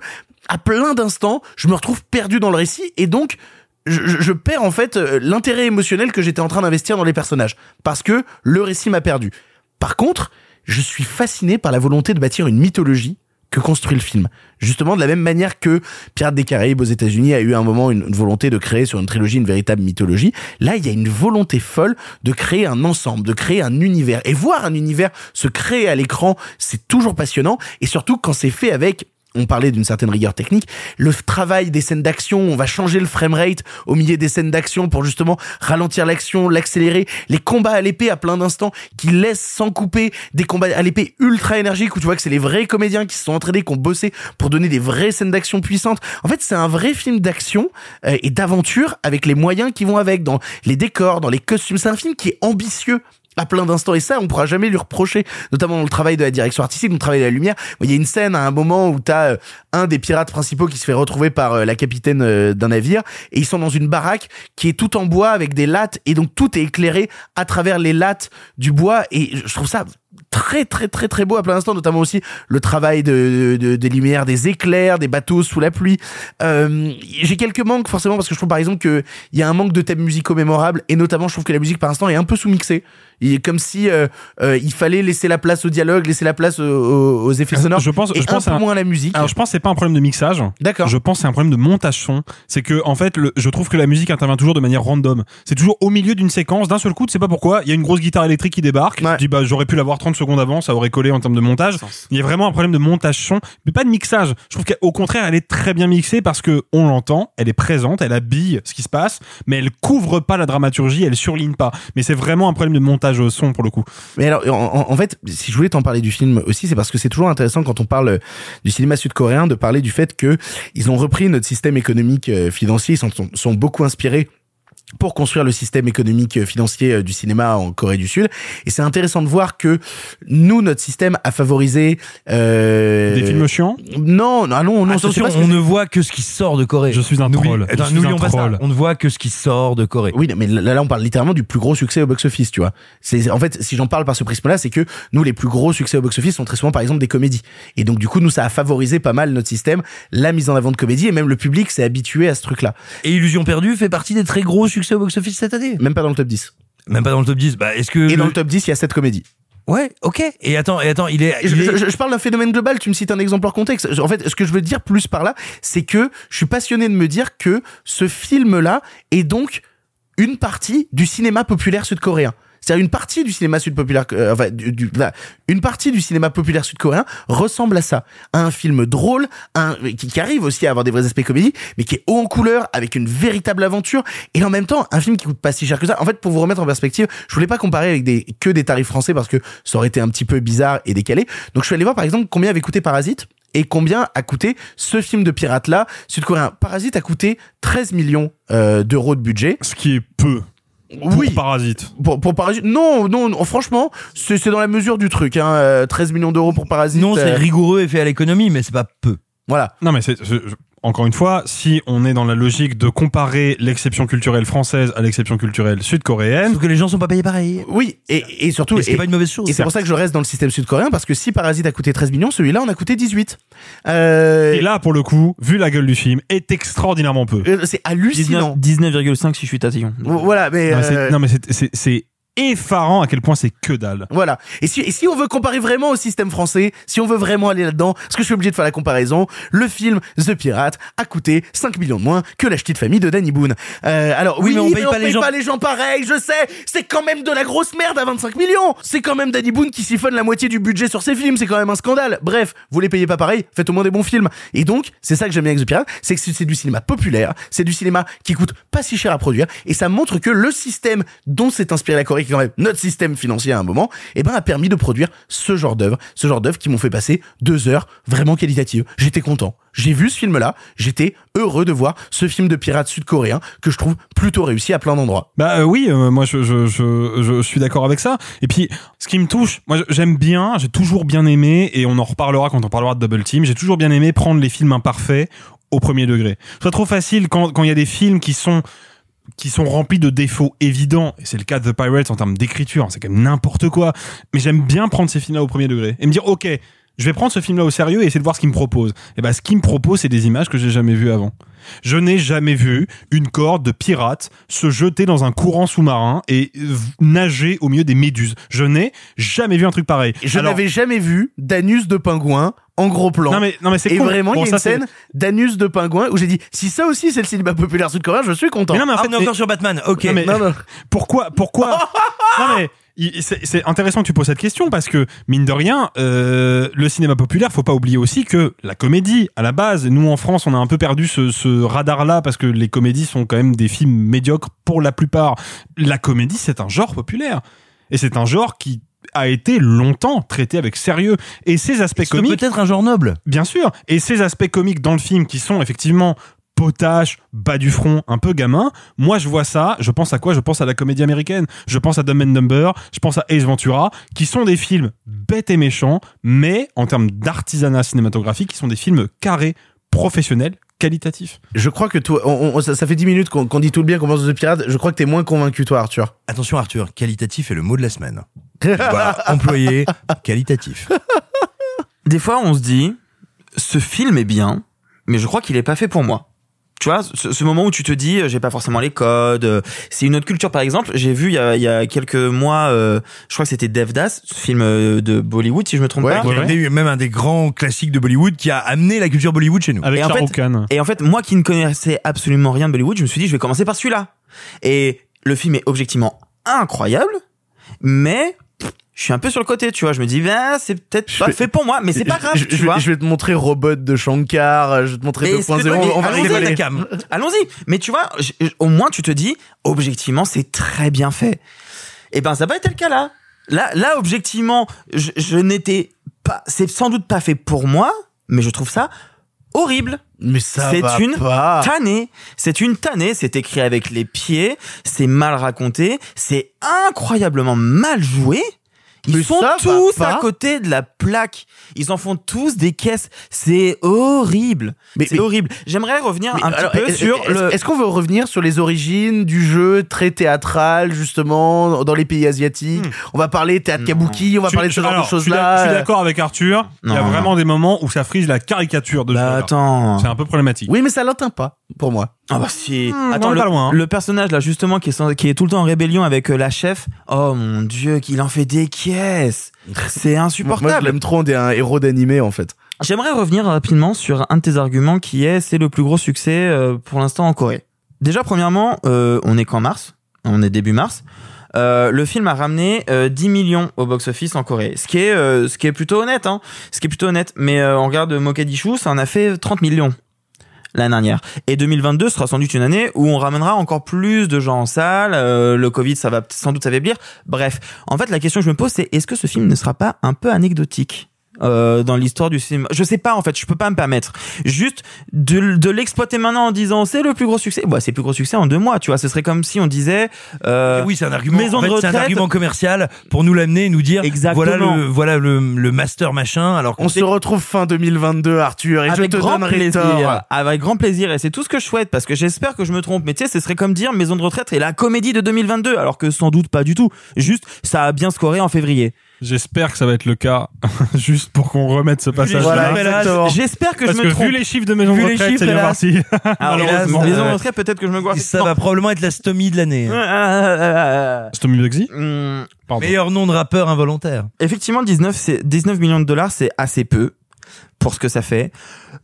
à plein d'instants, je me retrouve perdu dans le récit et donc, je, je- je perds en fait euh, l'intérêt émotionnel que j'étais en train d'investir dans les personnages. Parce que le récit m'a perdu. Par contre, je suis fasciné par la volonté de bâtir une mythologie que construit le film. Justement, de la même manière que Pirates des Caraïbes aux États-Unis a eu un moment une volonté de créer sur une trilogie une véritable mythologie. Là, il y a une volonté folle de créer un ensemble, de créer un univers. Et voir un univers se créer à l'écran, c'est toujours passionnant. Et surtout quand c'est fait avec on parlait d'une certaine rigueur technique. Le travail des scènes d'action, on va changer le framerate au milieu des scènes d'action pour justement ralentir l'action, l'accélérer. Les combats à l'épée à plein d'instants qui laissent sans couper des combats à l'épée ultra énergiques où tu vois que c'est les vrais comédiens qui se sont entraînés, qui ont bossé pour donner des vraies scènes d'action puissantes. En fait, c'est un vrai film d'action euh, et d'aventure avec les moyens qui vont avec dans les décors, dans les costumes. C'est un film qui est ambitieux à plein d'instants et ça on pourra jamais lui reprocher notamment dans le travail de la direction artistique dans le travail de la lumière. Il y a une scène à un moment où t'as euh, un des pirates principaux qui se fait retrouver par euh, la capitaine euh, d'un navire et ils sont dans une baraque qui est tout en bois avec des lattes et donc tout est éclairé à travers les lattes du bois et je trouve ça très très très très beau à plein d'instants notamment aussi le travail de, de- des lumières des éclairs des bateaux sous la pluie. J'ai quelques manques forcément parce que je trouve par exemple que il y a un manque de thèmes musicaux mémorables et notamment je trouve que la musique par instant est un peu sous-mixée il est comme si euh, euh, il fallait laisser la place au dialogue laisser la place aux, effets sonores Je pense, et je pense un peu à- moins à la musique Alors je pense que c'est pas un problème de mixage. D'accord. Je pense que c'est un problème de montage son. C'est que en fait, le- je trouve que la musique intervient toujours de manière random. C'est toujours au milieu d'une séquence, d'un seul coup, tu sais pas pourquoi. Il y a une grosse guitare électrique qui débarque. Tu dis bah j'aurais pu l'avoir 30 secondes avant, ça aurait collé en termes de montage. Il y a vraiment un problème de montage son, mais pas de mixage. Je trouve qu'au contraire, elle est très bien mixée parce que on l'entend, elle est présente, elle habille ce qui se passe, mais elle couvre pas la dramaturgie, elle surligne pas. Mais c'est vraiment un problème de montage son pour le coup. Mais alors, en, en- en fait, si je voulais t'en parler du film aussi, c'est parce que c'est toujours intéressant quand on parle du cinéma sud-coréen de parler du fait que ils ont repris notre système économique euh, financier, ils sont, sont, sont beaucoup inspirés pour construire le système économique euh, financier euh, du cinéma en Corée du Sud. Et c'est intéressant de voir que nous, notre système a favorisé... Euh... Des films chiants? Non, non, non, non. Attention, on ne voit que ce qui sort de Corée. Je suis un troll. N'oublions un pas ça. On ne voit que ce qui sort de Corée. Oui, mais là, là, on parle littéralement du plus gros succès au box-office, tu vois. C'est en fait, si j'en parle par ce prisme-là, c'est que nous, les plus gros succès au box-office sont très souvent, par exemple, des comédies. Et donc, du coup, nous, ça a favorisé pas mal notre système, la mise en avant de comédies, et même le public s'est habitué à ce truc-là. Et Illusion perdue fait partie des très gros succès au box-office cette année? Même pas dans le top 10. Même pas dans le top 10. Bah, est-ce que Et dans le- top 10, il y a cette comédies. Ouais, ok. Et attends, et attends, il est. Et Je, il est- je- je parle d'un phénomène global, tu me cites un exemple hors contexte. En fait, ce que je veux dire plus par là, c'est que je suis passionné de me dire que ce film-là est donc une partie du cinéma populaire sud-coréen. C'est-à-dire une partie du cinéma sud populaire, euh, enfin, du, du- voilà, une partie du cinéma populaire sud-coréen ressemble à ça, à un film drôle, un, qui, qui arrive aussi à avoir des vrais aspects comédie, mais qui est haut en couleur, avec une véritable aventure, et en même temps un film qui coûte pas si cher que ça. En fait, pour vous remettre en perspective, je voulais pas comparer avec des que des tarifs français parce que ça aurait été un petit peu bizarre et décalé. Donc je suis allé voir par exemple combien avait coûté Parasite et combien a coûté ce film de pirate là sud-coréen. Parasite a coûté 13 millions euh, d'euros de budget. Ce qui est peu. Oui. Pour Parasite. Pour, pour Parasite, non, non, non, franchement, c'est dans la mesure du truc. Hein, euh, 13 millions d'euros pour Parasite. Non, c'est euh, rigoureux et fait à l'économie, mais c'est pas peu. Voilà. Non, mais c'est, encore une fois, si on est dans la logique de comparer l'exception culturelle française à l'exception culturelle sud-coréenne. Sauf que les gens sont pas payés pareil. Oui, et, et surtout, Et c'est pas une mauvaise chose. Et c'est pour ça que je reste dans le système sud-coréen parce que si Parasite a coûté 13 millions, celui-là en a coûté 18. Euh, Et là, pour le coup, vu la gueule du film, est extraordinairement peu. euh, c'est hallucinant. 19 19,5 si je suis tatillon. Voilà, mais Non, mais c'est- mais effarant à quel point c'est que dalle. Voilà. Et si, et si on veut comparer vraiment au système français, si on veut vraiment aller là-dedans, parce que je suis obligé de faire la comparaison, le film The Pirate a coûté 5 millions de moins que La Petite Famille de Danny Boone. Euh, alors Oui, oui, mais on paye pas les gens- pas les gens pareil, je sais, c'est quand même de la grosse merde à 25 millions. C'est quand même Danny Boone qui siphonne la moitié du budget sur ses films, c'est quand même un scandale. Bref, vous les payez pas pareil, faites au moins des bons films. Et donc, c'est ça que j'aime bien avec The Pirate, c'est que c'est c'est du cinéma populaire, c'est du cinéma qui coûte pas si cher à produire, et ça montre que le système dont s'est inspiré la Corée, même notre système financier à un moment, eh ben, a permis de produire ce genre d'œuvre, ce genre d'œuvre qui m'ont fait passer deux heures vraiment qualitatives. J'étais content. J'ai vu ce film-là, j'étais heureux de voir ce film de pirate sud-coréen que je trouve plutôt réussi à plein d'endroits. Bah euh, oui, euh, moi je, je, je, suis d'accord avec ça. Et puis, ce qui me touche, moi j'aime bien, j'ai toujours bien aimé, et on en reparlera quand on parlera de Double Team, j'ai toujours bien aimé prendre les films imparfaits au premier degré. C'est trop facile quand il y a des films qui sont qui sont remplis de défauts évidents, et c'est le cas de The Pirates en termes d'écriture, c'est quand même n'importe quoi, mais j'aime bien prendre ces films-là au premier degré, et me dire, ok, je vais prendre ce film-là au sérieux et essayer de voir ce qu'il me propose. Et ben, ce qu'il me propose, c'est des images que j'ai jamais vues avant. Je n'ai jamais vu une corde de pirate se jeter dans un courant sous-marin et nager au milieu des méduses. Je n'ai jamais vu un truc pareil. Je Alors- n'avais jamais vu d'anus de pingouin en gros plan. Non mais non mais c'est Et con. vraiment, Bon, il y a une scène d'anus de pingouin où j'ai dit, si ça aussi c'est le cinéma populaire sud-coréen, je suis content. Mais non mais en Ah, fait on est mais- encore sur Batman. Ok. Non, mais- Non, non. pourquoi pourquoi *laughs* Non mais il- c'est intéressant que tu poses cette question parce que mine de rien, euh, le cinéma populaire, faut pas oublier aussi que la comédie, à la base, nous en France, on a un peu perdu ce, ce radar-là parce que les comédies sont quand même des films médiocres pour la plupart. La comédie, c'est un genre populaire et c'est un genre qui a été longtemps traité avec sérieux et ces aspects comiques peut-être un genre noble? Bien sûr. Et ces aspects comiques dans le film qui sont effectivement potache, bas du front, un peu gamin. Moi, je vois ça. Je pense à quoi? Je pense à la comédie américaine. Je pense à Dumb and Number. Je pense à Ace Ventura, qui sont des films bêtes et méchants, mais en termes d'artisanat cinématographique, qui sont des films carrés, professionnels, qualitatifs. Je crois que toi, on- on- ça, ça fait 10 minutes qu'on dit tout le bien qu'on pense de Pirate. Je crois que t'es moins convaincu, toi, Arthur. Attention Arthur, qualitatif est le mot de la semaine. *laughs* voilà, employé qualitatif. Des fois, on se dit, ce film est bien, mais je crois qu'il est pas fait pour moi. Tu vois, ce, ce moment où tu te dis, euh, j'ai pas forcément les codes, euh, c'est une autre culture. Par exemple, j'ai vu il y a, il y a quelques mois, euh, je crois que c'était Devdas, ce film euh, de Bollywood, si je me trompe Ouais, pas. qui est devenu même un des grands classiques de Bollywood qui a amené la culture Bollywood chez nous. Avec Et en fait-. Et en fait, moi qui ne connaissais absolument rien de Bollywood, je me suis dit, je vais commencer par celui-là. Et le film est objectivement incroyable, mais je suis un peu sur le côté, tu vois. Je me dis, ben, c'est peut-être pas vais- fait pour moi, mais c'est pas grave, je, tu je vois. je vais te montrer Robot de Shankar, je vais te montrer Mais est-ce que 2.0. toi, mais On va allons-y. *laughs* Allons-y. Mais tu vois, au moins tu te dis, objectivement, c'est très bien fait. Et ben, ça va être le cas là. Là, là, objectivement, je, je n'étais pas, c'est sans doute pas fait pour moi, mais je trouve ça horrible. Mais ça C'est une pas. tannée. C'est une tannée. C'est écrit avec les pieds. C'est mal raconté. C'est incroyablement mal joué. Ils Mais sont tous à côté de la plaque. Ils en font tous des caisses. C'est horrible. Mais- c'est horrible. J'aimerais revenir Mais un alors, petit peu est- sur est-ce- le. Est-ce qu'on veut revenir sur les origines du jeu très théâtral, justement, dans les pays asiatiques? On va parler théâtre kabuki, on va Tu- parler de ce genre alors, de d'ac- Je suis choses-là. d'accord avec Arthur? Il y a Non, vraiment des moments où ça frise la caricature de ce Bah, jeu-là. attends. C'est un peu problématique. Oui, mais ça l'atteint pas, pour moi. Ah bah si. Hmm, Attends, le, pas loin, hein. le personnage là justement qui est, sans- qui est tout le temps en rébellion avec euh, la chef. Oh mon dieu, qu'il en fait des caisses. C'est Moi, *laughs* moi, je insupportable. l'aime trop, on est un héros d'animé, en fait. J'aimerais revenir rapidement sur un de tes arguments qui est c'est le plus gros succès euh, pour l'instant en Corée. Déjà premièrement, euh, on est qu'en mars, on est début mars. Euh, le film a ramené euh, 10 millions au box-office en Corée, ce qui est euh, ce qui est plutôt honnête, hein. Ce qui est plutôt honnête. Mais euh, on regarde Mogadishu, ça en a fait 30 millions l'année dernière. Et 2022 sera sans doute une année où on ramènera encore plus de gens en salle. euh, le Covid, ça va sans doute s'affaiblir. Bref, en fait, la question que je me pose, c'est est-ce que ce film ne sera pas un peu anecdotique? Euh, dans l'histoire du cinéma Je sais pas en fait, je peux pas me permettre. Juste de, de l'exploiter maintenant en disant c'est le plus gros succès. Bah, c'est le plus gros succès en deux mois, tu vois. Ce serait comme si on disait euh, oui, c'est un argument. maison en fait, de c'est un retraite. argument commercial pour nous l'amener et nous dire Exactement. voilà le voilà le, le master machin. Alors qu'on On se retrouve fin 2022, Arthur, et je avec te grand donnerai plaisir, tort. avec grand plaisir, et c'est tout ce que je souhaite parce que j'espère que je me trompe. Mais tu sais, ce serait comme dire Maison de retraite et la comédie de 2022, alors que sans doute pas du tout. Juste, ça a bien scoré en février. J'espère que ça va être le cas, *laughs* juste pour qu'on remette ce passage Voilà, là. J'espère que Parce je que me trompe. vu les chiffres de maison de les retraite, chiffres, c'est bien parti. Alors, Malheureusement, Maison de ouais. retraite, peut-être que je me gourre. ça va probablement être la stomie de l'année. hein. Stomy Bugsy Hum, Pardon. Meilleur nom de rappeur involontaire. Effectivement, 19, c'est 19 millions de dollars, c'est assez peu pour ce que ça fait.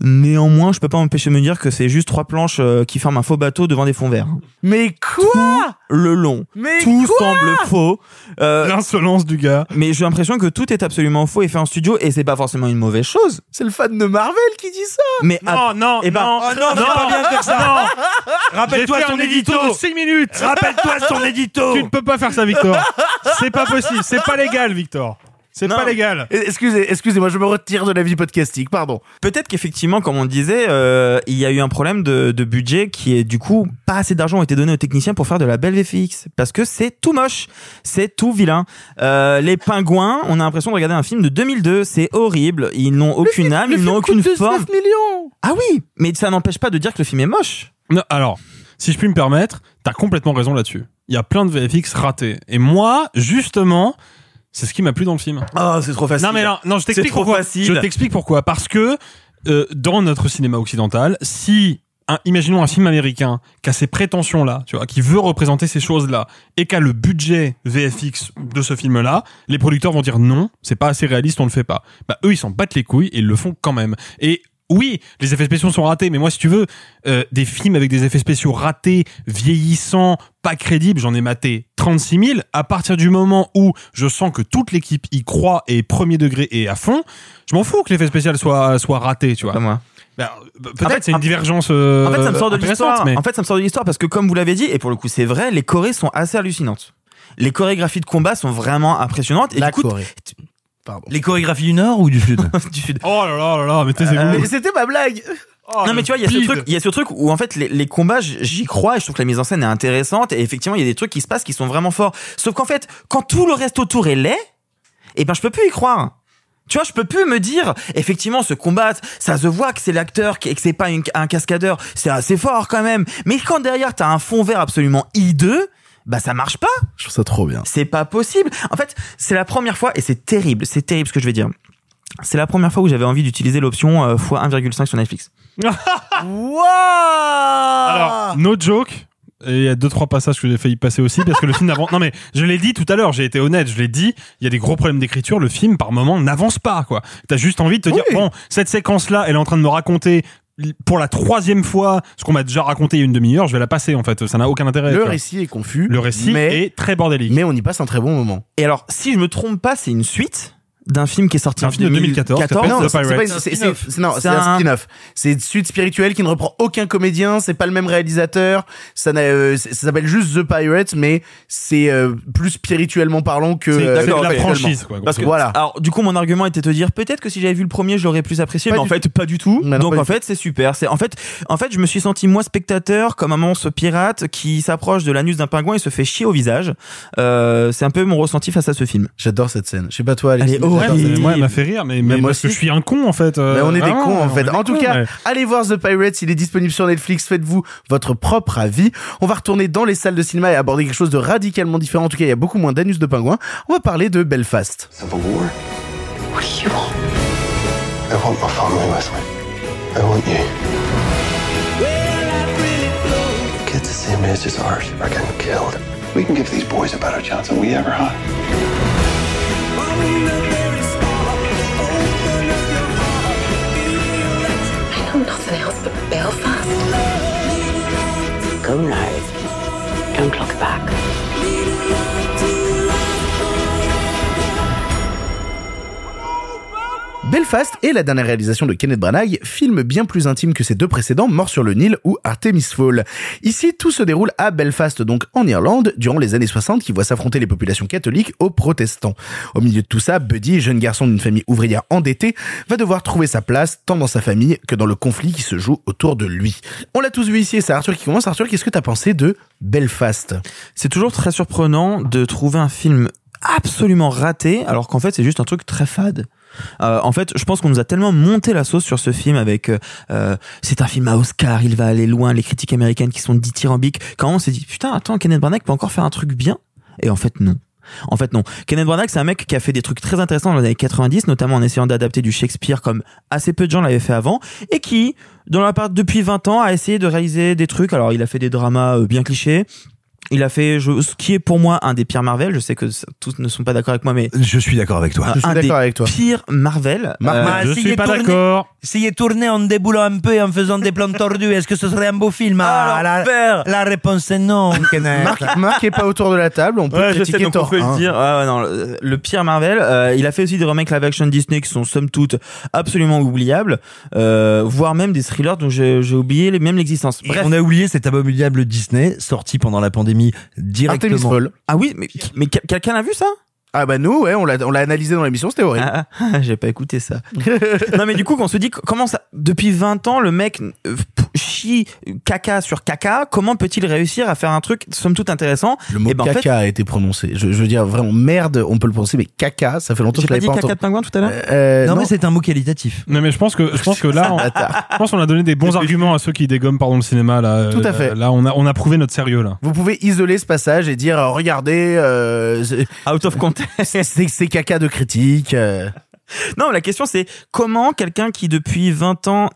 Néanmoins, je peux pas m'empêcher de me dire que c'est juste trois planches euh, qui forment un faux bateau devant des fonds verts. Mais quoi Le long. Mais Tout quoi semble faux. Euh, L'insolence du gars. mais j'ai l'impression que tout est absolument faux et fait en studio et c'est pas forcément une mauvaise chose. C'est le fan de Marvel qui dit ça Mais Non, non, eh ben, non, Oh non, c'est pas bien de faire ça. Rappelle-toi son édito édito. de 6 minutes. Rappelle-toi son édito. Tu ne peux pas faire ça, Victor. C'est pas possible. C'est pas légal, Victor. C'est pas légal. Excusez, excusez-moi, je me retire de la vie podcastique, pardon. Peut-être qu'effectivement, comme on disait, euh, il y a eu un problème de, de budget qui est du coup pas assez d'argent ont été donné aux techniciens pour faire de la belle VFX parce que c'est tout moche, c'est tout vilain. Euh, les pingouins, on a l'impression de regarder un film de 2002, c'est horrible. Ils n'ont aucune âme, ils n'ont aucune coûte 19 forme. millions Ah oui, mais ça n'empêche pas de dire que le film est moche. Non, alors, si je puis me permettre, t'as complètement raison là-dessus. Il y a plein de VFX ratés. Et moi, justement, c'est ce qui m'a plu dans le film. Oh, c'est trop facile. Non mais non, non, je t'explique pourquoi. facile. Je t'explique pourquoi. Parce que euh, dans notre cinéma occidental, si un- imaginons un film américain qui a ces prétentions là, tu vois, qui veut représenter ces choses là, et qui a le budget VFX de ce film là, les producteurs vont dire non, c'est pas assez réaliste, on le fait pas. Bah eux ils s'en battent les couilles et ils le font quand même. Et oui, les effets spéciaux sont ratés, mais moi, si tu veux, euh, des films avec des effets spéciaux ratés, vieillissants, pas crédibles, j'en ai maté 36 000. À partir du moment où je sens que toute l'équipe y croit et premier degré et à fond, je m'en fous que l'effet spécial soit, soit raté, tu vois. Pas moi. Ben, Peut-être En fait, c'est une en- divergence. euh, En fait, ça me sort de intéressante, l'histoire. mais- En fait, ça me sort de l'histoire parce que, comme vous l'avez dit, et pour le coup, c'est vrai, les chorés sont assez hallucinantes. Les chorégraphies de combat sont vraiment impressionnantes. Et La du coup, Corée. Les chorégraphies du Nord ou du Sud *laughs* du sud. Oh là là là là, mais t'es Euh, Mais c'était ma blague. non mais tu vois, il y a ce truc, il y a ce truc où en fait les, les combats, j'y crois et je trouve que la mise en scène est intéressante et effectivement il y a des trucs qui se passent qui sont vraiment forts. Sauf qu'en fait, quand tout le reste autour est laid, et ben je peux plus y croire. Tu vois, je peux plus me dire, effectivement, ce combat, ça se voit que c'est l'acteur et que c'est pas une- un cascadeur, c'est assez fort quand même. Mais quand derrière t'as un fond vert absolument hideux, bah ça marche pas. Je trouve ça trop bien. C'est pas possible. En fait, c'est la première fois, et c'est terrible, c'est terrible ce que je vais dire. C'est la première fois où j'avais envie d'utiliser l'option euh, x1,5 sur Netflix. *laughs* Alors, no joke. Et il y a deux trois passages que j'ai failli passer aussi parce que le film n'avance. Non mais je l'ai dit tout à l'heure, j'ai été honnête, je l'ai dit. Il y a des gros problèmes d'écriture. Le film par moment n'avance pas quoi. T'as juste envie de te dire bon cette séquence là, elle est en train de me raconter pour la troisième fois ce qu'on m'a déjà raconté il y a une demi-heure. Je vais la passer en fait. Ça n'a aucun intérêt. Le récit est confus. Le récit mais, est très bordélique. mais on y passe un très bon moment. Et alors, si je me trompe pas, c'est une suite? D'un film qui est sorti en film de 2014 qui s'appelle Non, The c'est un spin-off. C'est une suite spirituelle qui ne reprend aucun comédien, c'est pas le même réalisateur, ça, euh, ça s'appelle juste The Pirates, mais c'est euh, plus spirituellement parlant que... Euh, la franchise quoi. Parce que, grosso Voilà. alors, du coup, mon argument était de te dire peut-être que si j'avais vu le premier, j'aurais plus apprécié, Pas mais en fait, pas du tout. Non, Donc, en fait, c'est super. C'est, en fait, en fait, je me suis senti, moi, spectateur, comme un monstre pirate qui s'approche de l'anus d'un pingouin et se fait chier au visage. C'est un peu mon ressenti face à ce film. J'adore cette scène. Je sais pas toi, est Ouais, mais moi, elle m'a fait rire, mais, mais, Mais moi parce que je suis un con en fait. euh, Mais on est des vraiment, cons en fait. En tout cons, cas, allez voir The Pirates, il est disponible sur Netflix, faites-vous votre propre avis. On va retourner dans les salles de cinéma et aborder quelque chose de radicalement différent. En tout cas, il y a beaucoup moins d'anus de pingouin. On va parler de Belfast. Civil War? What do you want? I want my family with me. I want you. Kids the same age as ours are getting killed. We can give these boys a better chance than we ever had. Nothing else but Belfast. Go now. Don't look back. Belfast est la dernière réalisation de Kenneth Branagh, film bien plus intime que ses deux précédents, Mort sur le Nil ou Artemis Fall. Ici, tout se déroule à Belfast, donc en Irlande, durant les années 60 qui voient s'affronter les populations catholiques aux protestants. Au milieu de tout ça, Buddy, jeune garçon d'une famille ouvrière endettée, va devoir trouver sa place tant dans sa famille que dans le conflit qui se joue autour de lui. On l'a tous vu ici, c'est Arthur qui commence. Arthur, qu'est-ce que t'as pensé de Belfast? C'est toujours très surprenant de trouver un film absolument raté, alors qu'en fait, c'est juste un truc très fade. Euh, en fait, je pense qu'on nous a tellement monté la sauce sur ce film avec euh, euh, c'est un film à Oscar, il va aller loin, les critiques américaines qui sont dithyrambiques. Quand on s'est dit putain, attends, Kenneth Branagh peut encore faire un truc bien? Et en fait, non. En fait, non. Kenneth Branagh, c'est un mec qui a fait des trucs très intéressants dans les années 90, notamment en essayant d'adapter du Shakespeare comme assez peu de gens l'avaient fait avant, et qui, dans la part depuis 20 ans, a essayé de réaliser des trucs. Alors, il a fait des dramas euh, bien clichés. Il a fait je- ce qui est pour moi un des pires Marvel. Je sais que ça- tous ne sont pas d'accord avec moi, mais Je suis d'accord avec toi. Je suis un des avec toi. pires Marvel. Mar- Euh, Mar- Je suis pas d'accord. S'il est tourné en déboulant un peu et en faisant des plans tordus, est-ce que ce serait un beau film? Alors, la, père la réponse est non. *laughs* Marc, Marc est pas autour de la table, on peut Ouais, je sais, critiquer on le 1. dire. Ah ouais, non, le, le pire Marvel. euh, il a fait aussi des remakes live action Disney qui sont somme toute absolument oubliables, euh, voire même des thrillers dont j'ai j'ai oublié les- même l'existence. Et Bref. on a oublié cet abominable Disney sorti pendant la pandémie Artemis directement. Fall. Ah oui, mais, mais quel- quelqu'un a vu ça? Ah bah nous, ouais, on l'a on l'a analysé dans l'émission, c'était horrible. Ah, ah, J'ai pas écouté ça. *laughs* non mais du coup, qu'on se dit comment ça depuis 20 ans le mec euh, chie caca sur caca, comment peut-il réussir à faire un truc somme toute intéressant Le mot Eh ben, en caca fait- a été prononcé. Je, je veux dire vraiment merde, on peut le prononcer, mais caca, ça fait longtemps que je pas l'avais dit pas caca de pingouin tout à l'heure Euh, non, non, mais c'est un mot qualitatif. Non mais je pense que je pense que là, on, je pense qu'on a donné des bons arguments à ceux qui dégomment pardon le cinéma là. Tout à Euh, fait. Là, on a on a prouvé notre sérieux là. vous pouvez isoler ce passage et dire euh, regardez, euh, c'est- Out of context. c'est c'est caca de critique. euh. *laughs* Non, la question c'est comment quelqu'un qui depuis 20 ans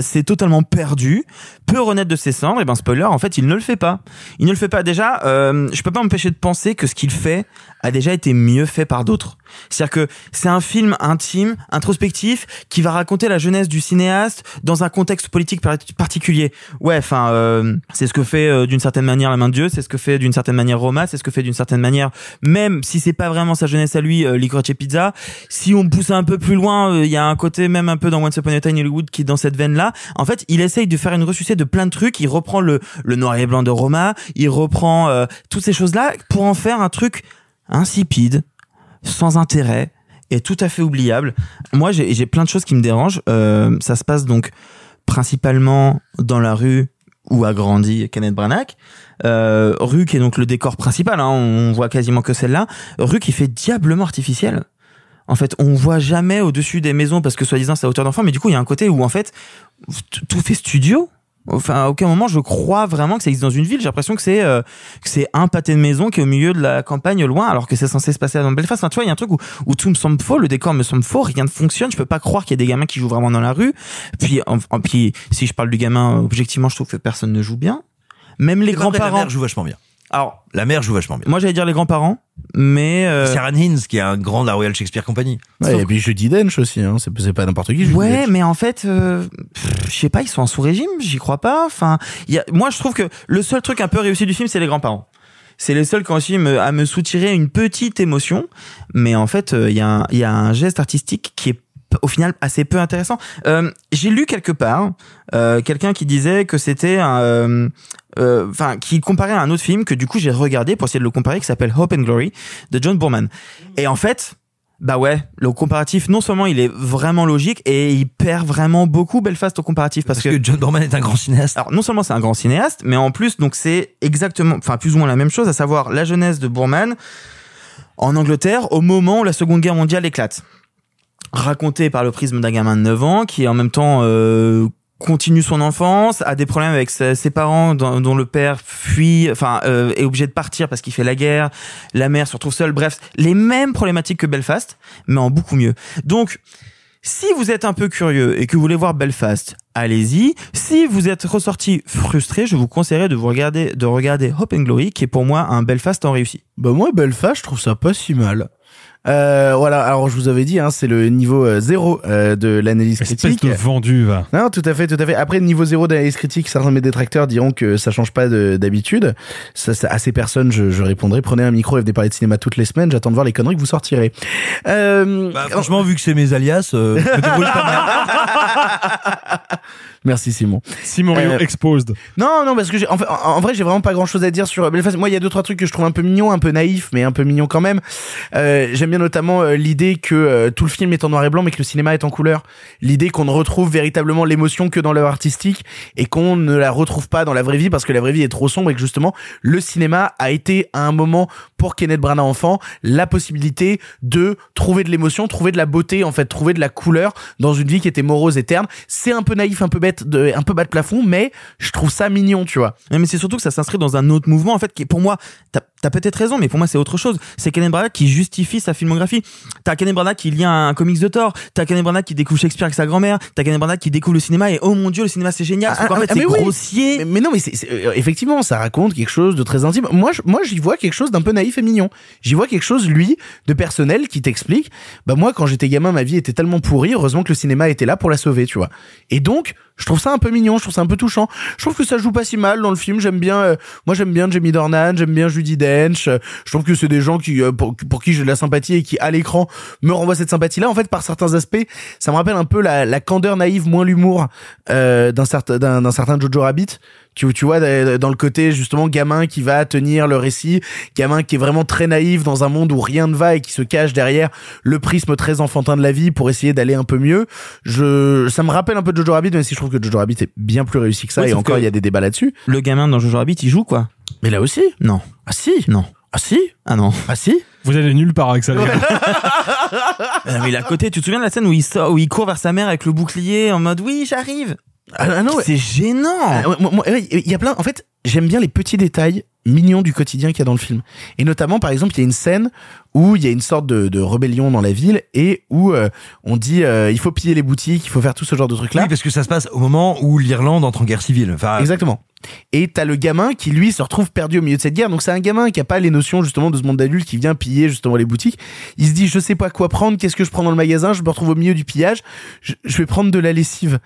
s'est totalement perdu peut renaître de ses cendres? Et ben spoiler, en fait, il ne le fait pas. Il ne le fait pas. Déjà, euh, je peux pas m'empêcher de penser que ce qu'il fait a déjà été mieux fait par d'autres. C'est-à-dire que c'est un film intime, introspectif, qui va raconter la jeunesse du cinéaste dans un contexte politique par- particulier. Ouais, enfin, euh, c'est ce que fait euh, d'une certaine manière La Main de Dieu, c'est ce que fait d'une certaine manière Roma, c'est ce que fait d'une certaine manière, même si c'est pas vraiment sa jeunesse à lui, euh, Licorice Pizza. Si on pousse un peu plus loin, euh, il y a un côté même un peu dans Once Upon a Time Hollywood qui est dans cette veine-là. En fait, il essaye de faire une ressuscité de plein de trucs. Il reprend le, le noir et blanc de Roma, il reprend euh, toutes ces choses-là pour en faire un truc insipide, sans intérêt et tout à fait oubliable. Moi, j'ai plein de choses qui me dérangent. Euh, ça se passe donc principalement dans la rue où a grandi Kenneth Branagh. Rue qui est donc le décor principal, hein, on voit quasiment que celle-là. Rue qui fait diablement artificielle. En fait, on voit jamais au-dessus des maisons parce que soi-disant c'est à hauteur d'enfant, mais du coup il y a un côté où en fait tout fait studio. Enfin, à aucun moment je crois vraiment que ça existe dans une ville. J'ai l'impression que c'est euh, que c'est un pâté de maison qui est au milieu de la campagne loin, alors que c'est censé se passer dans Belfast. Enfin, tu vois, il y a un truc où, où tout me semble faux, le décor me semble faux, rien ne fonctionne. Je peux pas croire qu'il y a des gamins qui jouent vraiment dans la rue. Puis, en, en- puis si je parle du gamin, objectivement, je trouve que personne ne joue bien. Même les grands-parents. mère joue vachement bien. Alors, La mère joue vachement bien. moi j'allais dire les grands-parents, mais euh, Sarah Hines, qui est un grand de la Royal Shakespeare Company. Ouais, et puis Judy Dench aussi, hein. c'est c'est pas n'importe qui. Judy Ouais, Dench. mais en fait, euh, je sais pas, ils sont en sous-régime, j'y crois pas. Enfin, il y a, moi, je trouve que le seul truc un peu réussi du film, c'est les grands-parents. C'est les seuls qui ont réussi à me soutirer une petite émotion, mais en fait, euh, il y, a un- il y a un geste artistique qui est au final assez peu intéressant. Euh, J'ai lu quelque part euh, quelqu'un qui disait que c'était un, euh, euh, enfin, qui comparait à un autre film que du coup j'ai regardé pour essayer de le comparer, qui s'appelle Hope and Glory de John Boorman. Et en fait, bah ouais, le comparatif, non seulement il est vraiment logique et il perd vraiment beaucoup Belfast au comparatif parce, Parce que John Boorman est un grand cinéaste. Alors non seulement c'est un grand cinéaste, mais en plus donc c'est exactement, enfin plus ou moins la même chose, à savoir la jeunesse de Boorman en Angleterre au moment où la Seconde Guerre mondiale éclate, raconté par le prisme d'un gamin de 9 ans qui en même temps euh, continue son enfance, a des problèmes avec ses parents dont, dont le père fuit, enfin euh, est obligé de partir parce qu'il fait la guerre, la mère se retrouve seule, bref, les mêmes problématiques que Belfast, mais en beaucoup mieux. Donc si vous êtes un peu curieux et que vous voulez voir Belfast, allez-y. Si vous êtes ressorti frustré, je vous conseillerais de vous regarder, de regarder Hope and Glory, qui est pour moi un Belfast en réussi. Bah moi Belfast, je trouve ça pas si mal. Euh, voilà, alors je vous avais dit, hein, c'est le niveau euh, zéro euh, de l'analyse Espèce critique. de vendu, va. Non, tout à fait, tout à fait. Après, niveau zéro d'analyse critique, certains de mes détracteurs diront que ça change pas de- d'habitude. Ça, ça- à ces personnes, je, je répondrai, prenez un micro et venez parler de cinéma toutes les semaines, j'attends de voir les conneries que vous sortirez. Euh, Bah, franchement, vu que c'est mes alias, euh, je pas mal. *laughs* Merci Simon. Simon Rio Euh, exposed. Non, non, parce que j'ai, en, fait, en, en vrai, j'ai vraiment pas grand chose à dire sur Belfast. Moi, il y a deux, trois trucs que je trouve un peu mignons, un peu naïfs, mais un peu mignons quand même. Euh, j'aime bien notamment euh, l'idée que euh, tout le film est en noir et blanc, mais que le cinéma est en couleur. L'idée qu'on ne retrouve véritablement l'émotion que dans l'œuvre artistique et qu'on ne la retrouve pas dans la vraie vie parce que la vraie vie est trop sombre et que justement, le cinéma a été à un moment pour Kenneth Branagh enfant la possibilité de trouver de l'émotion, trouver de la beauté, en fait, trouver de la couleur dans une vie qui était morose et terne. C'est un peu naïf, un peu bête, de, un peu bas de plafond, mais je trouve ça mignon, tu vois. Mais c'est surtout que ça s'inscrit dans un autre mouvement, en fait, qui est pour moi, as, peut-être raison, mais pour moi c'est autre chose. C'est Kenneth Branagh qui justifie sa filmographie. T'as Kenneth Branagh qui lit un, un comics de Thor, t'as Kenneth Branagh qui découvre Shakespeare avec sa grand-mère, t'as Kenneth Branagh qui découvre le cinéma et oh mon dieu, le cinéma c'est génial. Sauf qu'en fait, c'est oui. grossier. Mais, mais non, mais c'est euh, effectivement, ça raconte quelque chose de très intime. Moi, je- moi, j'y vois quelque chose d'un peu naïf et mignon. J'y vois quelque chose, lui, de personnel qui t'explique. Bah moi, quand j'étais gamin, ma vie était tellement pourrie. Heureusement que le cinéma était là pour la sauver, tu vois. Et donc, je trouve ça un peu mignon. Je trouve ça un peu touchant. Je trouve que ça joue pas si mal dans le film. J'aime bien. euh, moi, j'aime bien Jamie Dornan. J'aime bien Judy Dench. Euh, je trouve que c'est des gens qui, euh, pour, pour qui j'ai de la sympathie et qui, à l'écran, me renvoient cette sympathie-là. En fait, par certains aspects, ça me rappelle un peu la, candeur naïve, moins l'humour euh, d'un certain d'un certain Jojo Rabbit. Tu, tu vois, dans le côté justement gamin qui va tenir le récit, gamin qui est vraiment très naïf dans un monde où rien ne va et qui se cache derrière le prisme très enfantin de la vie pour essayer d'aller un peu mieux. Je, ça me rappelle un peu Jojo Rabbit, même si je trouve que Jojo Rabbit est bien plus réussi que ça Oui, et encore il y a des débats là-dessus. Le gamin dans Jojo Rabbit, il joue quoi Mais là aussi? Non. Ah si? Non. Ah si? Ah non. Ah si? Vous allez nulle part avec ça. *laughs* Euh, mais il est à côté, tu te souviens de la scène où il sort, où il court vers sa mère avec le bouclier en mode oui, j'arrive? Ah, ah non, ouais. C'est gênant. Ah, Il y a plein. En fait, j'aime bien les petits détails mignons du quotidien qu'il y a dans le film. Et notamment, par exemple, il y a une scène où il y a une sorte de, de rébellion dans la ville et où euh, on dit euh, il faut piller les boutiques, il faut faire tout ce genre de trucs là. Oui, parce que ça se passe au moment où l'Irlande entre en guerre civile. Enfin, Exactement. Et t'as le gamin qui lui se retrouve perdu au milieu de cette guerre. Donc c'est un gamin qui a pas les notions justement de ce monde d'adulte qui vient piller justement les boutiques. Il se dit je sais pas quoi prendre, qu'est-ce que je prends dans le magasin, je me retrouve au milieu du pillage, je, je vais prendre de la lessive.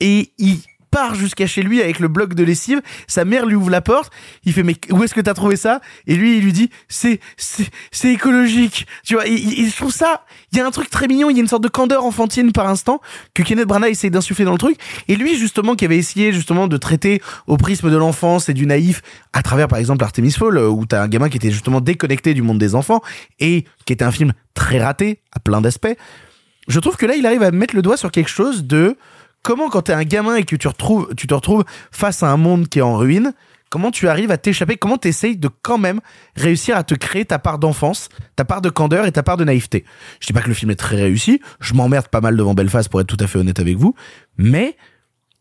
Et il part jusqu'à chez lui avec le bloc de lessive. Sa mère lui ouvre la porte. Il fait mais où est-ce que t'as trouvé ça? Et lui il lui dit c'est c'est écologique. Tu vois, je trouve ça. Il y a un truc très mignon. Il y a une sorte de candeur enfantine par instant que Kenneth Branagh essaye d'insuffler dans le truc. Et lui justement qui avait essayé justement de traiter au prisme de l'enfance et du naïf à travers par exemple Artemis Fall euh, où t'as un gamin qui était justement déconnecté du monde des enfants et qui était un film très raté à plein d'aspects. Je trouve que là il arrive à mettre le doigt sur quelque chose de comment quand t'es un gamin et que tu, retrouves, tu te retrouves face à un monde qui est en ruine, comment tu arrives à t'échapper, comment t'essayes de quand même réussir à te créer ta part d'enfance, ta part de candeur et ta part de naïveté? Je dis pas que le film est très réussi, je m'emmerde pas mal devant Belfast pour être tout à fait honnête avec vous, mais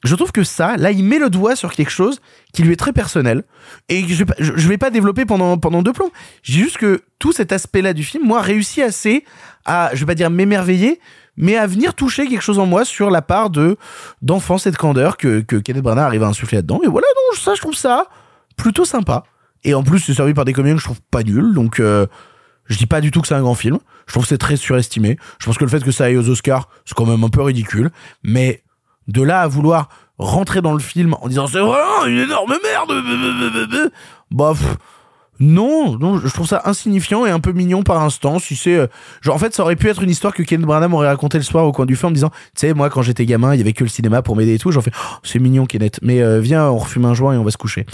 je trouve que ça, là, il met le doigt sur quelque chose qui lui est très personnel et que je vais pas, vais pas développer pendant, pendant deux plombs. Dis juste que tout cet aspect-là du film, moi, réussit assez à, je vais pas dire m'émerveiller, mais à venir toucher quelque chose en moi sur la part de d'enfance et de candeur que, que Kenneth Branagh arrive à insuffler là-dedans. Et voilà, non, ça, je trouve ça plutôt sympa. Et en plus, c'est servi par des comédiens que je trouve pas nuls, donc euh, je dis pas du tout que c'est un grand film. Je trouve que c'est très surestimé. Je pense que le fait que ça aille aux Oscars, c'est quand même un peu ridicule. Mais de là à vouloir rentrer dans le film en disant c'est vraiment une énorme merde, bah pff, non, non, je trouve ça insignifiant et un peu mignon par instant. Si c'est, euh, genre en fait, ça aurait pu être une histoire que Ken Branagh m'aurait raconté le soir au coin du feu en me disant, tu sais, moi quand j'étais gamin, il y avait que le cinéma pour m'aider et tout. J'en fais, Oh, c'est mignon Kenneth, mais euh, viens, on refume un joint et on va se coucher.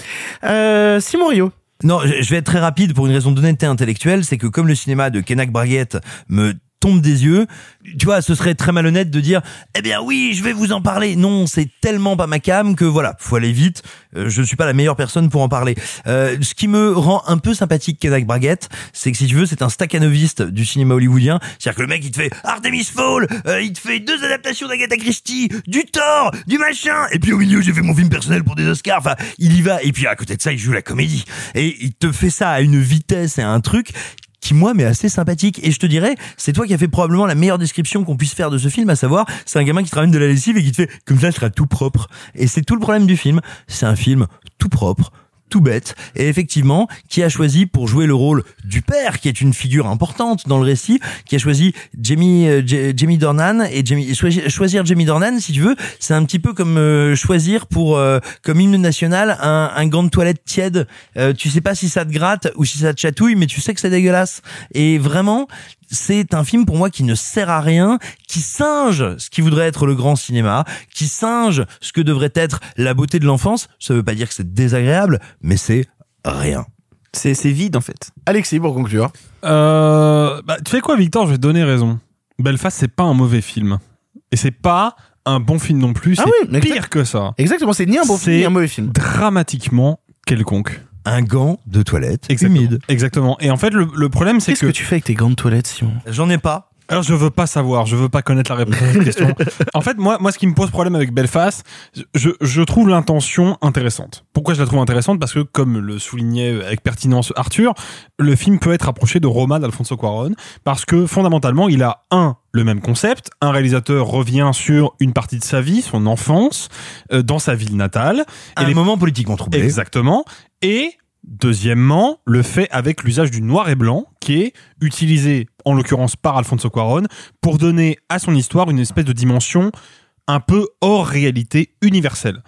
Euh, Simon Rio. Non, je je vais être très rapide pour une raison d'honnêteté intellectuelle, c'est que comme le cinéma de Kenak Braguette me tombe des yeux, tu vois, ce serait très malhonnête de dire, eh bien oui, je vais vous en parler. Non, c'est tellement pas ma cam que voilà, faut aller vite. Euh, je suis pas la meilleure personne pour en parler. Euh, ce qui me rend un peu sympathique Kenak Braguette, c'est que si tu veux, c'est un staccanoviste du cinéma hollywoodien. C'est-à-dire que le mec, il te fait Artemis Fall, euh, il te fait deux adaptations d'Agatha Christie, du Thor, du machin, et puis au milieu, j'ai fait mon film personnel pour des Oscars. Enfin, il y va. Et puis à côté de ça, il joue la comédie. Et il te fait ça à une vitesse et à un truc qui moi m'est assez sympathique. Et je te dirais c'est toi qui as fait probablement la meilleure description qu'on puisse faire de ce film à savoir c'est un gamin qui te ramène de la lessive et qui te fait comme ça sera tout propre. Et c'est tout le problème du film. C'est un film tout propre tout bête et effectivement qui a choisi pour jouer le rôle du père qui est une figure importante dans le récit qui a choisi Jamie euh, Jamie Dornan et Jamie choisir, Jamie Dornan si tu veux c'est un petit peu comme euh, choisir pour euh, comme hymne national un, un gant de toilette tiède. Tu sais pas si ça te gratte ou si ça te chatouille mais tu sais que c'est dégueulasse. Et vraiment c'est un film pour moi qui ne sert à rien, qui singe ce qui voudrait être le grand cinéma, qui singe ce que devrait être la beauté de l'enfance. Ça veut pas dire que c'est désagréable, mais c'est rien. C'est vide en fait. Alexis pour conclure. Euh, bah, tu sais quoi, Victor, je vais te donner raison. Belfast, c'est pas un mauvais film. Et c'est pas un bon film non plus. Ah c'est oui, mais pire que ça. Exactement, c'est ni un bon film ni un mauvais film. Dramatiquement quelconque. Un gant de toilette Exactement. humide. Exactement. Et en fait, le, le problème, c'est Qu'est-ce que... que tu fais avec tes gants de toilette, Simon? J'en ai pas. Alors je veux pas savoir, je veux pas connaître la réponse à cette question. *laughs* En fait, moi, moi, ce qui me pose problème avec Belfast, je, je trouve l'intention intéressante. Pourquoi je la trouve intéressante? Parce que, comme le soulignait avec pertinence Arthur, le film peut être approché de Roma d'Alfonso Cuarón, parce que fondamentalement, il a un le même concept. Un réalisateur revient sur une partie de sa vie, son enfance, euh, dans sa ville natale. Un moment politiquement troublé. Exactement. Et deuxièmement, le fait avec l'usage du noir et blanc, qui est utilisé en l'occurrence par Alfonso Cuarón pour donner à son histoire une espèce de dimension un peu hors réalité universelle.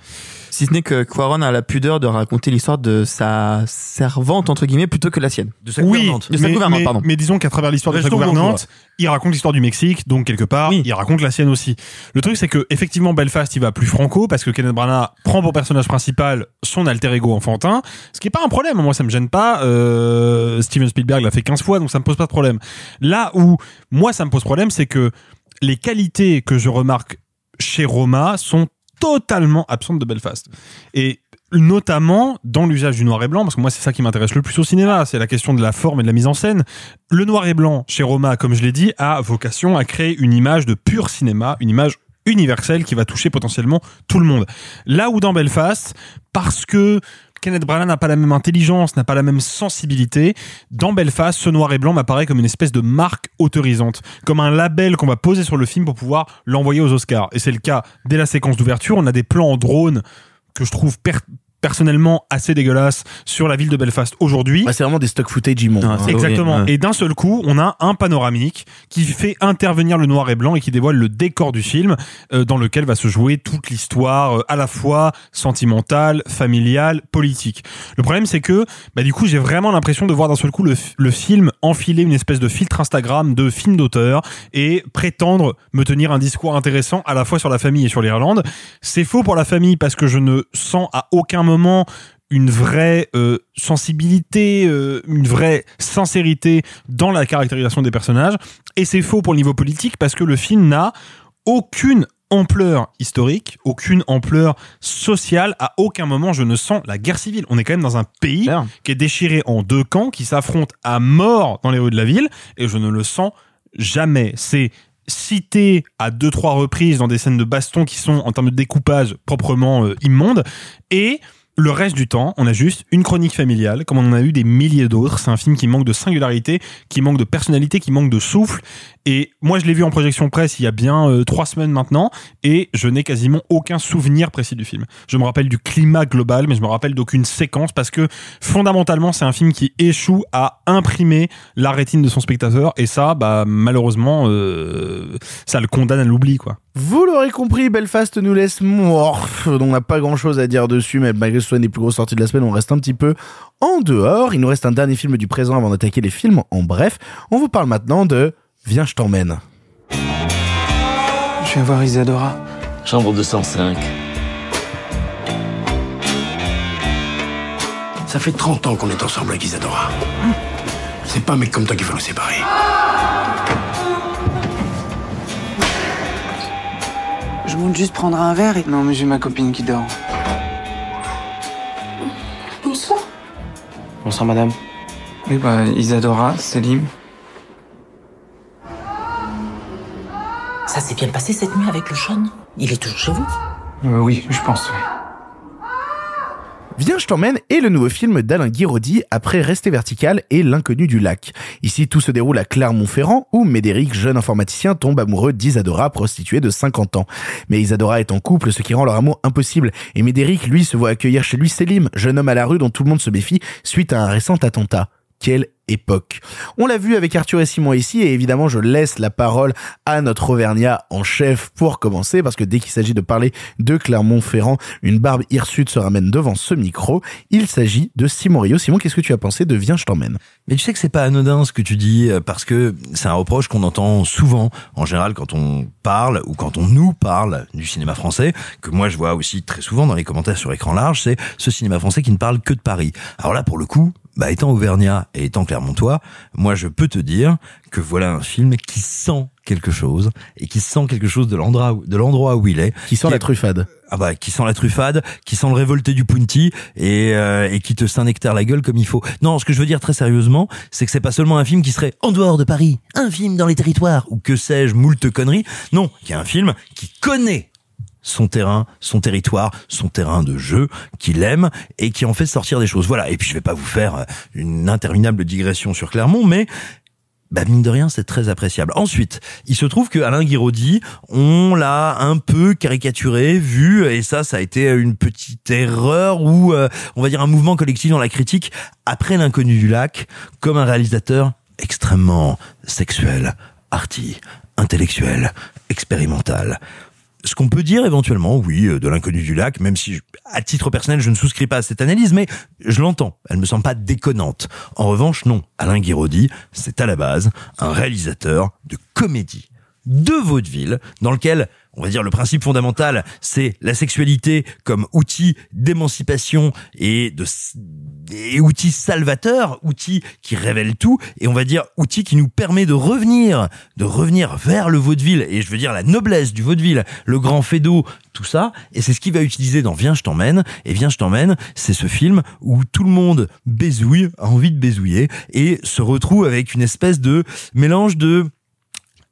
Si ce n'est que Quaron a la pudeur de raconter l'histoire de sa servante, entre guillemets, plutôt que la sienne. De sa Oui, gouvernante. De sa mais, gouvernante, mais- pardon. mais disons qu'à travers l'histoire de sa gouvernante, il raconte l'histoire du Mexique, donc quelque part, Oui. il raconte la sienne aussi. Le truc, c'est que effectivement, Belfast, il va plus franco parce que Kenneth Branagh prend pour personnage principal son alter ego enfantin, ce qui est pas un problème. Moi, ça me gêne pas. Euh, Steven Spielberg l'a fait 15 fois, donc ça me pose pas de problème. Là où moi, ça me pose problème, c'est que les qualités que je remarque chez Roma sont totalement absentes de Belfast. Et notamment dans l'usage du noir et blanc, parce que moi c'est ça qui m'intéresse le plus au cinéma, c'est la question de la forme et de la mise en scène. Le noir et blanc chez Roma, comme je l'ai dit, a vocation à créer une image de pur cinéma, une image universel qui va toucher potentiellement tout le monde. Là où dans Belfast, parce que Kenneth Branagh n'a pas la même intelligence, n'a pas la même sensibilité. Dans Belfast, ce noir et blanc m'apparaît comme une espèce de marque autorisante, comme un label qu'on va poser sur le film pour pouvoir l'envoyer aux Oscars. Et c'est le cas dès la séquence d'ouverture. On a des plans en drone que je trouve per- personnellement assez dégueulasses sur la ville de Belfast aujourd'hui. c'est vraiment des stock footage immondes. hein. Exactement. Et d'un seul coup, on a un panoramique qui fait intervenir le noir et blanc et qui dévoile le décor du film euh, dans lequel va se jouer toute l'histoire euh, à la fois sentimentale, familiale, politique. Le problème, c'est que bah, du coup, j'ai vraiment l'impression de voir d'un seul coup le, le film enfiler une espèce de filtre Instagram de film d'auteur et prétendre me tenir un discours intéressant à la fois sur la famille et sur l'Irlande. C'est faux pour la famille parce que je ne sens à aucun moment une vraie euh, sensibilité, euh, une vraie sincérité dans la caractérisation des personnages. Et c'est faux pour le niveau politique parce que le film n'a aucune ampleur historique, aucune ampleur sociale. À aucun moment, je ne sens la guerre civile. On est quand même dans un pays qui est déchiré en deux camps, qui s'affrontent à mort dans les rues de la ville, et je ne le sens jamais. C'est cité à deux trois reprises dans des scènes de baston qui sont en termes de découpage proprement euh, immondes et le reste du temps, on a juste une chronique familiale, comme on en a eu des milliers d'autres. C'est un film qui manque de singularité, qui manque de personnalité, qui manque de souffle. Et moi, je l'ai vu en projection presse il y a bien euh, trois semaines maintenant, et je n'ai quasiment aucun souvenir précis du film. Je me rappelle du climat global, mais je me rappelle d'aucune séquence parce que fondamentalement, c'est un film qui échoue à imprimer la rétine de son spectateur, et ça, bah malheureusement, euh, ça le condamne à l'oubli, quoi. Vous l'aurez compris, Belfast nous laisse morph. On n'a pas grand chose à dire dessus, mais malgré que ce soit une des plus grosses sorties de la semaine, on reste un petit peu en dehors. Il nous reste un dernier film du présent avant d'attaquer les films. En bref, on vous parle maintenant de Viens, je t'emmène. Je viens voir Isadora. Chambre 205. Ça fait 30 ans qu'on est ensemble avec Isadora. C'est pas un mec comme toi qui va nous séparer. Je monte juste prendre un verre et... Non mais j'ai ma copine qui dort. Bonsoir. Bonsoir madame. Oui bah Isadora, Selim. Ça s'est bien passé cette nuit avec le Sean Il est toujours chez vous? Euh, oui, je pense. oui. Viens, je t'emmène est le nouveau film d'Alain Guiraudy après Rester vertical et L'inconnu du lac. Ici, tout se déroule à Clermont-Ferrand où Médéric, jeune informaticien, tombe amoureux d'Isadora, prostituée de 50 ans. Mais Isadora est en couple, ce qui rend leur amour impossible. Et Médéric, lui, se voit accueillir chez lui Selim, jeune homme à la rue dont tout le monde se méfie suite à un récent attentat. Quelle époque. On l'a vu avec Arthur et Simon ici et évidemment je laisse la parole à notre Auvergnat en chef pour commencer parce que dès qu'il s'agit de parler de Clermont-Ferrand, une barbe hirsute se ramène devant ce micro. Il s'agit de Simon Rio. Simon, qu'est-ce que tu as pensé de Viens, je t'emmène? Mais tu sais que c'est pas anodin ce que tu dis euh, parce que c'est un reproche qu'on entend souvent en général quand on parle ou quand on nous parle du cinéma français que moi je vois aussi très souvent dans les commentaires sur écran large, c'est ce cinéma français qui ne parle que de Paris. Alors là pour le coup, bah étant auvergnat et étant clermontois, moi je peux te dire que voilà un film qui sent quelque chose et qui sent quelque chose de l'endroit de l'endroit où il est, qui sent la truffade. Ah bah qui sent la truffade, qui sent le révolté du Punty et euh, et qui te Saint-Nectaire la gueule comme il faut. Non, ce que je veux dire très sérieusement, c'est que c'est pas seulement un film qui serait en dehors de Paris, un film dans les territoires ou que sais-je, moult conneries. Non, il y a un film qui connaît son terrain, son territoire, son terrain de jeu, qu'il aime et qui en fait sortir des choses. Voilà. Et puis je vais pas vous faire euh, une interminable digression sur Clermont, mais bah mine de rien, c'est très appréciable. Ensuite, il se trouve que Alain Guiraudy, on l'a un peu caricaturé, vu, et ça, ça a été une petite erreur ou, euh, on va dire, un mouvement collectif dans la critique après l'inconnu du lac, comme un réalisateur extrêmement sexuel, arty, intellectuel, expérimental. Ce qu'on peut dire éventuellement, oui, euh, de l'inconnu du lac, même si, à titre personnel, je ne souscris pas à cette analyse, mais je l'entends. Elle me semble pas déconnante. En revanche, non. Alain Guiraudy, c'est à la base un réalisateur de comédie, de vaudeville, dans lequel, on va dire, le principe fondamental, c'est la sexualité comme outil d'émancipation et de, et outil salvateur, outil qui révèle tout, et on va dire outil qui nous permet de revenir, de revenir vers le vaudeville, et je veux dire la noblesse du vaudeville, le grand fédo, tout ça, et c'est ce qu'il va utiliser dans Viens, je t'emmène, et Viens, je t'emmène, c'est ce film où tout le monde baisouille, a envie de baisouiller, et se retrouve avec une espèce de mélange de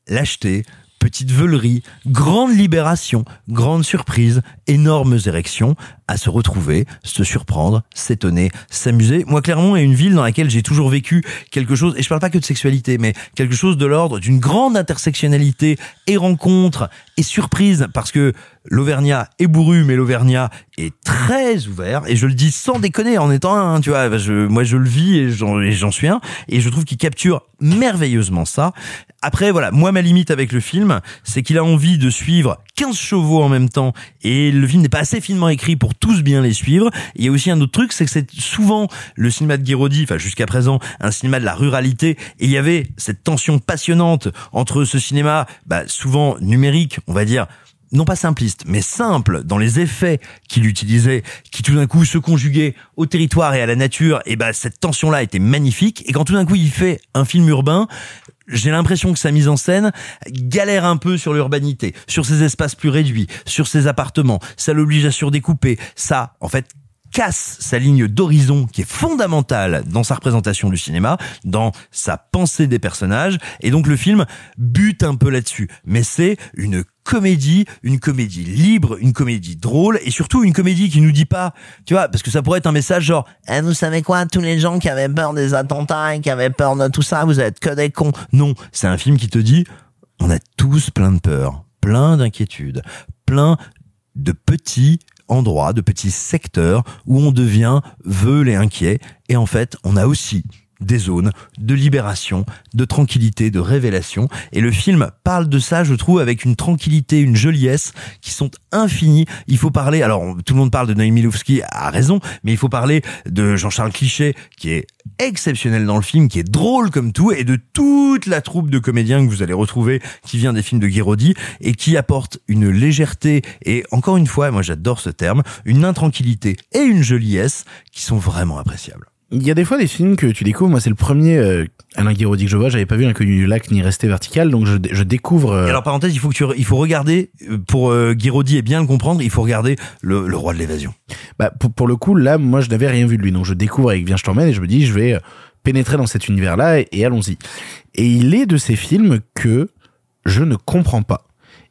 lâcheté, petite veulerie, grande libération, grande surprise, énormes érections, à se retrouver, se surprendre, s'étonner, s'amuser. Moi, Clermont est une ville dans laquelle j'ai toujours vécu quelque chose, et je parle pas que de sexualité, mais quelque chose de l'ordre d'une grande intersectionnalité et rencontre et surprise, parce que l'Auvergnat est bourru, mais l'Auvergnat est très ouvert, et je le dis sans déconner, en étant un, tu vois, je, moi je le vis et j'en suis un, et je trouve qu'il capture merveilleusement ça. Après, voilà, moi ma limite avec le film, c'est qu'il a envie de suivre 15 chevaux en même temps, et le film n'est pas assez finement écrit pour tous bien les suivre. Il y a aussi un autre truc, c'est que c'est souvent le cinéma de Guéraudy, enfin jusqu'à présent, un cinéma de la ruralité, et il y avait cette tension passionnante entre ce cinéma, bah, souvent numérique, on va dire, non pas simpliste, mais simple dans les effets qu'il utilisait, qui tout d'un coup se conjuguaient au territoire et à la nature, et bah cette tension-là était magnifique. Et quand tout d'un coup il fait un film urbain, j'ai l'impression que sa mise en scène galère un peu sur l'urbanité, sur ses espaces plus réduits, sur ses appartements. Ça l'oblige à surdécouper. Ça, en fait, casse sa ligne d'horizon qui est fondamentale dans sa représentation du cinéma, dans sa pensée des personnages, et donc le film bute un peu là-dessus. Mais c'est une comédie, une comédie libre, une comédie drôle, et surtout une comédie qui nous dit pas, tu vois, parce que ça pourrait être un message genre, eh, vous savez quoi, tous les gens qui avaient peur des attentats et qui avaient peur de tout ça, vous êtes que des cons. Non, c'est un film qui te dit, on a tous plein de peur, plein d'inquiétudes, plein de petits endroits, de petits secteurs où on devient veule et inquiet. Et en fait, on a aussi des zones de libération, de tranquillité, de révélation. Et le film parle de ça, je trouve, avec une tranquillité, une joliesse qui sont infinies. Il faut parler, alors tout le monde parle de Noémie Milowski à raison, mais il faut parler de Jean-Charles Cliché, qui est exceptionnel dans le film, qui est drôle comme tout, et de toute la troupe de comédiens que vous allez retrouver, qui vient des films de Guiraudy, et qui apporte une légèreté, et encore une fois, moi j'adore ce terme, une intranquillité et une joliesse qui sont vraiment appréciables. Il y a des fois des films que tu découvres. Moi, c'est le premier euh, Alain Guiraudy que je vois. J'avais pas vu L'inconnu du lac ni Resté vertical, donc je, je découvre. euh, Et alors parenthèse, il faut que tu, il faut regarder euh, pour euh, Guiraudy et bien le comprendre, il faut regarder le, le roi de l'évasion. bah, pour, pour le coup, là, moi, je n'avais rien vu de lui, donc je découvre avec Viens, je t'emmène et je me dis, je vais pénétrer dans cet univers-là et, et allons-y. Et il est de ces films que je ne comprends pas.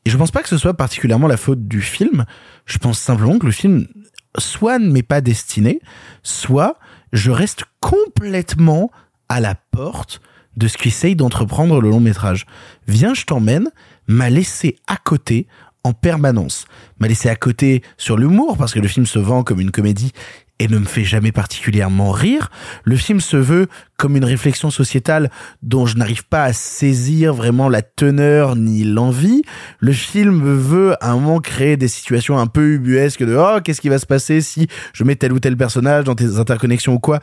Et je pense pas que ce soit particulièrement la faute du film. Je pense simplement que le film soit ne m'est pas destiné, soit je reste complètement à la porte de ce qu'essaye d'entreprendre le long métrage. Viens, je t'emmène, m'a laissé à côté en permanence. M'a laissé à côté sur l'humour, parce que le film se vend comme une comédie et ne me fait jamais particulièrement rire. Le film se veut comme une réflexion sociétale dont je n'arrive pas à saisir vraiment la teneur ni l'envie. Le film veut à un moment créer des situations un peu ubuesques de oh qu'est-ce qui va se passer si je mets tel ou tel personnage dans tes interconnexions ou quoi?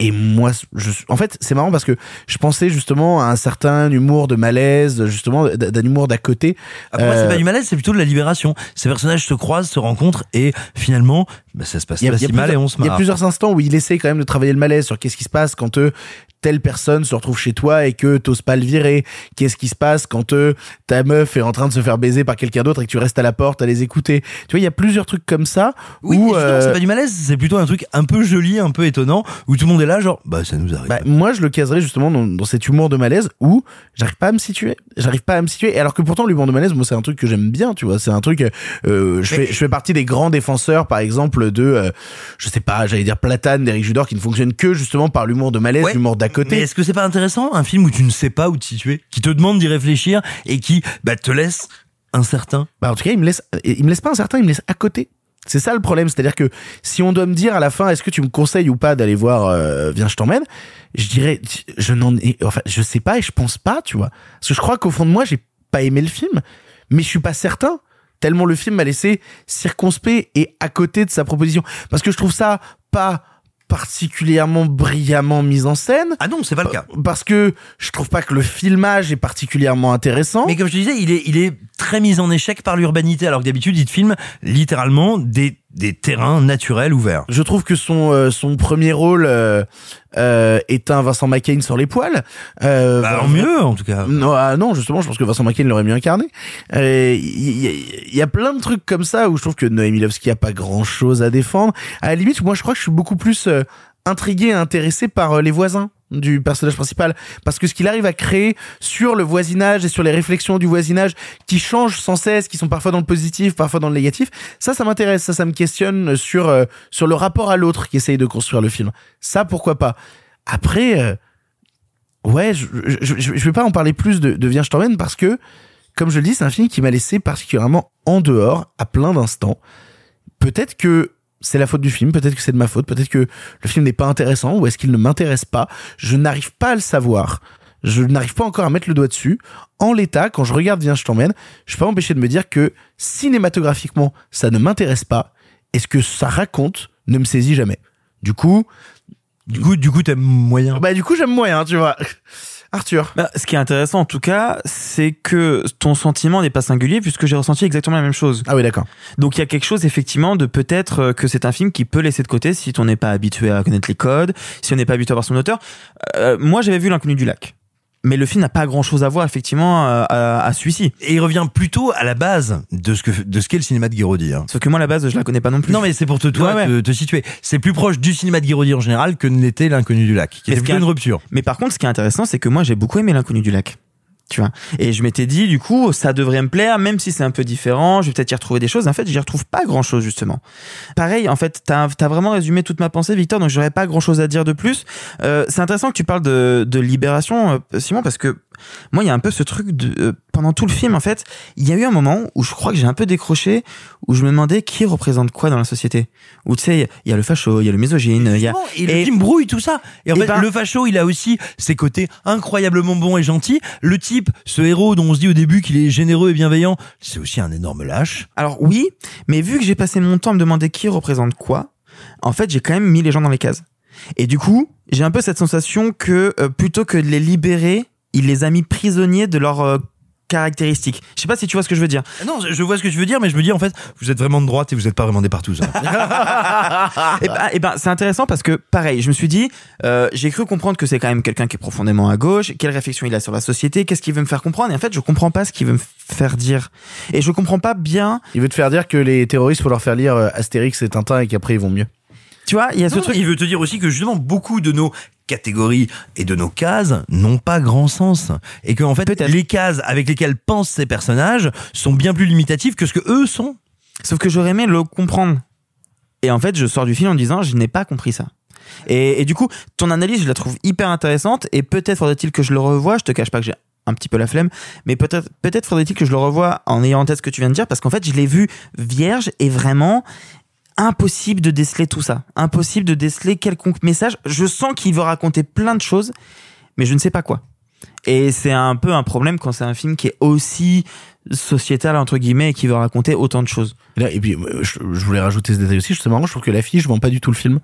Et moi, je, en fait, c'est marrant parce que je pensais justement à un certain humour de malaise, justement d'un humour d'à côté. Après, moi, c'est Euh, pas du malaise, c'est plutôt de la libération. Ces personnages se croisent, se rencontrent et finalement, bah, ça se passe pas si mal et on se il y a marre. plusieurs instants où il essaie quand même de travailler le malaise sur qu'est-ce qui se passe quand euh, telle personne se retrouve chez toi et que t'oses pas le virer. Qu'est-ce qui se passe quand euh, ta meuf est en train de se faire baiser par quelqu'un d'autre et que tu restes à la porte à les écouter. Tu vois, il y a plusieurs trucs comme ça Oui, euh, c'est pas du malaise, c'est plutôt un truc un peu joli, un peu étonnant, où tout le monde est là, genre, bah, ça nous arrive. bah, moi, je le caserais justement dans, dans cet humour de malaise où j'arrive pas à me situer. J'arrive pas à me situer. Et alors que pourtant, l'humour de malaise, moi, c'est un truc que j'aime bien, tu vois. C'est un truc, euh, je, Mais- fais, je fais partie des grands défenseurs, par exemple, de, euh, je sais pas, j'allais dire Platane d'Eric Judor, qui ne fonctionne que justement par l'humour de malaise, Ouais, l'humour d'à Mais côté. est-ce que c'est pas intéressant, un film où tu ne sais pas où te situer, qui te demande d'y réfléchir et qui, bah, te laisse incertain? Bah, en tout cas, il me laisse, il me laisse pas incertain, il me laisse à côté. C'est ça le problème, c'est-à-dire que si on doit me dire à la fin, est-ce que tu me conseilles ou pas d'aller voir euh, Viens, je t'emmène, je dirais, je n'en ai, enfin, je sais pas et je pense pas, tu vois, parce que je crois qu'au fond de moi, j'ai pas aimé le film, mais je suis pas certain. Tellement le film m'a laissé circonspect et à côté de sa proposition, parce que je trouve ça pas particulièrement brillamment mis en scène. Ah non, c'est pas le cas. Parce que je trouve pas que le filmage est particulièrement intéressant. Mais comme je te disais, il est, il est très mis en échec par l'urbanité, alors que d'habitude, il te filme littéralement des, des terrains naturels ouverts. Je trouve que son euh, son premier rôle euh, euh, est un Vincent McCain sur les poils. Euh, Bah, en mieux, en tout cas. Non, ah non, justement, je pense que Vincent McCain l'aurait mieux incarné. Euh, Il y, a- il y a plein de trucs comme ça où je trouve que Noémie Lovski a pas grand chose à défendre. À la limite, moi, je crois que je suis beaucoup plus euh, intrigué et intéressé par euh, les voisins du personnage principal. Parce que ce qu'il arrive à créer sur le voisinage et sur les réflexions du voisinage qui changent sans cesse qui sont parfois dans le positif parfois dans le négatif ça ça m'intéresse. Ça ça me questionne sur euh, sur le rapport à l'autre qui essaye de construire le film. Ça pourquoi pas? Après euh, ouais je, je, vais pas en parler plus de, de Viens je t'emmène parce que comme je le dis c'est un film qui m'a laissé particulièrement en dehors à plein d'instants. Peut-être que c'est la faute du film, peut-être que c'est de ma faute, peut-être que le film n'est pas intéressant ou est-ce qu'il ne m'intéresse pas. Je n'arrive pas à le savoir. Je n'arrive pas encore à mettre le doigt dessus. En l'état, quand je regarde Viens, je t'emmène, je peux pas m'empêcher de me dire que cinématographiquement, ça ne m'intéresse pas et ce que ça raconte ne me saisit jamais. Du coup, du coup, du coup, t'aimes moyen. Bah, du coup, j'aime moyen, tu vois. Arthur. Bah, ce qui est intéressant en tout cas, c'est que ton sentiment n'est pas singulier puisque j'ai ressenti exactement la même chose. Ah oui, d'accord. Donc il y a quelque chose effectivement de peut-être euh, que c'est un film qui peut laisser de côté si on n'est pas habitué à connaître les codes, si on n'est pas habitué à voir son auteur. Euh, moi j'avais vu l'inconnu du lac. Mais le film n'a pas grand chose à voir effectivement euh, à, à celui-ci. Et il revient plutôt à la base de ce que de ce qu'est le cinéma de Guiraudy. Hein. Sauf que moi la base je la connais pas non plus. Non mais c'est pour te toi Ouais, ouais. te, te situer. C'est plus proche du cinéma de Guiraudy en général que ne l'était l'inconnu du lac, qui Mais était plutôt une rupture. Mais par contre, ce qui est intéressant, c'est que moi, j'ai beaucoup aimé l'inconnu du lac. Et je m'étais dit, du coup, ça devrait me plaire, même si c'est un peu différent, je vais peut-être y retrouver des choses. En fait, j'y retrouve pas grand chose, justement. Pareil, en fait, t'as as vraiment résumé toute ma pensée, Victor, donc j'aurais pas grand chose à dire de plus. Euh, c'est intéressant que tu parles de, de libération, euh, Simon, parce que moi, il y a un peu ce truc de, euh, pendant tout le film, en fait, il y a eu un moment où je crois que j'ai un peu décroché, où je me demandais qui représente quoi dans la société. Où tu sais, il y a le facho, il y a le misogyne, il y a. Et, le film brouille tout ça. Et en Eh fait, ben- le facho, il a aussi ses côtés incroyablement bons et gentils. Le type, ce héros dont on se dit au début qu'il est généreux et bienveillant, c'est aussi un énorme lâche. Alors oui, mais vu que j'ai passé mon temps à me demander qui représente quoi, en fait, j'ai quand même mis les gens dans les cases. Et du coup, j'ai un peu cette sensation que euh, plutôt que de les libérer, il les a mis prisonniers de leurs euh, caractéristiques. Je sais pas si tu vois ce que je veux dire. Non, je vois ce que tu veux dire, mais je me dis en fait, vous êtes vraiment de droite et vous êtes pas vraiment des partout. *laughs* et ben, et ben, c'est intéressant parce que pareil, je me suis dit, euh, j'ai cru comprendre que c'est quand même quelqu'un qui est profondément à gauche. Quelle réflexion il a sur la société? Qu'est-ce qu'il veut me faire comprendre? Et en fait, je comprends pas ce qu'il veut me faire dire. Et je comprends pas bien. Il veut te faire dire que les terroristes, faut leur faire lire euh, Astérix et Tintin et qu'après ils vont mieux. Tu vois, il y a ce Non, truc. Il veut te dire aussi que justement beaucoup de nos catégories et de nos cases n'ont pas grand sens et que en fait les cases avec lesquelles pensent ces personnages sont bien plus limitatives que ce que eux sont. Sauf que j'aurais aimé le comprendre. Et en fait, je sors du film en disant, je n'ai pas compris ça. Et, et du coup, ton analyse, je la trouve hyper intéressante. Et peut-être faudrait-il que je le revoie. Je te cache pas que j'ai un petit peu la flemme, mais peut-être peut-être faudrait-il que je le revoie en ayant en tête ce que tu viens de dire, parce qu'en fait, je l'ai vu vierge et vraiment impossible de déceler tout ça. Impossible de déceler quelconque message. Je sens qu'il veut raconter plein de choses, mais je ne sais pas quoi. Et c'est un peu un problème quand c'est un film qui est aussi sociétal entre guillemets et qui veut raconter autant de choses. Et, là, et puis, euh, je, je voulais rajouter ce détail aussi. C'est marrant, je trouve que l'affiche vend pas du tout le film.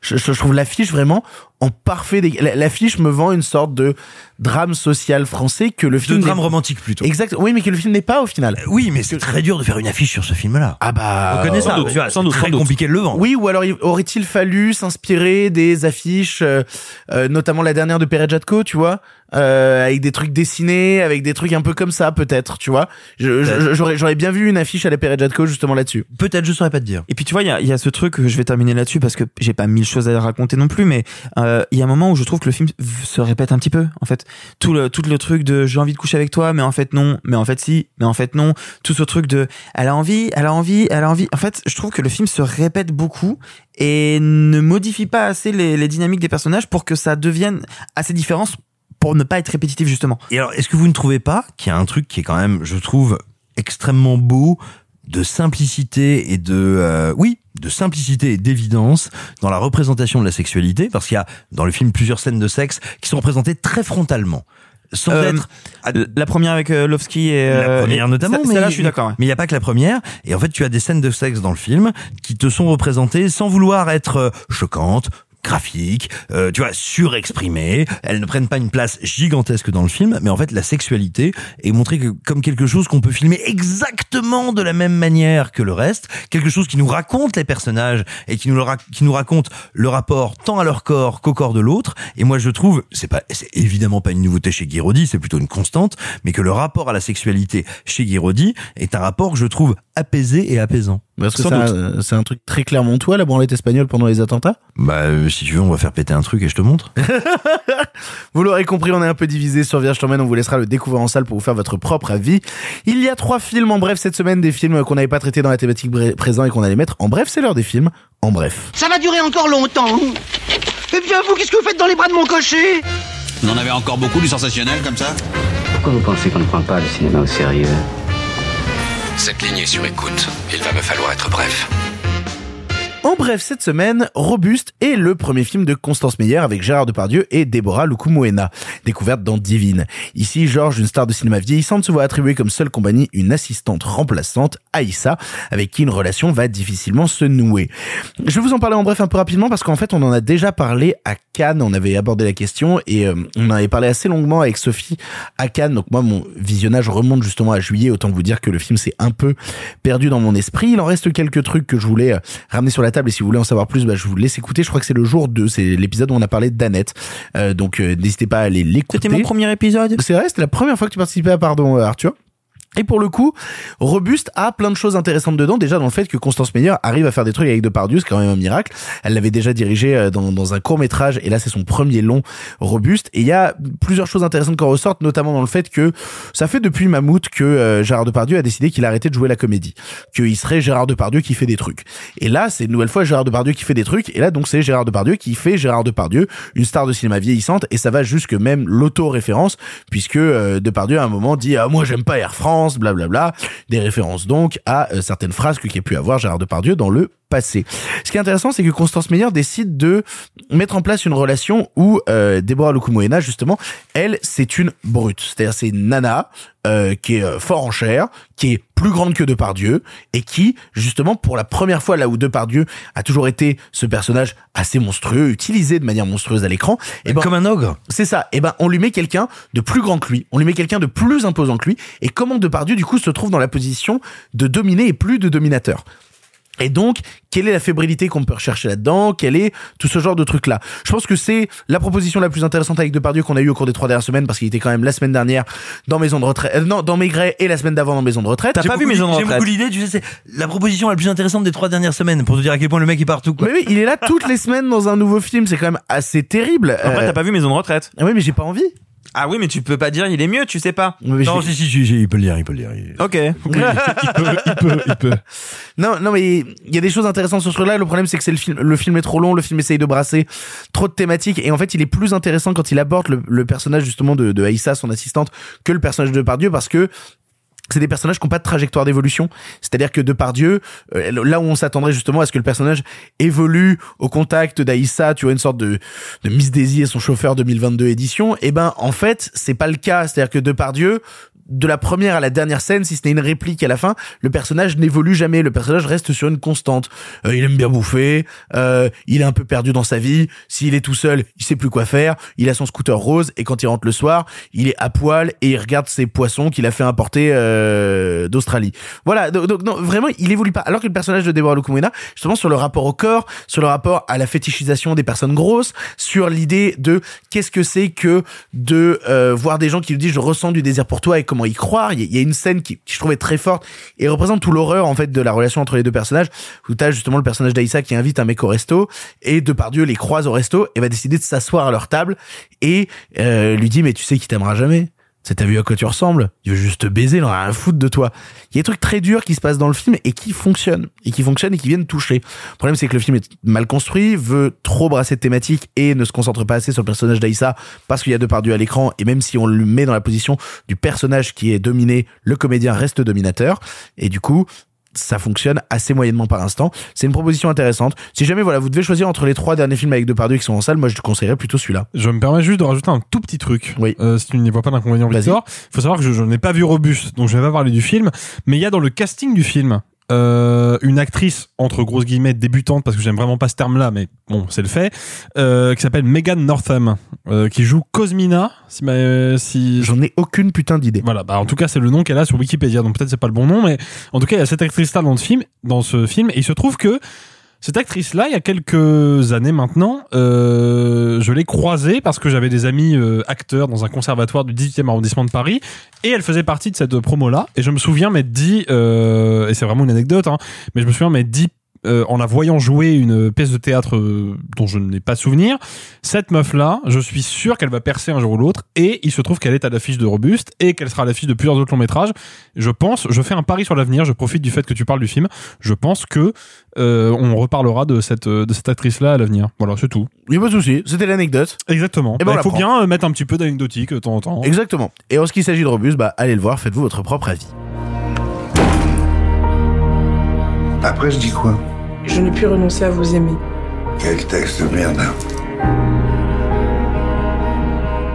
Je, trouve l'affiche vraiment en parfait. L'affiche me vend une sorte de drame social français que le film. drame n'est- romantique plutôt. Exact. Oui, mais que le film n'est pas au final. Oui, mais c'est très dur de faire une affiche sur ce film-là. Ah bah. On connaît ça. sans doute, tu vois, sans c'est doute, très sans doute. compliqué de le vendre. Oui, ou alors il- aurait-il fallu s'inspirer des affiches, euh, euh, notamment la dernière de Perejatko, tu vois, euh, avec des trucs dessinés, avec des trucs un peu comme ça, peut-être, tu vois. J'aurais j'aurais bien vu une affiche à la Perejatko justement là-dessus. Peut-être, je saurais pas te dire. Et puis tu vois, il y a, y a ce truc, je vais terminer là-dessus parce que j'ai pas mille choses à raconter non plus, mais euh, il y a un moment où je trouve que le film se répète un petit peu. En fait, tout le tout le truc de j'ai envie de coucher avec toi, mais en fait non, mais en fait si, mais en fait non. Tout ce truc de elle a envie, elle a envie, elle a envie. En fait, je trouve que le film se répète beaucoup et ne modifie pas assez les, les dynamiques des personnages pour que ça devienne assez différent pour ne pas être répétitif justement. Et alors, est-ce que vous ne trouvez pas qu'il y a un truc qui est quand même, je trouve, extrêmement beau de simplicité et de euh, oui de simplicité et d'évidence dans la représentation de la sexualité? Parce qu'il y a dans le film plusieurs scènes de sexe qui sont représentées très frontalement sans Euh, être la première avec euh, Lovski et la euh, première et- notamment, mais celle-là, je suis d'accord. ouais. Mais il n'y a pas que la première. Et en fait, tu as des scènes de sexe dans le film qui te sont représentées sans vouloir être euh, choquantes graphiques, euh, tu vois, surexprimées. Elles ne prennent pas une place gigantesque dans le film, mais en fait, la sexualité est montrée comme quelque chose qu'on peut filmer exactement de la même manière que le reste, quelque chose qui nous raconte les personnages et qui nous, qui nous raconte le rapport tant à leur corps qu'au corps de l'autre. Et moi, je trouve, c'est pas, c'est évidemment pas une nouveauté chez Guiraudy, c'est plutôt une constante, mais que le rapport à la sexualité chez Guiraudy est un rapport que je trouve apaisé et apaisant. Parce que Sans c'est un, truc très clermontois, la branlette espagnole pendant les attentats Bah, euh, si tu veux, on va faire péter un truc et je te montre. *laughs* Vous l'aurez compris, on est un peu divisé sur Vierge t'emmène, on vous laissera le découvrir en salle pour vous faire votre propre avis. Il y a trois films en bref cette semaine, des films qu'on n'avait pas traités dans la thématique présent et qu'on allait mettre en bref, c'est l'heure des films en bref. Ça va durer encore longtemps. Eh bien, vous, qu'est-ce que vous faites dans les bras de mon cocher? Vous en avez encore beaucoup du sensationnel comme ça? Pourquoi vous pensez qu'on ne prend pas le cinéma au sérieux? Cette ligne est sur écoute. Il va me falloir être bref. En bref, cette semaine, Robuste est le premier film de Constance Meyer avec Gérard Depardieu et Déborah Lukumoena, découverte dans Divine. Ici, Georges, une star de cinéma vieillissante, se voit attribuer comme seule compagnie une assistante remplaçante, Aïssa, avec qui une relation va difficilement se nouer. Je vais vous en parler en bref un peu rapidement parce qu'en fait, on en a déjà parlé à Cannes, on avait abordé la question et euh, on avait parlé assez longuement avec Sophie à Cannes. Donc moi, mon visionnage remonte justement à juillet, autant vous dire que le film s'est un peu perdu dans mon esprit. Il en reste quelques trucs que je voulais euh, ramener sur la table et si vous voulez en savoir plus, bah, je vous laisse écouter. Je crois que c'est le jour 2, c'est l'épisode où on a parlé d'Annette. Euh, donc euh, n'hésitez pas à aller l'écouter. C'était mon premier épisode? C'est vrai, c'était la première fois que tu participais à Pardon euh, Arthur. Et pour le coup, Robuste a plein de choses intéressantes dedans. Déjà dans le fait que Constance Meyer arrive à faire des trucs avec Depardieu, c'est quand même un miracle. Elle l'avait déjà dirigé euh, dans, un court métrage et là c'est son premier long Robuste. Et il y a plusieurs choses intéressantes qui en ressortent, notamment dans le fait que ça fait depuis Mammouth que euh, Gérard Depardieu a décidé qu'il arrêtait de jouer la comédie, qu'il serait Gérard Depardieu qui fait des trucs. Et là c'est une nouvelle fois Gérard Depardieu qui fait des trucs. Et là donc c'est Gérard Depardieu qui fait Gérard Depardieu, une star de cinéma vieillissante. Et ça va jusque même l'auto-référence puisque euh, Depardieu à un moment dit ah moi j'aime pas Air France, blablabla, des références donc à euh, certaines phrases que qui a pu avoir Gérard Depardieu dans le passé. Ce qui est intéressant, c'est que Constance Meyer décide de mettre en place une relation où euh, Déborah Lukumoena, justement, elle, c'est une brute. C'est-à-dire, c'est une nana euh, qui est euh, fort en chair, qui est plus grande que Depardieu, et qui, justement, pour la première fois, là où Depardieu a toujours été ce personnage assez monstrueux, utilisé de manière monstrueuse à l'écran, et ben, Comme un ogre. c'est ça. Et ben, on lui met quelqu'un de plus grand que lui. On lui met quelqu'un de plus imposant que lui. Et comment Depardieu, du coup, se trouve dans la position de dominer et plus de dominateur. Et donc, quelle est la fébrilité qu'on peut rechercher là-dedans? Quel est tout ce genre de trucs-là Je pense que c'est la proposition la plus intéressante avec Depardieu qu'on a eu au cours des trois dernières semaines parce qu'il était quand même la semaine dernière dans Maison de retraite, euh, non, dans Maigret et la semaine d'avant dans Maison de retraite. J'ai beaucoup- J'ai beaucoup l'idée, tu sais, c'est la proposition la plus intéressante des trois dernières semaines pour te dire à quel point le mec est partout. Quoi. Mais oui, il est là toutes les semaines dans un nouveau film, c'est quand même assez terrible. Après, t'as pas vu Maison de retraite? Ah oui, mais j'ai pas envie. Ah oui, mais tu peux pas dire il est mieux, tu sais pas. Non, si, si, si, si, il peut le dire, il peut le dire. il- Ok. *laughs* Non, non, mais il y a des choses intéressantes sur ce truc-là. Le problème, c'est que c'est le film, le film est trop long, le film essaye de brasser trop de thématiques, et en fait, il est plus intéressant quand il aborde le, le personnage justement de, de Aïssa, son assistante, que le personnage de Depardieu, parce que c'est des personnages qui n'ont pas de trajectoire d'évolution. C'est-à-dire que Depardieu, euh, là où on s'attendrait justement à ce que le personnage évolue au contact d'Aïssa, tu vois, une sorte de, de Miss Daisy et son chauffeur 2022 édition, et ben, en fait, c'est pas le cas. C'est-à-dire que Depardieu, de la première à la dernière scène, si ce n'est une réplique à la fin, le personnage n'évolue jamais. Le personnage reste sur une constante. Euh, il aime bien bouffer, euh, il est un peu perdu dans sa vie. S'il est tout seul, il sait plus quoi faire. Il a son scooter rose et quand il rentre le soir, il est à poil et il regarde ses poissons qu'il a fait importer euh, d'Australie. Voilà. Donc, non, vraiment, il évolue pas. Alors que le personnage de Deborah Lukumena, justement sur le rapport au corps, sur le rapport à la fétichisation des personnes grosses, sur l'idée de qu'est-ce que c'est que de euh, voir des gens qui lui disent je ressens du désir pour toi et comment y croire. Il y a- une scène qui, qui je trouvais très forte et représente tout l'horreur en fait de la relation entre les deux personnages. Où t'as justement le personnage d'Aïssa qui invite un mec au resto et Depardieu les croise au resto et va décider de s'asseoir à leur table et euh, lui dit mais tu sais qu'il t'aimera jamais. C'est t'as vu à quoi tu ressembles Il veut juste te baiser, il en a à foutre de toi. Il y a des trucs très durs qui se passent dans le film et qui fonctionnent. Et qui fonctionnent et qui viennent toucher. Le problème, c'est que le film est mal construit, veut trop brasser de thématiques et ne se concentre pas assez sur le personnage d'Aïssa parce qu'il y a Depardieu à l'écran et même si on le met dans la position du personnage qui est dominé, le comédien reste dominateur. Et du coup, ça fonctionne assez moyennement par instant. C'est une proposition intéressante. Si jamais voilà, vous devez choisir entre les trois derniers films avec Depardieu qui sont en salle, moi je te conseillerais plutôt celui-là. Je me permets juste de rajouter un tout petit truc. Oui. Euh, si tu n'y vois pas d'inconvénient. Victor. faut savoir que je, je n'ai pas vu Robuste, donc je vais pas parler du film. Mais il y a dans le casting du film euh, une actrice entre grosses guillemets débutante parce que j'aime vraiment pas ce terme-là, mais bon, c'est le fait, euh, qui s'appelle Megan Northam, euh, qui joue Cosmina. Si, ma- si J'en ai aucune putain d'idée. voilà, bah en tout cas c'est le nom qu'elle a sur Wikipédia, donc peut-être c'est pas le bon nom, mais en tout cas il y a cette actrice-là dans le film, dans ce film, et il se trouve que Cette actrice-là, il y a quelques années maintenant, euh, je l'ai croisée parce que j'avais des amis euh, acteurs dans un conservatoire du 18e arrondissement de Paris et elle faisait partie de cette promo-là. Et je me souviens m'être dit, euh, et c'est vraiment une anecdote, hein, mais je me souviens m'être dit euh, en la voyant jouer une pièce de théâtre euh, dont je n'ai pas souvenir, cette meuf-là, je suis sûr qu'elle va percer un jour ou l'autre, et il se trouve qu'elle est à l'affiche de Robuste, et qu'elle sera à l'affiche de plusieurs autres longs métrages. Je pense, je fais un pari sur l'avenir, je profite du fait que tu parles du film, je pense que euh, on reparlera de cette, de cette actrice-là à l'avenir. Voilà, c'est tout. Il n'y a pas de souci, c'était l'anecdote. Exactement. Et ben, Bah, il faut bien mettre un petit peu d'anecdotique de temps en temps. Exactement. Et en ce qui s'agit de Robuste, bah, allez le voir, faites-vous votre propre avis. Après, je dis quoi? Je n'ai pu renoncer à vous aimer. Quel texte de merde.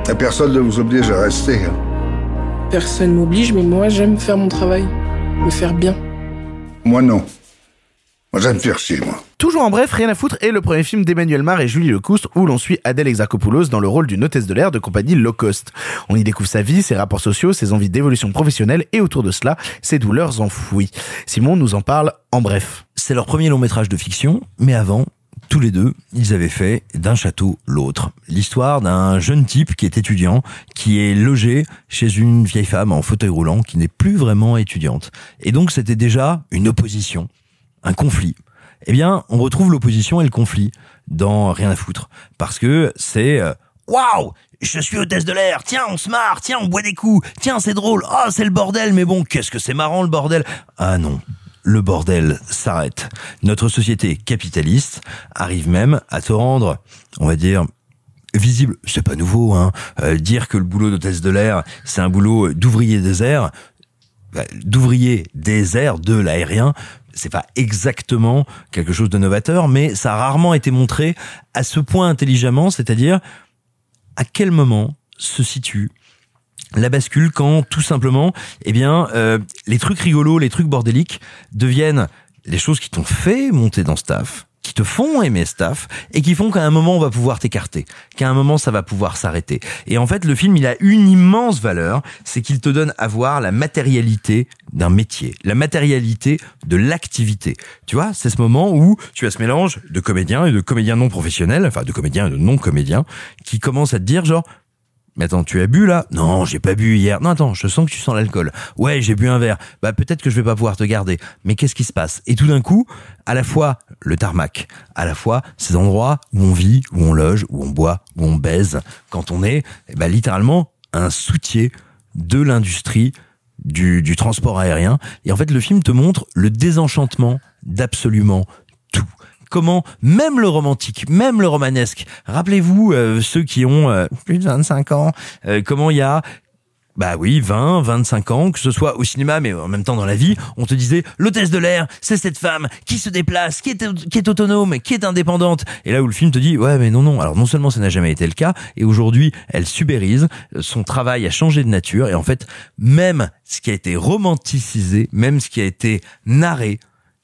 Et personne ne vous oblige à rester. hein? Personne m'oblige, mais moi j'aime faire mon travail. Me faire bien. Moi, non. Moi, j'aime faire chier, moi. Toujours en bref, Rien à foutre est le premier film d'Emmanuel Mar et Julie Lecoustre où l'on suit Adèle Exarchopoulos dans le rôle d'une hôtesse de l'air de compagnie low cost. On y découvre sa vie, ses rapports sociaux, ses envies d'évolution professionnelle et autour de cela, ses douleurs enfouies. Simon nous en parle en bref. C'est leur premier long métrage de fiction, mais avant, tous les deux, ils avaient fait d'un château l'autre. L'histoire d'un jeune type qui est étudiant, qui est logé chez une vieille femme en fauteuil roulant qui n'est plus vraiment étudiante. Et donc c'était déjà une opposition, un conflit. Eh bien, on retrouve l'opposition et le conflit dans Rien à foutre. Parce que c'est... euh, Waouh Je suis hôtesse de l'air, tiens, on se marre, tiens, on boit des coups, tiens, c'est drôle, oh, c'est le bordel, mais bon, qu'est-ce que c'est marrant le bordel Ah non, le bordel s'arrête. Notre société capitaliste arrive même à te rendre, on va dire, visible. C'est pas nouveau, hein. Euh, dire que le boulot d'hôtesse de l'air, c'est un boulot d'ouvrier airs, bah, d'ouvrier airs, de l'aérien, c'est pas exactement quelque chose de novateur, mais ça a rarement été montré à ce point intelligemment, c'est-à-dire à quel moment se situe la bascule quand tout simplement, eh bien, euh, les trucs rigolos, les trucs bordéliques deviennent les choses qui t'ont fait monter dans staff, qui te font aimer staff et qui font qu'à un moment on va pouvoir t'écarter, qu'à un moment ça va pouvoir s'arrêter. Et en fait, le film, il a une immense valeur, c'est qu'il te donne à voir la matérialité d'un métier, la matérialité de l'activité. Tu vois, c'est ce moment où tu as ce mélange de comédiens et de comédiens non professionnels, enfin de comédiens et de non comédiens, qui commencent à te dire genre mais attends, tu as bu là? Non, j'ai pas bu hier. Non, attends, je sens que tu sens l'alcool. Ouais, j'ai bu un verre. Bah peut-être que je vais pas pouvoir te garder. Mais qu'est-ce qui se passe? Et tout d'un coup, à la fois le tarmac, à la fois ces endroits où on vit, où on loge, où on boit, où on baise, quand on est, ben, littéralement un soutier de l'industrie du, du transport aérien. Et en fait, le film te montre le désenchantement d'absolument comment même le romantique, même le romanesque, rappelez-vous euh, ceux qui ont euh, plus de 25 ans, euh, comment il y a bah oui, 20, 25 ans, que ce soit au cinéma, mais en même temps dans la vie, on te disait, l'hôtesse de l'air, c'est cette femme qui se déplace, qui est, qui est autonome, qui est indépendante. Et là où le film te dit, ouais, mais non, non. Alors non seulement ça n'a jamais été le cas, et aujourd'hui, elle subérise, son travail a changé de nature, et en fait, même ce qui a été romanticisé, même ce qui a été narré,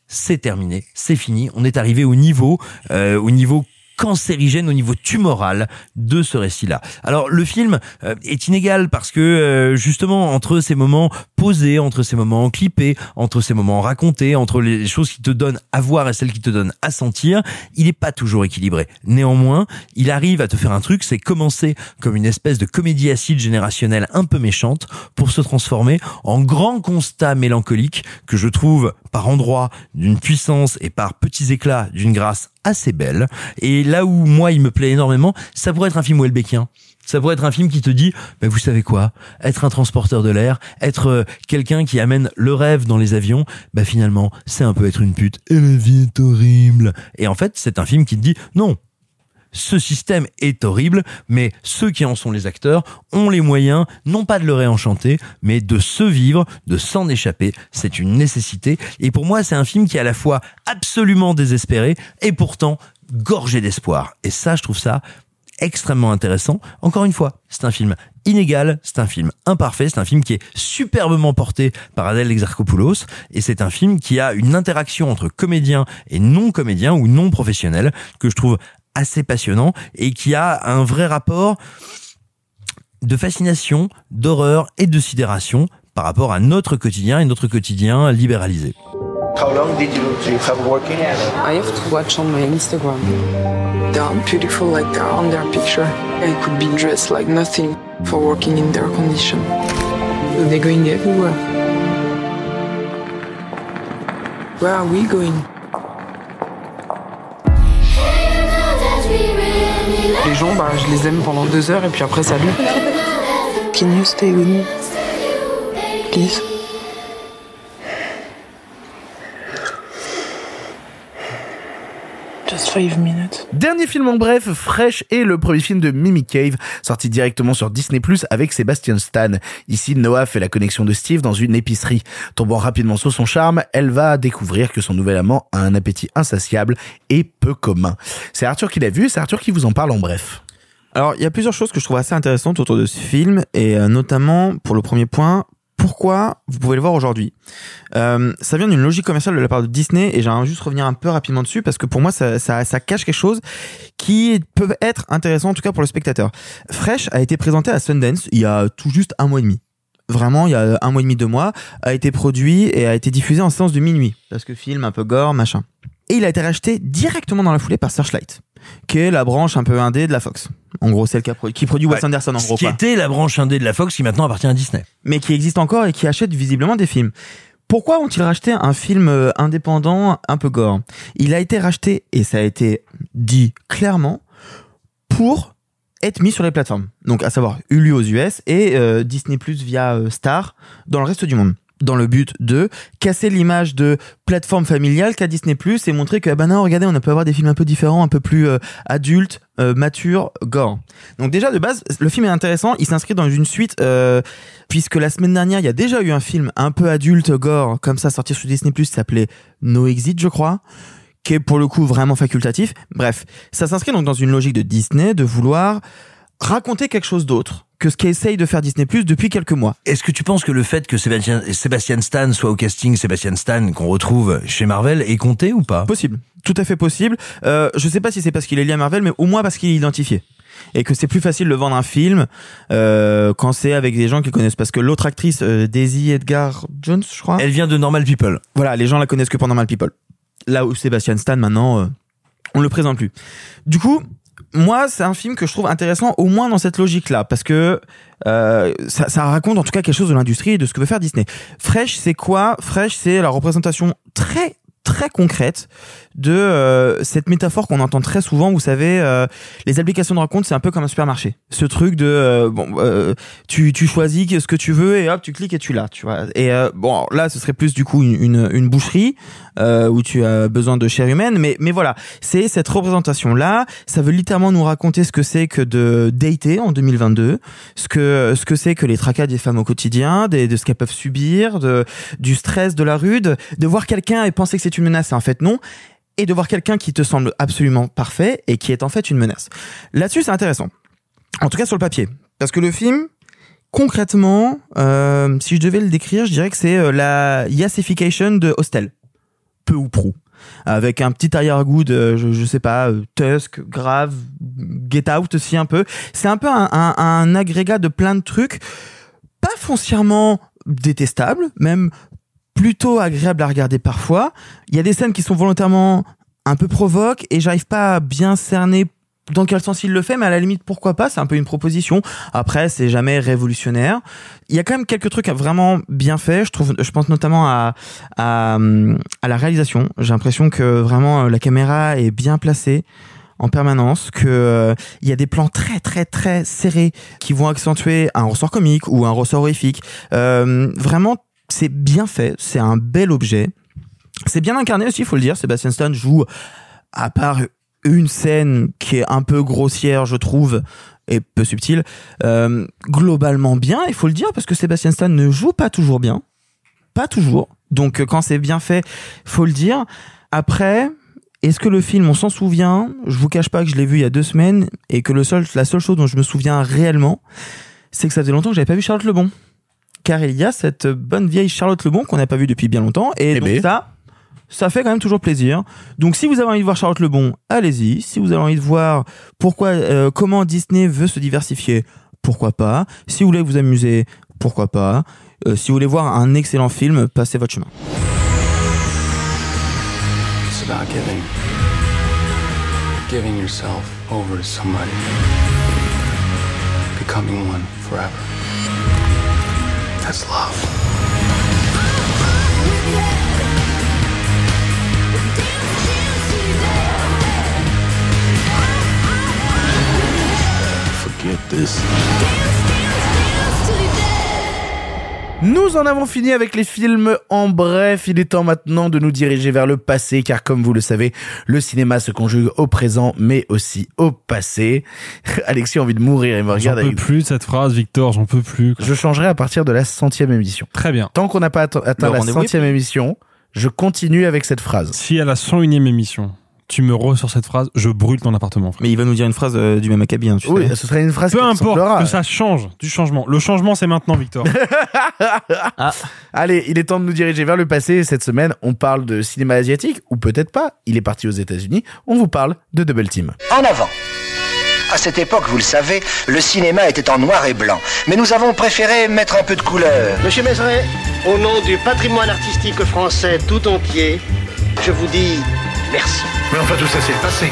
c'est terminé, c'est fini. On est arrivé au niveau, euh, au niveau cancérigène au niveau tumoral de ce récit-là. Alors le film euh, est inégal parce que euh, justement entre ces moments posés, entre ces moments clippés, entre ces moments racontés, entre les choses qui te donnent à voir et celles qui te donnent à sentir, il n'est pas toujours équilibré. Néanmoins, il arrive à te faire un truc, c'est commencer comme une espèce de comédie acide générationnelle un peu méchante pour se transformer en grand constat mélancolique que je trouve par endroits d'une puissance et par petits éclats d'une grâce assez belle. Et là où moi il me plaît énormément, ça pourrait être un film Welbeckien. Ça pourrait être un film qui te dit, bah vous savez quoi, être un transporteur de l'air, être euh, quelqu'un qui amène le rêve dans les avions, bah finalement c'est un peu être une pute. Et la vie est horrible. Et en fait c'est un film qui te dit, non, ce système est horrible, mais ceux qui en sont les acteurs ont les moyens, non pas de le réenchanter, mais de se vivre, de s'en échapper. C'est une nécessité. Et pour moi, c'est un film qui est à la fois absolument désespéré et pourtant gorgé d'espoir. Et ça, je trouve ça extrêmement intéressant. Encore une fois, c'est un film inégal, c'est un film imparfait, c'est un film qui est superbement porté par Adèle Exarchopoulos et c'est un film qui a une interaction entre comédiens et non comédiens ou non professionnels que je trouve assez passionnant et qui a un vrai rapport de fascination, d'horreur et de sidération par rapport à notre quotidien et notre quotidien libéralisé. How long did you, do you have working? I have to watch on my Instagram. They are beautiful like they are on their picture. I could be dressed like nothing for working in their condition. They're going everywhere. Where are we going? Les gens, bah, je les aime pendant deux heures et puis après, salut. Can you stay with me? Please. Just five minutes. Dernier film en bref, Fresh est le premier film de Mimi Cave, sorti directement sur Disney Plus avec Sébastien Stan. Ici, Noah fait la connexion de Steve dans une épicerie. Tombant rapidement sous son charme, elle va découvrir que son nouvel amant a un appétit insatiable et peu commun. C'est Arthur qui l'a vu et c'est Arthur qui vous en parle en bref. Alors, il y a plusieurs choses que je trouve assez intéressantes autour de ce film, et euh, notamment, pour le premier point, pourquoi vous pouvez le voir aujourd'hui euh, Ça vient d'une logique commerciale de la part de Disney, et j'aimerais juste revenir un peu rapidement dessus, parce que pour moi, ça, ça, ça cache quelque chose qui peut être intéressant, en tout cas pour le spectateur. Fresh a été présenté à Sundance il y a tout juste un mois et demi vraiment il y a un mois et demi, deux mois, a été produit et a été diffusé en séance de minuit, parce que film un peu gore, machin. Et il a été racheté directement dans la foulée par Searchlight, qui est la branche un peu indé de la Fox. En gros, celle qui, a pro- qui produit Wes Anderson, en ce gros. qui était la branche indé de la Fox qui maintenant appartient à Disney. Mais qui existe encore et qui achète visiblement des films. Pourquoi ont-ils racheté un film euh, indépendant un peu gore? Il a été racheté, et ça a été dit clairement, pour être mis sur les plateformes. Donc à savoir Hulu aux US et euh, Disney Plus via euh, Star dans le reste du monde. Dans le but de casser l'image de plateforme familiale qu'a Disney Plus et montrer que ah ben non regardez on peut avoir des films un peu différents, un peu plus euh, adultes, euh, matures, gore. Donc déjà de base le film est intéressant, il s'inscrit dans une suite euh, puisque la semaine dernière il y a déjà eu un film un peu adulte gore comme ça sorti sur Disney Plus s'appelait No Exit je crois qui est pour le coup vraiment facultatif. Bref, ça s'inscrit donc dans une logique de Disney de vouloir raconter quelque chose d'autre que ce qu'essaye de faire Disney Plus depuis quelques mois. Est-ce que tu penses que le fait que Sébastien, Sébastien Stan soit au casting, Sébastien Stan qu'on retrouve chez Marvel, est compté ou pas? Possible, tout à fait possible. Euh, je sais pas si c'est parce qu'il est lié à Marvel, mais au moins parce qu'il est identifié. Et que c'est plus facile de vendre un film euh, quand c'est avec des gens qui connaissent. Parce que l'autre actrice, euh, Daisy Edgar Jones, je crois. Elle vient de Normal People. Voilà, les gens la connaissent que pour Normal People. Là où Sébastien Stan, maintenant, euh, on le présente plus. Du coup, moi, c'est un film que je trouve intéressant, au moins dans cette logique-là, parce que euh, ça, ça raconte en tout cas quelque chose de l'industrie et de ce que veut faire Disney. Fresh, c'est quoi? Fresh, c'est la représentation très très concrète de euh, cette métaphore qu'on entend très souvent. Vous savez, euh, les applications de rencontre, c'est un peu comme un supermarché. Ce truc de euh, bon, euh, tu tu choisis ce que tu veux et hop, tu cliques et tu l'as, tu vois. Et euh, bon, là, ce serait plus du coup une une, boucherie euh, où tu as besoin de chair humaine, mais mais voilà, c'est cette représentation là. Ça veut littéralement nous raconter ce que c'est que de dater en 2022, ce que ce que c'est que les tracas des femmes au quotidien, des, de ce qu'elles peuvent subir, de du stress de la rude, de voir quelqu'un et penser que c'est une menace, en fait non et de voir quelqu'un qui te semble absolument parfait et qui est en fait une menace. Là-dessus, c'est intéressant. En tout cas, sur le papier. Parce que le film, concrètement, euh, si je devais le décrire, je dirais que c'est euh, la yassification de Hostel. Peu ou prou. Avec un petit arrière-goût de, je, je sais pas, euh, Tusk, Grave, Get Out aussi un peu. C'est un peu un, un, un agrégat de plein de trucs, pas foncièrement détestables, même plutôt agréable à regarder parfois. Il y a des scènes qui sont volontairement un peu provoques et j'arrive pas à bien cerner dans quel sens il le fait, mais à la limite, pourquoi pas, c'est un peu une proposition. Après, c'est jamais révolutionnaire. Il y a quand même quelques trucs vraiment bien faits. Je trouve, je pense notamment à, à, la réalisation. J'ai l'impression que vraiment la caméra est bien placée en permanence, que euh, il y a des plans très très très serrés qui vont accentuer un ressort comique ou un ressort horrifique. Euh, vraiment, c'est bien fait, c'est un bel objet. C'est bien incarné aussi, il faut le dire. Sébastien Stan joue, à part une scène qui est un peu grossière, je trouve, et peu subtile, euh, globalement bien, il faut le dire, parce que Sébastien Stan ne joue pas toujours bien. Pas toujours. Donc quand c'est bien fait, faut le dire. Après, est-ce que le film, on s'en souvient? Je vous cache pas que je l'ai vu il y a deux semaines et que le seul, la seule chose dont je me souviens réellement, c'est que ça faisait longtemps que j'avais pas vu Charlotte Lebon. Car il y a cette bonne vieille Charlotte Lebon qu'on n'a pas vue depuis bien longtemps. Et Eh donc ben. ça, ça fait quand même toujours plaisir. Donc si vous avez envie de voir Charlotte Lebon, allez-y. Si vous avez envie de voir pourquoi, euh, comment Disney veut se diversifier, pourquoi pas. Si vous voulez vous amuser, pourquoi pas. Euh, si vous voulez voir un excellent film, passez votre chemin. about giving. Giving yourself over to somebody. Becoming one forever. That's love. Forget this. Nous en avons fini avec les films. En bref, il est temps maintenant de nous diriger vers le passé, car comme vous le savez, le cinéma se conjugue au présent, mais aussi au passé. *laughs* Alexis a envie de mourir et me J'en regarde peux avec... plus de cette phrase, Victor, j'en peux plus. quoi. Je changerai à partir de la centième émission. Très bien. Tant qu'on n'a pas atte- atteint Le la centième émission, je continue avec cette phrase. Si à la 101ème émission, tu me ressors cette phrase, je brûle ton appartement. frère. Mais il va nous dire une phrase euh, du même acabit, hein, tu Oui, sais. ce serait une phrase Peu qui importe que ça change, du changement. Le changement, c'est maintenant, Victor. *laughs* Allez, il est temps de nous diriger vers le passé. Cette semaine, on parle de cinéma asiatique, ou peut-être pas. Il est parti aux États-Unis. On vous parle de Double Team. En avant. À cette époque, vous le savez, le cinéma était en noir et blanc. Mais nous avons préféré mettre un peu de couleur. Monsieur Mézeret, au nom du patrimoine artistique français tout entier, je vous dis merci. Mais enfin, tout ça, c'est le passé.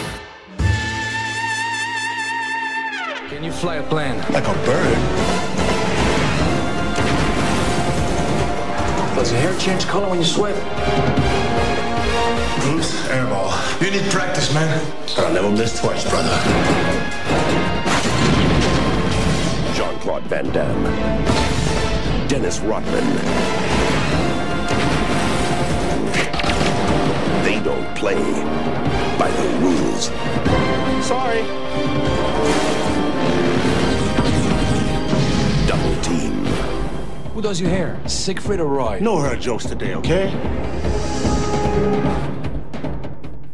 Can you fly a plane? Like a bird. Does your hair change color when you sweat? Oops, airball. You need practice, man. I'll never miss twice, brother. Jean-Claude Van Damme. Dennis Rodman. They don't play by the rules. Sorry. Double team. Who does your hair? Siegfried or Roy? No hurt jokes today, okay?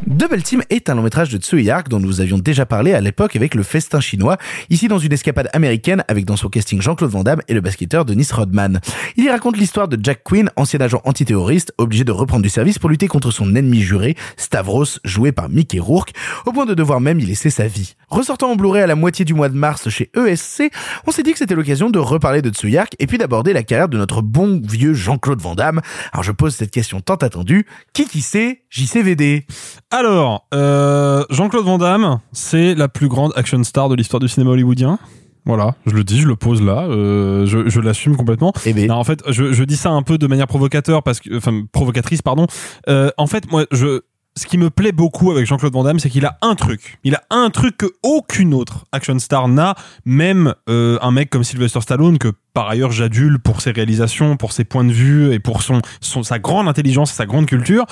Double Team est un long métrage de Tsui Hark dont nous avions déjà parlé à l'époque avec le festin chinois, ici dans une escapade américaine avec dans son casting Jean-Claude Van Damme et le basketteur Dennis Rodman. Il y raconte l'histoire de Jack Quinn, ancien agent antiterroriste, obligé de reprendre du service pour lutter contre son ennemi juré, Stavros, joué par Mickey Rourke, au point de devoir même y laisser sa vie. Ressortant en Blu-ray à la moitié du mois de mars chez ESC, on s'est dit que c'était l'occasion de reparler de Tsui Hark et puis d'aborder la carrière de notre bon vieux Jean-Claude Van Damme. Alors je pose cette question tant attendue, qui qui c'est JCVD Alors, euh, Jean-Claude Van Damme, c'est la plus grande action star de l'histoire du cinéma hollywoodien. Voilà, je le dis, je le pose là, euh, je, je l'assume complètement. Eh ben. Non, en fait, je, je dis ça un peu de manière provocateur parce que, enfin, provocatrice, pardon. Euh, en fait, moi, je, ce qui me plaît beaucoup avec Jean-Claude Van Damme, c'est qu'il a un truc. Il a un truc que aucune autre action star n'a, même euh, un mec comme Sylvester Stallone que par ailleurs j'adule pour ses réalisations, pour ses points de vue et pour son, sa grande intelligence et sa grande culture.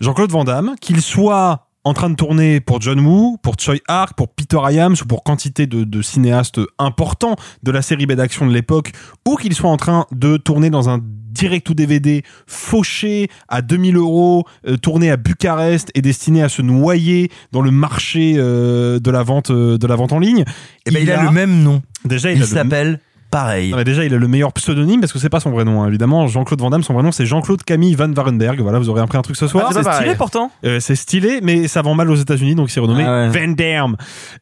Jean-Claude Van Damme, qu'il soit en train de tourner pour John Woo, pour Choi Ark, pour Peter Iams ou pour quantité de, de cinéastes importants de la série B d'action de l'époque, ou qu'il soit en train de tourner dans un direct ou DVD fauché à 2000 euros, euh, tourné à Bucarest et destiné à se noyer dans le marché euh, de la vente euh, de la vente en ligne. Eh ben, il, a, le même nom. Déjà, il, Il s'appelle pareil. non, mais déjà, il a le meilleur pseudonyme parce que c'est pas son vrai nom, hein, évidemment. Jean-Claude Van Damme, son vrai nom, c'est Jean-Claude Camille Van Varenberg. Voilà, vous aurez appris un truc ce soir. Ah, c'est stylé pourtant. Euh, c'est stylé, mais ça vend mal aux États-Unis, donc il s'est renommé Ah ouais. Van Damme.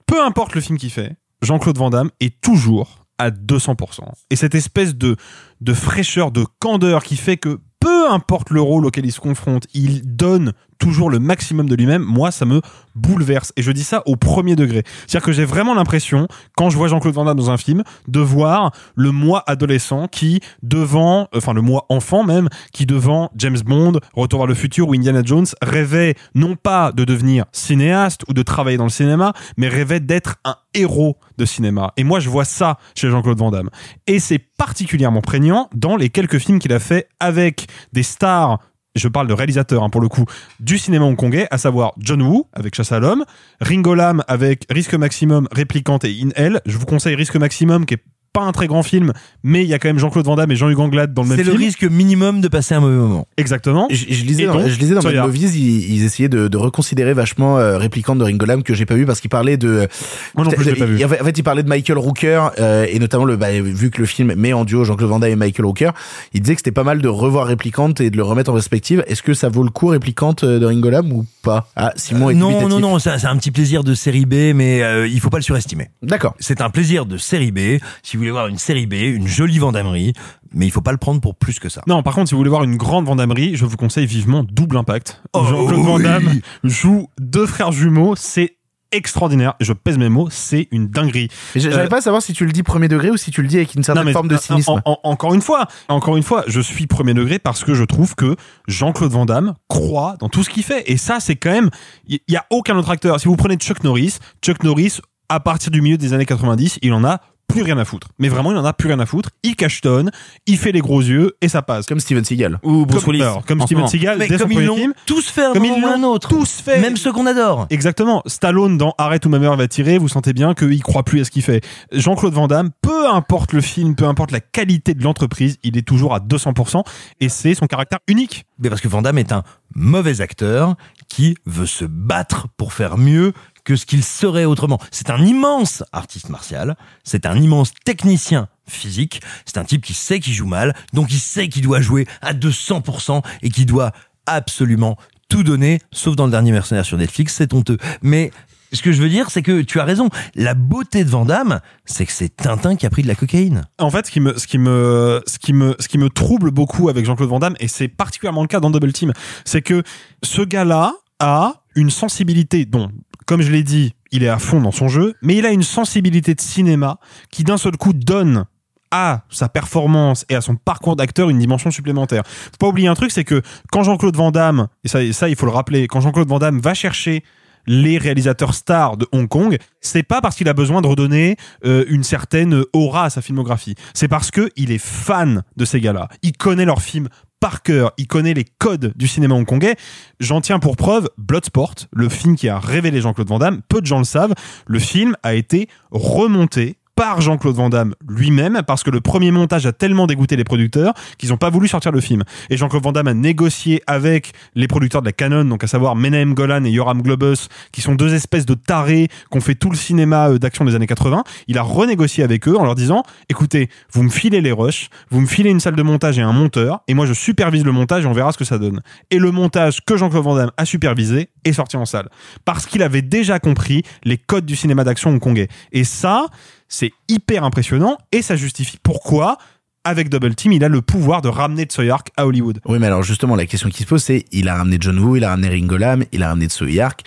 Peu importe le film qu'il fait, Jean-Claude Van Damme est toujours à 200%. Et cette espèce de, de fraîcheur, de candeur qui fait que peu importe le rôle auquel il se confronte, il donne toujours le maximum de lui-même. Moi, ça me bouleverse. Et je dis ça au premier degré. C'est-à-dire que j'ai vraiment l'impression, quand je vois Jean-Claude Van Damme dans un film, de voir le moi adolescent qui, devant, enfin le moi enfant même, qui devant James Bond, Retour vers le futur ou Indiana Jones, rêvait non pas de devenir cinéaste ou de travailler dans le cinéma, mais rêvait d'être un héros de cinéma. Et moi, je vois ça chez Jean-Claude Van Damme. Et c'est particulièrement prégnant dans les quelques films qu'il a fait avec des stars je parle de réalisateur hein, pour le coup, du cinéma hongkongais, à savoir John Woo avec Chasse à l'homme, Ringo Lam avec Risque Maximum, Réplicante et In Hell. Je vous conseille Risque Maximum qui est pas un très grand film, mais il y a quand même Jean-Claude Van Damme et Jean-Hugues Anglade dans le même C'est film. le risque minimum de passer un mauvais moment. Exactement. Je, je lisais Et dans, donc, je lisais dans Soya. Mad Movies, ils, ils essayaient de, de reconsidérer vachement euh, Réplicante de Ringolam que j'ai pas vu parce qu'il parlait de. Moi non plus, je l'ai pas vu. En fait, en fait, il parlait de Michael Rooker euh, et notamment le bah, vu que le film met en duo Jean-Claude Van Damme et Michael Rooker, il disait que c'était pas mal de revoir Réplicante et de le remettre en perspective. Est-ce que ça vaut le coup Réplicante euh, de Ringolam ou pas? Ah, Simon est non, non, non, c'est c'est un petit plaisir de série B, mais euh, il faut pas le surestimer. D'accord. C'est un plaisir de série B. Si vous voulez voir une série B, une jolie vendamerie, mais il faut pas le prendre pour plus que ça. Non, par contre, si vous voulez voir une grande vendamerie, je vous conseille vivement Double Impact. Oh, Jean-Claude Van oui. Damme joue deux frères jumeaux, c'est extraordinaire. Je pèse mes mots, c'est une dinguerie. J'arrive Euh, pas à savoir si tu le dis premier degré ou si tu le dis avec une certaine non, mais forme de en- cynisme. en- en- encore une fois, encore une fois, je suis premier degré parce que je trouve que Jean-Claude Van Damme croit dans tout ce qu'il fait. Et ça, c'est quand même, il y, a aucun autre acteur. Si vous prenez Chuck Norris, Chuck Norris, à partir du milieu des années 90, il en a plus rien à foutre. Mais vraiment, il en a plus rien à foutre. Il cachetonne, il fait les gros yeux et ça passe. Comme Steven Seagal. Ou Bruce Willis, alors, comme en ce Steven moment. Seagal, Mais dès son comme ils premier l'ont film. tous fait comme ils l'ont autre. tous fait. Même ceux qu'on adore. Exactement. Stallone dans Arrête ou ma mère va tirer, vous sentez bien qu'il croit plus à ce qu'il fait. Jean-Claude Van Damme, peu importe le film, peu importe la qualité de l'entreprise, il est toujours à 200% et c'est son caractère unique. Mais parce que Van Damme est un mauvais acteur qui veut se battre pour faire mieux que ce qu'il serait autrement. C'est un immense artiste martial, c'est un immense technicien physique, c'est un type qui sait qu'il joue mal, donc il sait qu'il doit jouer à 200% et qu'il doit absolument tout donner, sauf dans le dernier mercenaire sur Netflix, c'est honteux. Mais ce que je veux dire, c'est que tu as raison. La beauté de Van Damme, c'est que c'est Tintin qui a pris de la cocaïne. En fait, ce qui me, ce qui me, ce qui me, ce qui me trouble beaucoup avec Jean-Claude Van Damme, et c'est particulièrement le cas dans Double Team, c'est que ce gars-là a une sensibilité dont, comme je l'ai dit, il est à fond dans son jeu, mais il a une sensibilité de cinéma qui d'un seul coup donne à sa performance et à son parcours d'acteur une dimension supplémentaire. Faut pas oublier un truc, c'est que quand Jean-Claude Van Damme, et ça, il faut le rappeler, quand Jean-Claude Van Damme va chercher les réalisateurs stars de Hong Kong, c'est pas parce qu'il a besoin de redonner euh, une certaine aura à sa filmographie. C'est parce que il est fan de ces gars-là. Il connaît leurs films par cœur. Il connaît les codes du cinéma hongkongais. J'en tiens pour preuve Bloodsport, le film qui a révélé Jean-Claude Van Damme. Peu de gens le savent. Le film a été remonté par Jean-Claude Van Damme lui-même parce que le premier montage a tellement dégoûté les producteurs qu'ils n'ont pas voulu sortir le film. Et Jean-Claude Van Damme a négocié avec les producteurs de la Canon, donc à savoir Menahem Golan et Yoram Globus, qui sont deux espèces de tarés qui ont fait tout le cinéma euh, d'action des années 80. Il a renégocié avec eux en leur disant, écoutez, vous me filez les rushs, vous me filez une salle de montage et un monteur, et moi je supervise le montage et on verra ce que ça donne. Et le montage que Jean-Claude Van Damme a supervisé est sorti en salle. Parce qu'il avait déjà compris les codes du cinéma d'action hongkongais. Et ça, c'est hyper impressionnant et ça justifie pourquoi avec Double Team, il a le pouvoir de ramener Tsoyark à Hollywood. Oui, mais alors justement, la question qui se pose, c'est il a ramené John Woo, il a ramené Ringo Lam, il a ramené Tsoyark.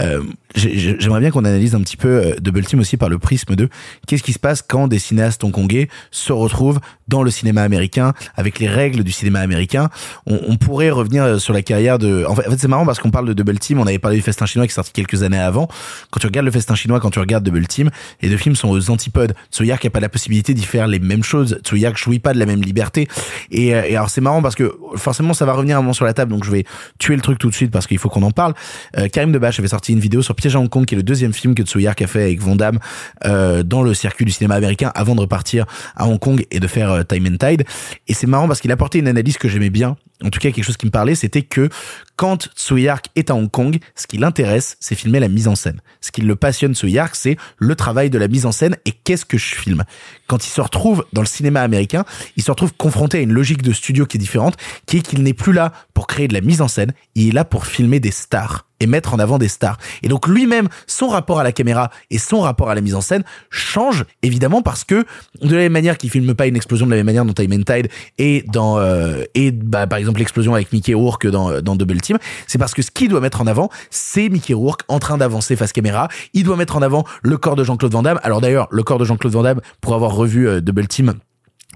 Euh, J'aimerais bien qu'on analyse un petit peu euh, Double Team aussi par le prisme de qu'est-ce qui se passe quand des cinéastes hongkongais se retrouvent dans le cinéma américain avec les règles du cinéma américain. On, pourrait revenir euh, sur la carrière de. En fait, c'est marrant parce qu'on parle de Double Team. On avait parlé du Festin chinois qui est sorti quelques années avant. Quand tu regardes le Festin chinois, quand tu regardes Double Team, les deux films sont aux antipodes. Tsoyark a pas la possibilité d'y faire les mêmes choses. Tsoyark jouit pas de la même liberté. Et, euh, et alors c'est marrant parce que forcément ça va revenir un moment sur la table, donc je vais tuer le truc tout de suite parce qu'il faut qu'on en parle. Euh, Karim Debache avait sorti une vidéo sur Piège à Hong Kong, qui est le deuxième film que Tsoyark a fait avec Van Damme euh, dans le circuit du cinéma américain avant de repartir à Hong Kong et de faire euh, Time and Tide. Et c'est marrant parce qu'il apportait une analyse que j'aimais bien. En tout cas, quelque chose qui me parlait, c'était que quand Tsoyark est à Hong Kong, ce qui l'intéresse, c'est filmer la mise en scène. Ce qui le passionne Tsoyark, c'est le travail de la mise en scène et qu'est-ce que je filme. Quand il se retrouve dans le cinéma américain, il se retrouve confronté à une logique de studio qui est différente, qui est qu'il n'est plus là pour créer de la mise en scène, il est là pour filmer des stars et mettre en avant des stars. Et donc lui-même, son rapport à la caméra et son rapport à la mise en scène change évidemment parce que de la même manière qu'il filme pas une explosion de la même manière dans Time and Tide et dans euh, et bah, par exemple l'explosion avec Mickey Rourke dans dans Double Team, c'est parce que ce qu'il doit mettre en avant, c'est Mickey Rourke en train d'avancer face caméra. Il doit mettre en avant le corps de Jean-Claude Van Damme. Alors d'ailleurs, le corps de Jean-Claude Van Damme pour avoir revu euh, Double Team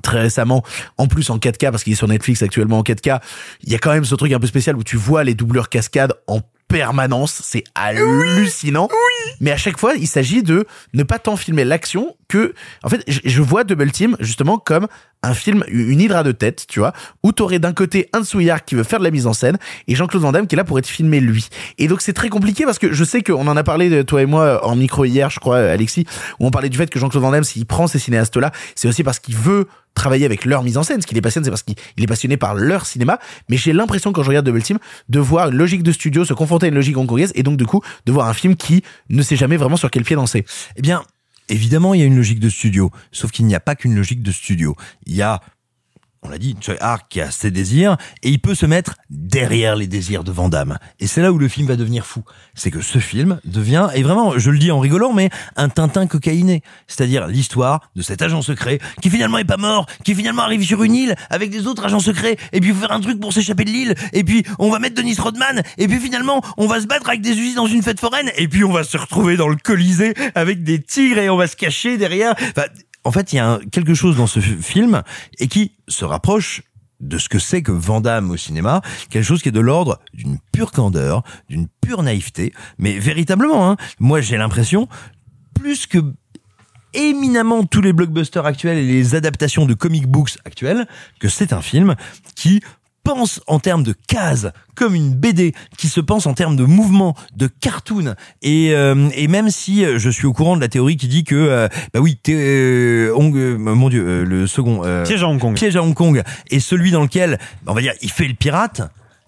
très récemment, en plus en 4K parce qu'il est sur Netflix actuellement en 4K, il y a quand même ce truc un peu spécial où tu vois les doubleurs cascades en permanence, c'est hallucinant. Mais à chaque fois, il s'agit de ne pas tant filmer l'action que, en fait, je vois Double Team justement comme un film, une hydra de tête, tu vois, où t'aurais d'un côté un Souillard qui veut faire de la mise en scène et Jean-Claude Van Damme qui est là pour être filmé lui. Et donc c'est très compliqué parce que je sais qu'on en a parlé de toi et moi en micro hier, je crois, Alexis, où on parlait du fait que Jean-Claude Van Damme, s'il prend ces cinéastes-là, c'est aussi parce qu'il veut travailler avec leur mise en scène. Ce qui les passionne, c'est parce qu'il il est passionné par leur cinéma. Mais j'ai l'impression, quand je regarde Double Team, de voir une logique de studio se confronter à une logique hongkongaise et donc, du coup, de voir un film qui ne sait jamais vraiment sur quel pied danser. Eh bien, évidemment, il y a une logique de studio. Sauf qu'il n'y a pas qu'une logique de studio. Il y a on l'a dit, Hark qui a ses désirs, et il peut se mettre derrière les désirs de Van Damme. Et c'est là où le film va devenir fou. C'est que ce film devient, et vraiment, je le dis en rigolant, mais un Tintin cocaïné. C'est-à-dire l'histoire de cet agent secret qui finalement est pas mort, qui finalement arrive sur une île avec des autres agents secrets, et puis il faut faire un truc pour s'échapper de l'île, et puis on va mettre Dennis Rodman, et puis finalement on va se battre avec des usines dans une fête foraine, et puis on va se retrouver dans le Colisée avec des tigres et on va se cacher derrière. En fait, il y a quelque chose dans ce film et qui se rapproche de ce que c'est que Van Damme au cinéma, quelque chose qui est de l'ordre d'une pure candeur, d'une pure naïveté, mais véritablement, hein, moi j'ai l'impression, plus que éminemment tous les blockbusters actuels et les adaptations de comic books actuels, que c'est un film qui pense en termes de cases comme une BD qui se pense en termes de mouvement de cartoon. Et euh, et même si euh, je suis au courant de la théorie qui dit que euh, bah oui euh, Hong- euh, mon dieu euh, le second euh, Piège à Hong Kong. piège à Hong Kong. Est celui dans lequel on va dire il fait le pirate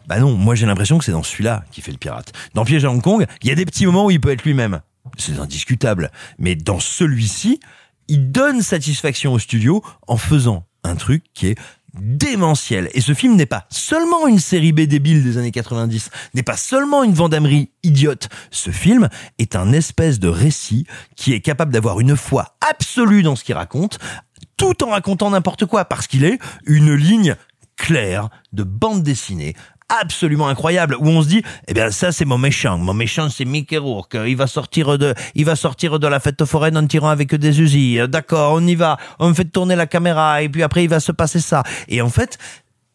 bah non moi j'ai l'impression que c'est dans celui-là qu'il fait le pirate. Dans piège à Hong Kong il y a des petits moments où il peut être lui-même. C'est indiscutable. Mais dans celui-ci il donne satisfaction au studio en faisant un truc qui est démentiel. Et ce film n'est pas seulement une série B débile des années 90, n'est pas seulement une vendamerie idiote. Ce film est un espèce de récit qui est capable d'avoir une foi absolue dans ce qu'il raconte, tout en racontant n'importe quoi, parce qu'il est une ligne claire de bande dessinée absolument incroyable où on se dit eh bien ça c'est mon méchant. Mon méchant c'est Mickey Rourke. Il va sortir de il va sortir de la fête foraine en tirant avec des usines d'accord on y va. On fait tourner la caméra et puis après il va se passer ça. Et en fait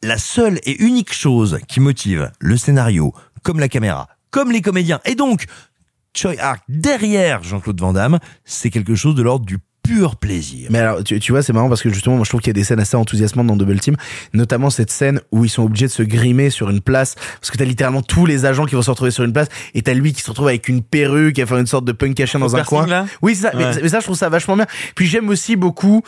la seule et unique chose qui motive le scénario comme la caméra comme les comédiens et donc Choi Hark derrière Jean-Claude Van Damme c'est quelque chose de l'ordre du pur plaisir Mais alors, tu, tu vois, c'est marrant parce que justement, moi, je trouve qu'il y a des scènes assez enthousiasmantes dans Double Team, notamment cette scène où ils sont obligés de se grimer sur une place, parce que t'as littéralement tous les agents qui vont se retrouver sur une place, et t'as lui qui se retrouve avec une perruque, à faire une sorte de punk caché dans un coin. là? Oui, ça. Mais, mais ça, je trouve ça vachement bien. Puis j'aime aussi beaucoup.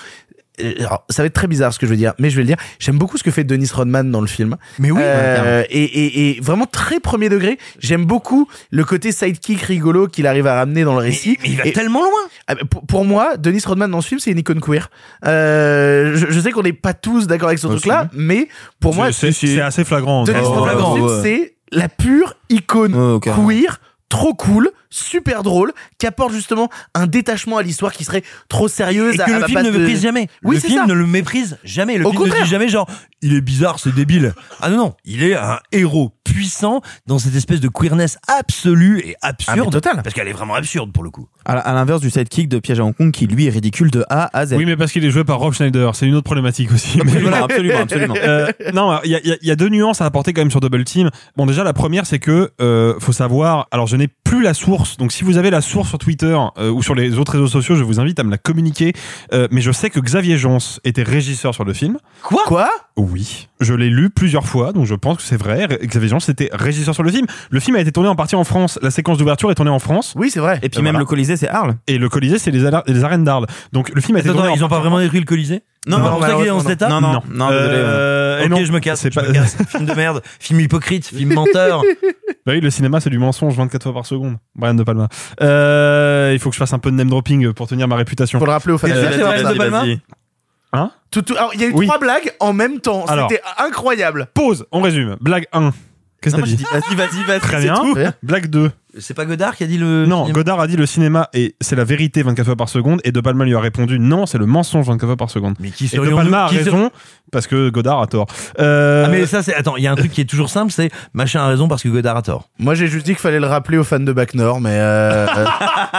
Euh, alors, ça va être très bizarre ce que je veux dire, mais je vais le dire. J'aime beaucoup ce que fait Dennis Rodman dans le film. Mais oui, Euh, et, et, et vraiment très premier degré. J'aime beaucoup le côté sidekick rigolo qu'il arrive à ramener dans le récit. mais il va Et- tellement loin ah, pour, pour moi, Dennis Rodman dans ce film, c'est une icône queer. Euh, je, je sais qu'on n'est pas tous d'accord avec ce truc-là, mais pour moi, c'est c'est assez flagrant. Dennis Oh, Rodman dans ce film, ouais. c'est la pure icône Oh, carrément. queer, trop cool, super drôle, qui apporte justement un détachement à l'histoire qui serait trop sérieuse. et que à le film ne de- méprise jamais. Oui, le film ça. ne le méprise jamais. Le Au film ne contraire. dit jamais genre il est bizarre, c'est débile. Ah non non, il est un héros puissant dans cette espèce de queerness absolue et absurde. Ah, mais total. Parce qu'elle est vraiment absurde pour le coup. À, à l'inverse du sidekick de Piège à Hong Kong qui lui est ridicule de A à Z. Oui, mais parce qu'il est joué par Rob Schneider, c'est une autre problématique aussi. Mais- Voilà, absolument, absolument. *laughs* Euh, non, il y a, il y a- il y a deux nuances à apporter quand même sur Double Team. Bon, déjà la première, c'est que euh, faut savoir. Alors, je n'ai plus la source. Donc, si vous avez la source sur Twitter euh, ou sur les autres réseaux sociaux, je vous invite à me la communiquer. Euh, mais je sais que Xavier Jans était régisseur sur le film. Quoi? Quoi? Oui, je l'ai lu plusieurs fois, donc je pense que c'est vrai. Xavier Jans était régisseur sur le film. Le film a été tourné en partie en France. La séquence d'ouverture est tournée en France. Oui, c'est vrai. Et puis Euh, même voilà. le Colisée, c'est Arles. Et le Colisée, c'est les, les arènes d'Arles. Donc le film a été Attends, tourné. ils en ont pas partie en vraiment détruit le Colisée? Non, non, pour ça qu'il est dans malheureusement, cet état non, non, non, désolé. Euh, et ok, non, je me casse. c'est je pas- me casse. film de merde, film hypocrite, film menteur. *laughs* Bah oui, le cinéma, c'est du mensonge 24 fois par seconde. Brian De Palma. Euh, il faut que je fasse un peu de name dropping pour tenir ma réputation. Faut le rappeler De Palma vas-y. Hein Tout- tout- alors, il y a eu Oui. trois blagues en même temps. C'était incroyable. Pause, on résume. Blague 1. Qu'est-ce que t'as dit dis, Vas-y, vas-y, vas-y. Très bien. tout. Blague 2. C'est pas Godard qui a dit le. Non, cinéma Godard a dit le cinéma et c'est la vérité 24 fois par seconde et De Palma lui a répondu non, c'est le mensonge 24 fois par seconde. Mais qui Et De Palma a raison parce que Godard a tort. Euh, Ah mais ça c'est attends, il y a un truc qui est toujours simple, c'est machin a raison parce que Godard a tort. Moi, j'ai juste dit qu'il fallait le rappeler aux fans de Bac Nord, mais euh, euh,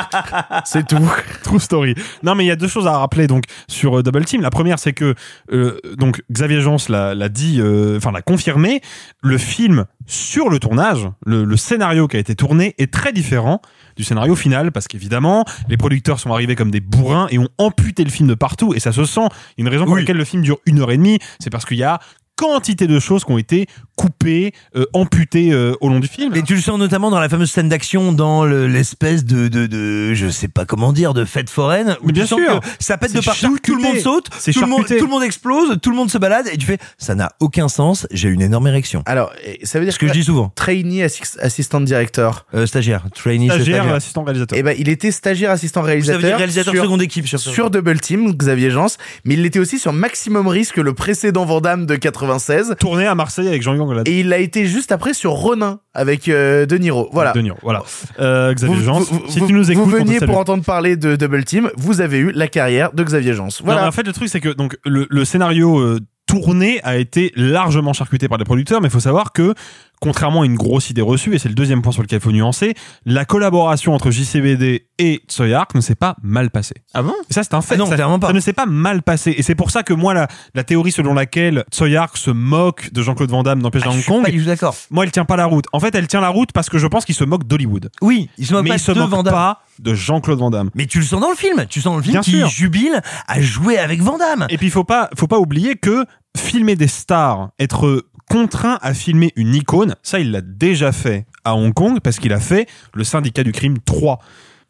*laughs* c'est tout. True story. Non, mais il y a deux choses à rappeler donc sur euh, Double Team. La première, c'est que euh, donc Xavier l'a l'a dit, euh, enfin l'a confirmé. Le film sur le tournage, le, le scénario qui a été tourné est très différent du scénario final parce qu'évidemment les producteurs sont arrivés comme des bourrins et ont amputé le film de partout et ça se sent. Une raison pour Oui. laquelle le film dure une heure et demie, c'est parce qu'il y a quantité de choses qui ont été coupé, euh, amputé euh, au long du film. Et tu le sens notamment dans la fameuse scène d'action, dans le- l'espèce de, de, de, je sais pas comment dire, de fête foraine. Où Mais bien tu sens sûr. que ça pète de partout, tout le monde saute, tout le, monde, charcuté. tout le monde explose, tout le monde se balade, et tu fais, ça n'a aucun sens, j'ai une énorme érection. Alors, et ça veut dire Ce que je dis souvent. Trainee assi- assistant director. Euh, stagiaire, trainee, Stagiaire, stagiaire. assistant réalisateur. Eh ben, il était stagiaire assistant Ça réalisateur. veut dire réalisateur sur, seconde équipe, sur, sur Double Team, Xavier Jans, mais il était aussi sur Maximum Risque, le précédent Vandame de 96. Tourné à Marseille avec Jean-Yves Et il a été juste après sur Ronin avec euh, De Niro. Voilà. De Niro, voilà. Euh, Xavier Vous, Jean, vous- si vous- tu nous écoutes, vous veniez pour entendre parler de Double Team, vous avez eu la carrière de Xavier Jans. Voilà. en fait, le truc, c'est que donc le, le scénario euh, tourné a été largement charcuté par les producteurs, mais il faut savoir que contrairement à une grosse idée reçue, et c'est le deuxième point sur lequel il faut nuancer, la collaboration entre JCVD et Tsui Hark ne s'est pas mal passée. Ah bon? Et ça, c'est un fait. Ah non, ça, clairement pas. ça ne s'est pas mal passé. Et c'est pour ça que moi, la, la théorie selon laquelle Tsui Hark se moque de Jean-Claude Van Damme dans Piège Ah, Hong Kong, d'accord. moi, elle tient pas la route. En fait, elle tient la route parce que je pense qu'il se moque d'Hollywood. Oui, il se moque Mais pas il se de moque Van Damme. pas de Jean-Claude Van Damme. Mais tu le sens dans le film, tu sens dans le film sûr. jubile à jouer avec Van Damme. Et puis il faut pas, faut pas oublier que filmer des stars, être contraint à filmer une icône, ça il l'a déjà fait à Hong Kong parce qu'il a fait le syndicat du crime 3.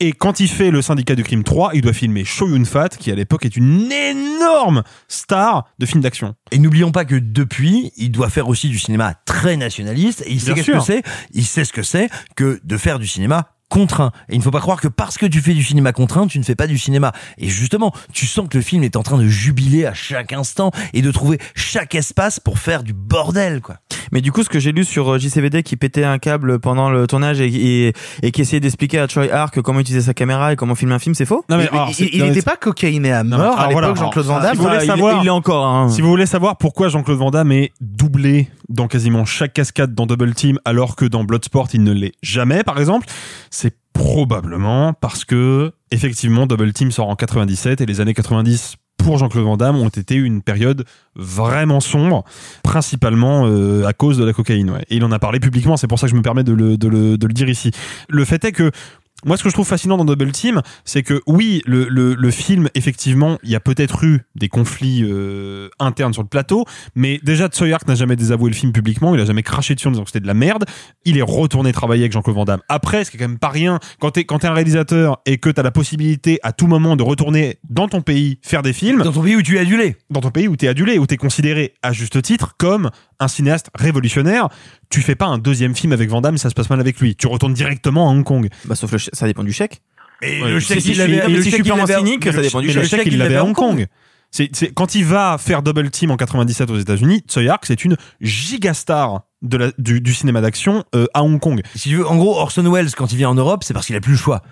Et quand il fait le syndicat du crime 3, il doit filmer Chow Yun-fat, qui à l'époque est une énorme star de films d'action. Et n'oublions pas que depuis, il doit faire aussi du cinéma très nationaliste. Et il sait qu'est-ce que c'est. Il sait ce que c'est que de faire du cinéma contraint. Et il ne faut pas croire que parce que tu fais du cinéma contraint, tu ne fais pas du cinéma. Et justement, tu sens que le film est en train de jubiler à chaque instant et de trouver chaque espace pour faire du bordel, quoi. Mais du coup, ce que j'ai lu sur euh, JCVD qui pétait un câble pendant le tournage et, et, et qui essayait d'expliquer à Troy Hark comment utiliser sa caméra et comment filmer un film, c'est faux? Non mais, Mais alors, il- non, n'était pas cocaïné à Non, mort alors à l'époque, voilà, Jean-Claude Van Damme. si vous voulez Ah, il- savoir- il l'est encore. Hein. Si vous voulez savoir pourquoi Jean-Claude Van Damme est doublé dans quasiment chaque cascade dans Double Team alors que dans Bloodsport il ne l'est jamais par exemple, probablement parce que effectivement Double Team sort en 97 et les années 90 pour Jean-Claude Van Damme ont été une période vraiment sombre, principalement euh, à cause de la cocaïne. Ouais. Et il en a parlé publiquement, c'est pour ça que je me permets de le, de le, de le dire ici. Le fait est que moi, ce que je trouve fascinant dans Double Team, c'est que oui, le, le, le film, effectivement, il y a peut-être eu des conflits euh, internes sur le plateau, mais déjà, Tsui Hark n'a jamais désavoué le film publiquement, il a jamais craché dessus en disant que c'était de la merde. Il est retourné travailler avec Jean-Claude Van Damme. Après, ce qui est quand même pas rien, quand t'es quand t'es un réalisateur et que t'as la possibilité à tout moment de retourner dans ton pays faire des films, Dans ton pays où tu es adulé. dans ton pays où t'es adulé, où t'es considéré à juste titre comme un cinéaste révolutionnaire, tu fais pas un deuxième film avec Van Damme, ça se passe mal avec lui. Tu retournes directement à Hong Kong. Bah, sauf le ch- ça dépend du chèque. Et Ouais, le si, chèque, si, il l'avait- si, chèque, je suis purement cynique, ça dépend du Mais le chèque. chèque, il l'avait à Hong Kong. C'est, c'est- quand il va faire Double Team en 97 aux États-Unis, Tsui Hark, c'est une gigastar de la, du, du cinéma d'action euh, à Hong Kong. Si tu veux, en gros, Orson Welles, quand il vient en Europe, c'est parce qu'il a plus le choix.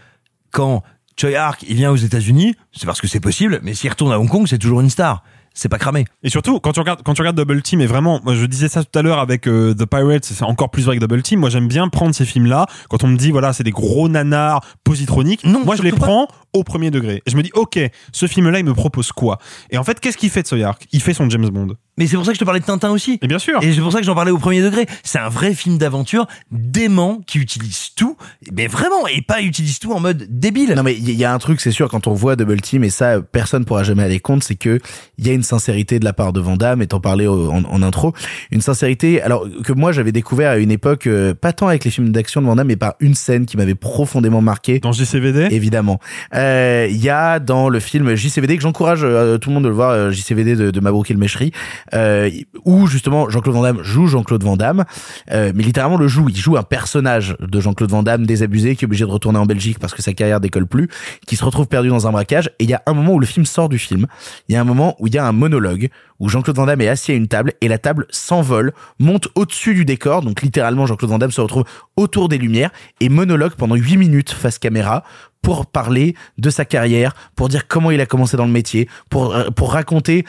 Quand Choi Hark, il vient aux États-Unis, c'est parce que c'est possible, mais s'il retourne à Hong Kong, c'est toujours une star. C'est pas cramé. Et surtout, quand tu regardes, quand tu regardes Double Team, et vraiment, moi, je disais ça tout à l'heure avec euh, The Pirates, c'est encore plus vrai avec Double Team. Moi, j'aime bien prendre ces films-là. Quand on me dit, voilà, c'est des gros nanars positroniques. Non, moi, je les pas. prends au premier degré. Et je me dis, ok, ce film-là, il me propose quoi? Et en fait, qu'est-ce qu'il fait de Tsui Hark Il fait son James Bond. Mais c'est pour ça que je te parlais de Tintin aussi. Et bien sûr. Et c'est pour ça que j'en parlais au premier degré. C'est un vrai film d'aventure dément qui utilise tout, mais vraiment, et pas utilise tout en mode débile. Non mais il y, a un truc, c'est sûr, quand on voit Double Team, et ça, personne pourra jamais aller compte, c'est que il y a une sincérité de la part de Van Damme, et t'en parlais en, en intro, une sincérité, alors que moi j'avais découvert à une époque, euh, pas tant avec les films d'action de Van Damme, mais par une scène qui m'avait profondément marqué. Dans JCVD Évidemment. Euh, Il y a dans le film JCVD, que j'encourage euh, tout le monde de le voir, JCVD de, de Mabrouk El Meshri, euh, où justement Jean-Claude Van Damme joue Jean-Claude Van Damme, euh, mais littéralement le joue. Il joue un personnage de Jean-Claude Van Damme désabusé qui est obligé de retourner en Belgique parce que sa carrière décolle plus, qui se retrouve perdu dans un braquage. Et il y a un moment où le film sort du film. Il y a un moment où il y a un monologue où Jean-Claude Van Damme est assis à une table et la table s'envole, monte au-dessus du décor. Donc littéralement Jean-Claude Van Damme se retrouve autour des lumières et monologue pendant huit minutes face caméra pour parler de sa carrière, pour dire comment il a commencé dans le métier, pour euh, pour raconter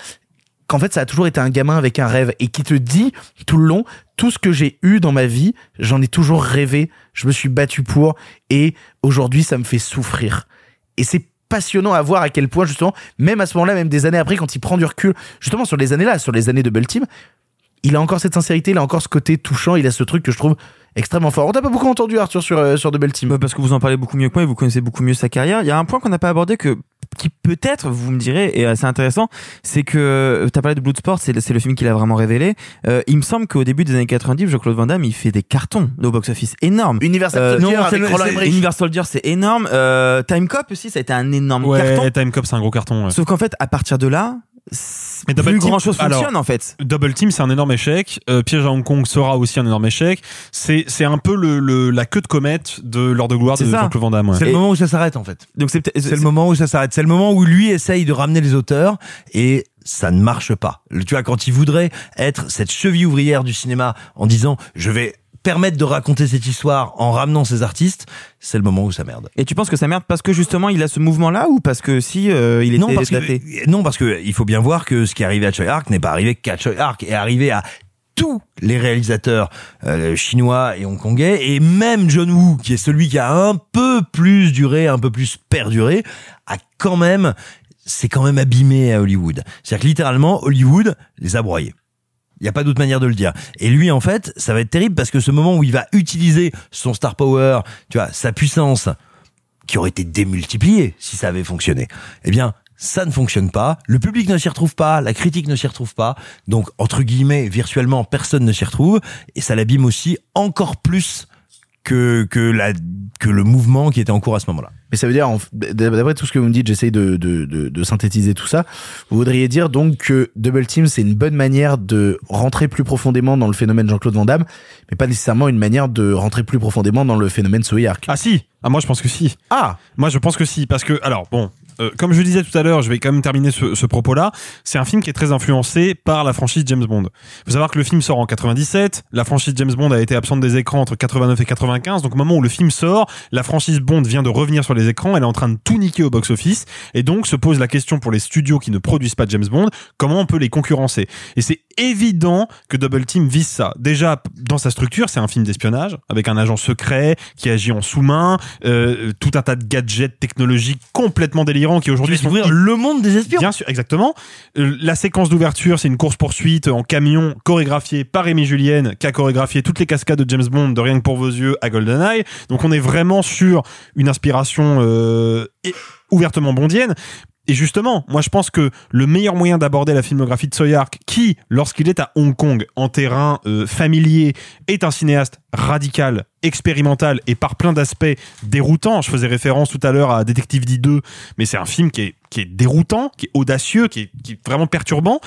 qu'en fait ça a toujours été un gamin avec un rêve et qui te dit tout le long tout ce que j'ai eu dans ma vie, j'en ai toujours rêvé, je me suis battu pour et aujourd'hui ça me fait souffrir. Et c'est passionnant à voir à quel point justement même à ce moment-là même des années après quand il prend du recul justement sur les années là sur les années de Team il a encore cette sincérité il a encore ce côté touchant il a ce truc que je trouve extrêmement fort on t'a pas beaucoup entendu Arthur sur euh, sur Double Team Bah, parce que vous en parlez beaucoup mieux que moi et vous connaissez beaucoup mieux sa carrière. Il y a un point qu'on n'a pas abordé que qui peut-être, vous me direz, est assez intéressant, c'est que t'as parlé de Bloodsport, c'est le, c'est le film qui l'a vraiment révélé. Euh, il me semble qu'au début des années 90, Jean-Claude Van Damme, il fait des cartons au box-office énormes. Universal Soldier non, avec c'est le- Roland c'est- Emmerich. Universal Soldier, c'est énorme. Euh, Time Cop aussi, ça a été un énorme Ouais, carton. Time Cop, c'est un gros carton. ouais. Sauf qu'en fait, à partir de là, Mais plus Team- grand chose alors, fonctionne en fait. Double Team, c'est un énorme échec. Euh, Piège à Hong Kong sera aussi un énorme échec. C'est c'est un peu le, le- la queue de comète de l'heure de gloire de. Jean-Claude Van Damme. ouais. C'est le moment où ça s'arrête en fait. Donc c'est C'est le moment où ça s'arrête. C'est le moment où lui essaye de ramener les auteurs et ça ne marche pas. Le- Tu vois, quand il voudrait être cette cheville ouvrière du cinéma en disant je vais permettre de raconter cette histoire en ramenant ces artistes, c'est le moment où ça merde. Et tu penses que ça merde parce que justement il a ce mouvement-là ou parce que si euh, il était non, parce daté que, non, parce que il faut bien voir que ce qui est arrivé à Choi Ark n'est pas arrivé qu'à Choi Ark, est arrivé à tous les réalisateurs euh, chinois et hongkongais, et même John Woo, qui est celui qui a un peu plus duré, un peu plus perduré, a quand même, c'est quand même abîmé à Hollywood. C'est-à-dire que littéralement, Hollywood les a broyés. Il n'y a pas d'autre manière de le dire. Et lui, en fait, ça va être terrible parce que ce moment où il va utiliser son star power, tu vois, sa puissance, qui aurait été démultipliée si ça avait fonctionné. Eh bien, ça ne fonctionne pas. Le public ne s'y retrouve pas, la critique ne s'y retrouve pas. Donc, entre guillemets, virtuellement, personne ne s'y retrouve. Et ça l'abîme aussi encore plus que, que la, que le mouvement qui était en cours à ce moment-là. Mais ça veut dire, d'après tout ce que vous me dites, j'essaye de, de, de, de synthétiser tout ça. Vous voudriez dire donc que Double Team, c'est une bonne manière de rentrer plus profondément dans le phénomène Jean-Claude Van Damme, mais pas nécessairement une manière de rentrer plus profondément dans le phénomène Soyark. Ah si Ah moi je pense que si. Ah Moi je pense que si, parce que, alors bon, euh, comme je disais tout à l'heure, je vais quand même terminer ce, ce propos-là, c'est un film qui est très influencé par la franchise James Bond. faut savoir que le film sort en 97, la franchise James Bond a été absente des écrans entre 89 et 95, donc au moment où le film sort, la franchise Bond vient de revenir sur les écrans, elle est en train de tout niquer au box-office, et donc se pose la question pour les studios qui ne produisent pas James Bond, comment on peut les concurrencer? Et c'est évident que Double Team vise ça. Déjà, dans sa structure, c'est un film d'espionnage, avec un agent secret qui agit en sous-main, euh, tout un tas de gadgets technologiques complètement délirants qui aujourd'hui sont le monde des espions. Bien sûr, exactement. Euh, la séquence d'ouverture, c'est une course poursuite en camion chorégraphiée par Rémi Julienne, qui a chorégraphié toutes les cascades de James Bond de Rien que pour vos yeux à GoldenEye. Donc on est vraiment sur une inspiration euh, ouvertement bondienne. Et justement, moi je pense que le meilleur moyen d'aborder la filmographie de Soyark, qui, lorsqu'il est à Hong Kong, en terrain euh, familier, est un cinéaste radical, expérimental et par plein d'aspects déroutant. Je faisais référence tout à l'heure à Détective D2, mais c'est un film qui est, qui est déroutant, qui est audacieux, qui est, qui est vraiment perturbant.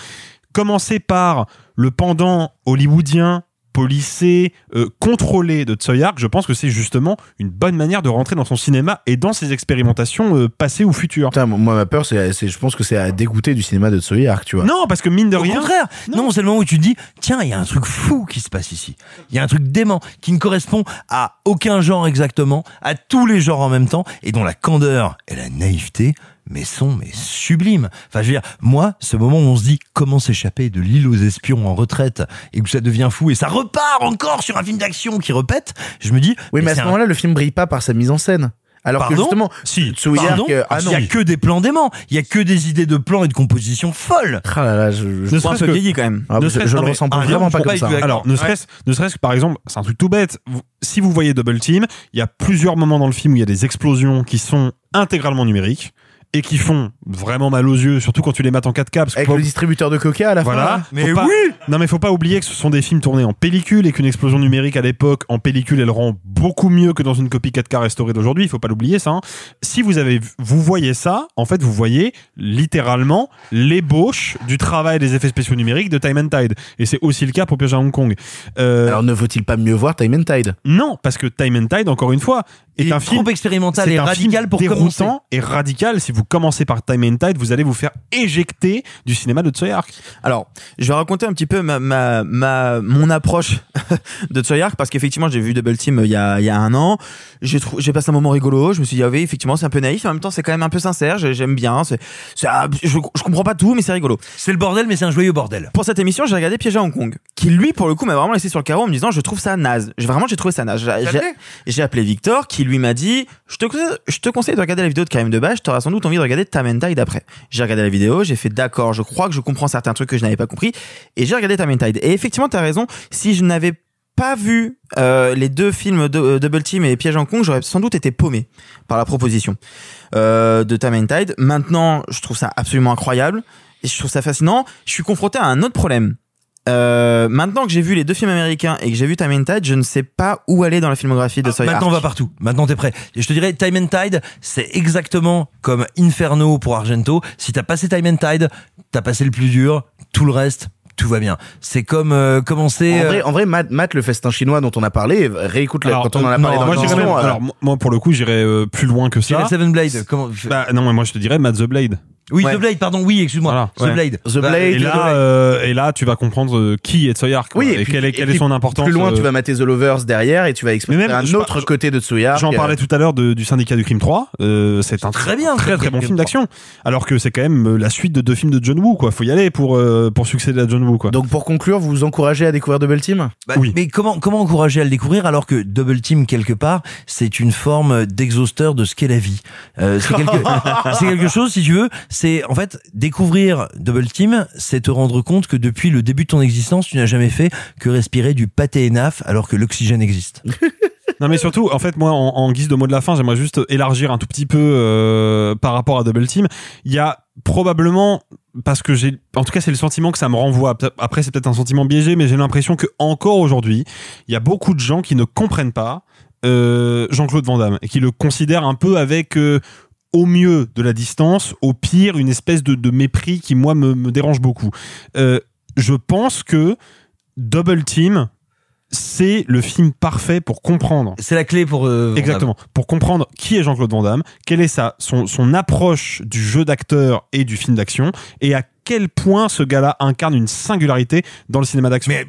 Commencer par le pendant hollywoodien, policé, euh, contrôlé de Tsoyark, je pense que c'est justement une bonne manière de rentrer dans son cinéma et dans ses expérimentations euh, passées ou futures. Putain, moi, ma peur, c'est, je pense que c'est à dégoûter du cinéma de Soyark, tu vois. Non, parce que mine de Au rien. contraire, non, c'est le moment où tu te dis, tiens, il y a un truc fou qui se passe ici. Il y a un truc dément qui ne correspond à aucun genre exactement, à tous les genres en même temps, et dont la candeur et la naïveté mais sont mais sublimes. Enfin, je veux dire, moi, ce moment où on se dit comment s'échapper de l'île aux espions en retraite et que ça devient fou et ça repart encore sur un film d'action qui répète, je me dis. Oui, mais à ce un- moment-là, le film brille pas par sa mise en scène. Alors que justement, si, Pardon euh, ah il y a que des plans déments, il y a que des idées de plans et de composition folles. Ah là là, je, je Ne pense serait-ce que- vieilli quand même. Ah, Ne je, serait-ce- je non, le mais- ressens ah, vraiment non, pas comme pas ça. être Alors, ne serait-ce, ne serait-ce que par exemple, c'est un truc tout bête. Si vous voyez Double Team, il y a plusieurs moments dans le film où il y a des explosions qui sont intégralement numériques et qui font vraiment mal aux yeux, surtout quand tu les mates en 4K. parce que Avec faut- le distributeur de coca à la Voilà. fin. là. Mais Faut pas- oui Non mais faut pas oublier que ce sont des films tournés en pellicule et qu'une explosion numérique à l'époque en pellicule elle rend beaucoup mieux que dans une copie 4K restaurée d'aujourd'hui. Il faut pas l'oublier ça. hein. Si vous avez, vous voyez ça, en fait vous voyez littéralement l'ébauche du travail des effets spéciaux numériques de Time and Tide. Et c'est aussi le cas pour Piège à Hong Kong. Euh, Alors ne faut-il pas mieux voir Time and Tide? Non, parce que Time and Tide, encore une fois, est Il est un film trop expérimental c'est et un radical film pour déroutant commencer. et radical. Si vous commencez par Time and Tide, vous allez vous faire éjecter du cinéma de Tsoyark. Alors, je vais raconter un petit peu ma, ma, ma mon approche *laughs* de Tsoyark parce qu'effectivement, j'ai vu Double Team euh, il y a, il y a un an. J'ai trou- j'ai passé un moment rigolo. Je me suis dit, ah oui, effectivement, c'est un peu naïf. En même temps, c'est quand même un peu sincère. J'ai- J'aime bien. C'est, c'est, ah, je, je comprends pas tout, mais c'est rigolo. C'est le bordel, mais c'est un joyeux bordel. Pour cette émission, j'ai regardé Piège à Hong Kong, qui lui, pour le coup, m'a vraiment laissé sur le carreau en me disant, je trouve ça naze. J'ai- Vraiment, j'ai trouvé ça naze. J'ai- J'ai appelé? j'ai appelé Victor, qui lui m'a dit, je te, conseille- je te conseille de regarder la vidéo de Karim Debache, t'auras sans doute envie de regarder Tide après. J'ai regardé la vidéo, j'ai fait d'accord, je crois que je comprends certains trucs que je n'avais pas compris, et j'ai regardé Tide. Et effectivement, t'as raison, si je n'avais pas vu euh, les deux films de, euh, Double Team et Piège en Kong, j'aurais sans doute été paumé par la proposition euh, de Time Tide. Maintenant, je trouve ça absolument incroyable et je trouve ça fascinant. Je suis confronté à un autre problème. Euh, maintenant que j'ai vu les deux films américains et que j'ai vu Time and Tide, je ne sais pas où aller dans la filmographie de Ah, Sawyer maintenant on va partout. Maintenant t'es prêt. Et je te dirais Time and Tide, c'est exactement comme Inferno pour Argento. Si t'as passé Time and Tide, t'as passé le plus dur. Tout le reste, tout va bien. C'est comme euh, commencer. En euh, vrai, en vrai Matt, Matt, le festin chinois dont on a parlé, réécoute Alors, quand on en a euh, parlé non, dans moi, même- euh, alors, moi- pour le coup, j'irais euh, plus loin que ça. Seven Blade. Comment Bah, non, mais moi, je te dirais Matt the Blade. Oui, Ouais. The Blade, pardon. Oui, excuse-moi. Voilà. The Ouais. Blade. The Bah, Blade, Et là, euh, et là, tu vas comprendre euh, qui est Tsoyark. Oui, et, puis- quelle est, et quelle puis est son importance. Plus loin, euh, tu vas mater The Lovers derrière et tu vas explorer Mais même, un je- autre je- côté de Tsuyark. J'en parlais tout à l'heure du syndicat du crime 3. Euh, c'est un Très bien, très très bon film d'action. Alors que c'est quand même la suite de deux films de John Woo. Quoi, faut y aller pour euh, pour succéder à John Woo. Quoi. Donc pour conclure, vous vous encouragez à découvrir Double Team? Bah, Mais comment comment encourager à le découvrir alors que Double Team quelque part c'est une forme d'exhausteur de ce qu'est la vie? C'est quelque *laughs* c'est quelque chose si tu veux. C'est en fait découvrir Double Team, c'est te rendre compte que depuis le début de ton existence, tu n'as jamais fait que respirer du pâté ENAF alors que l'oxygène existe. *laughs* Non mais surtout, en fait, moi, en, en guise de mot de la fin, j'aimerais juste élargir un tout petit peu euh, par rapport à Double Team. Il y a probablement parce que j'ai, en tout cas, c'est le sentiment que ça me renvoie. Après, c'est peut-être un sentiment biaisé, mais j'ai l'impression que encore aujourd'hui, il y a beaucoup de gens qui ne comprennent pas euh, Jean-Claude Van Damme et qui le considèrent un peu avec euh, au mieux de la distance, au pire une espèce de, de mépris qui moi me, me dérange beaucoup. Euh, je pense que Double Team, c'est le film parfait pour comprendre. C'est la clé pour euh. Exactement. Pour comprendre qui est Jean-Claude Van Damme, quelle est sa, son, son approche du jeu d'acteur et du film d'action, et à quel point ce gars-là incarne une singularité dans le cinéma d'action. Mais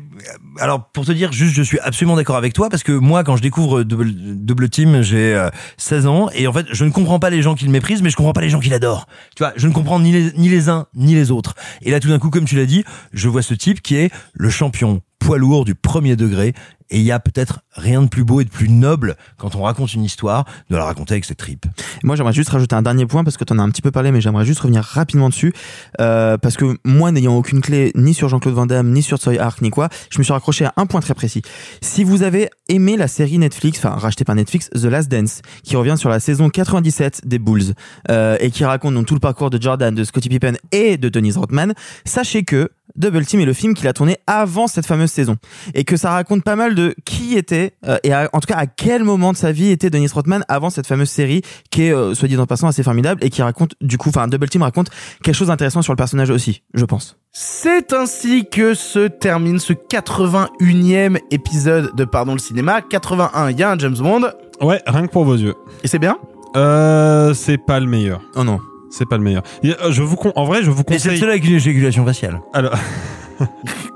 alors pour te dire juste je suis absolument d'accord avec toi parce que moi quand je découvre Double, Double Team j'ai euh, 16 ans et en fait je ne comprends pas les gens qui le méprisent mais je comprends pas les gens qui l'adorent. Tu vois je ne comprends ni les uns ni les autres. Et là tout d'un coup comme tu l'as dit je vois ce type qui est le champion poids lourd du premier degré et il y a peut-être rien de plus beau et de plus noble quand on raconte une histoire de la raconter avec ses tripes Moi, j'aimerais juste rajouter un dernier point parce que tu en as un petit peu parlé, mais j'aimerais juste revenir rapidement dessus. Euh, parce que moi, n'ayant aucune clé ni sur Jean-Claude Van Damme, ni sur Tsui Hark, ni quoi, je me suis raccroché à un point très précis. Si vous avez aimé la série Netflix, enfin rachetée par Netflix, The Last Dance, qui revient sur la saison 97 des Bulls, euh, et qui raconte donc tout le parcours de Jordan, de Scottie Pippen et de Dennis Rodman, sachez que Double Team est le film qu'il a tourné avant cette fameuse saison. Et que ça raconte pas mal de qui était, euh, et à- en tout cas à quel moment de sa vie était Dennis Rodman avant cette fameuse série qui est, euh, soit dit en passant, assez formidable et qui raconte, du coup, enfin, Double Team raconte quelque chose d'intéressant sur le personnage aussi, je pense. C'est ainsi que se termine ce 81e épisode de Pardon le cinéma. 81, il y a un James Bond. Ouais, rien que pour vos yeux. Et c'est bien? Euh, c'est pas le meilleur. Oh non. C'est pas le meilleur. Euh, Je vous con- en vrai, je vous mais c'est conseille. seul avec une éjaculation faciale Alors,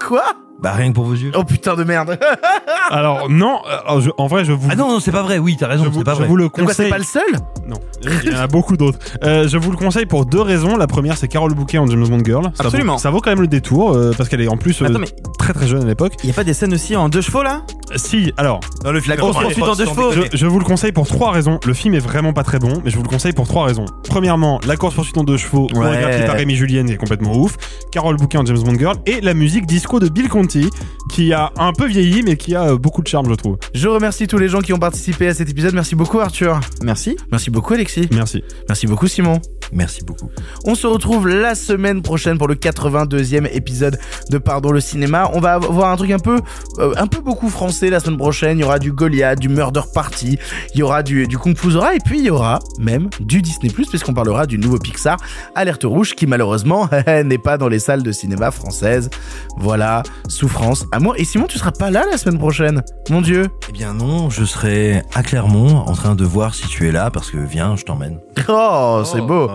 Quoi? Bah rien que pour vos yeux Oh putain de merde. *laughs* alors non. alors, je- en vrai, je vous. ah non non c'est pas vrai oui t'as raison je vous, c'est pas je vrai vous le c'est conseille. pas le seul Non, il y en a beaucoup d'autres. Euh, je vous le conseille pour deux raisons. La première, c'est Carole Bouquet en James Bond Girl. Ça Absolument. Vaut, ça vaut quand même le détour euh, parce qu'elle est en plus euh, Attends, mais- très très jeune à l'époque. Il y a pas des scènes aussi en deux chevaux là? Si, alors, Non, le film La grosse poursuite en deux chevaux. je, je vous le conseille pour trois raisons. Le film est vraiment pas très bon, mais je vous le conseille pour trois raisons. Premièrement, la course poursuite en deux chevaux, Ouais. chorégraphiée par Rémi Julien, est complètement ouf. Carole Bouquet en James Bond Girl et la musique disco de Bill Conti, qui a un peu vieilli, mais qui a euh, beaucoup de charme, je trouve. Je remercie tous les gens qui ont participé à cet épisode. Merci beaucoup Arthur. Merci. Merci beaucoup Alexis. Merci. Merci beaucoup Simon. merci beaucoup On se retrouve la semaine prochaine pour le 82e épisode de Pardon le cinéma. On va avoir un truc un peu, euh, un peu beaucoup français la semaine prochaine. Il y aura du Goliath, du Murder Party, il y aura du, du Kung Fu Zora et puis il y aura même du Disney Plus puisqu'on parlera du nouveau Pixar Alerte Rouge qui malheureusement *laughs* n'est pas dans les salles de cinéma françaises. Voilà, souffrance, amour. Et Simon, tu seras pas là la semaine prochaine. Mon Dieu. Eh bien non, je serai à Clermont en train de voir si tu es là parce que viens, je t'emmène. Oh, c'est beau.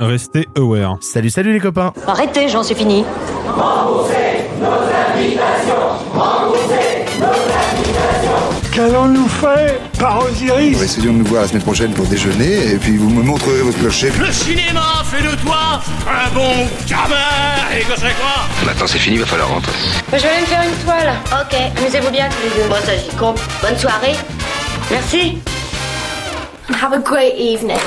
Restez aware. Salut, salut les copains. Arrêtez, j'en suis fini. Qu'allons-nous faire par Osiris Essayons de nous voir la semaine prochaine pour déjeuner, et puis vous me montrerez votre clocher. Le cinéma fait de toi un bon gamin et que c'est quoi? Maintenant c'est fini, va falloir rentrer. je vais aller me faire une toile. Ok, amusez-vous bien tous les deux. Bon, ça j'y compte. Bonne soirée. Merci. Have a great evening.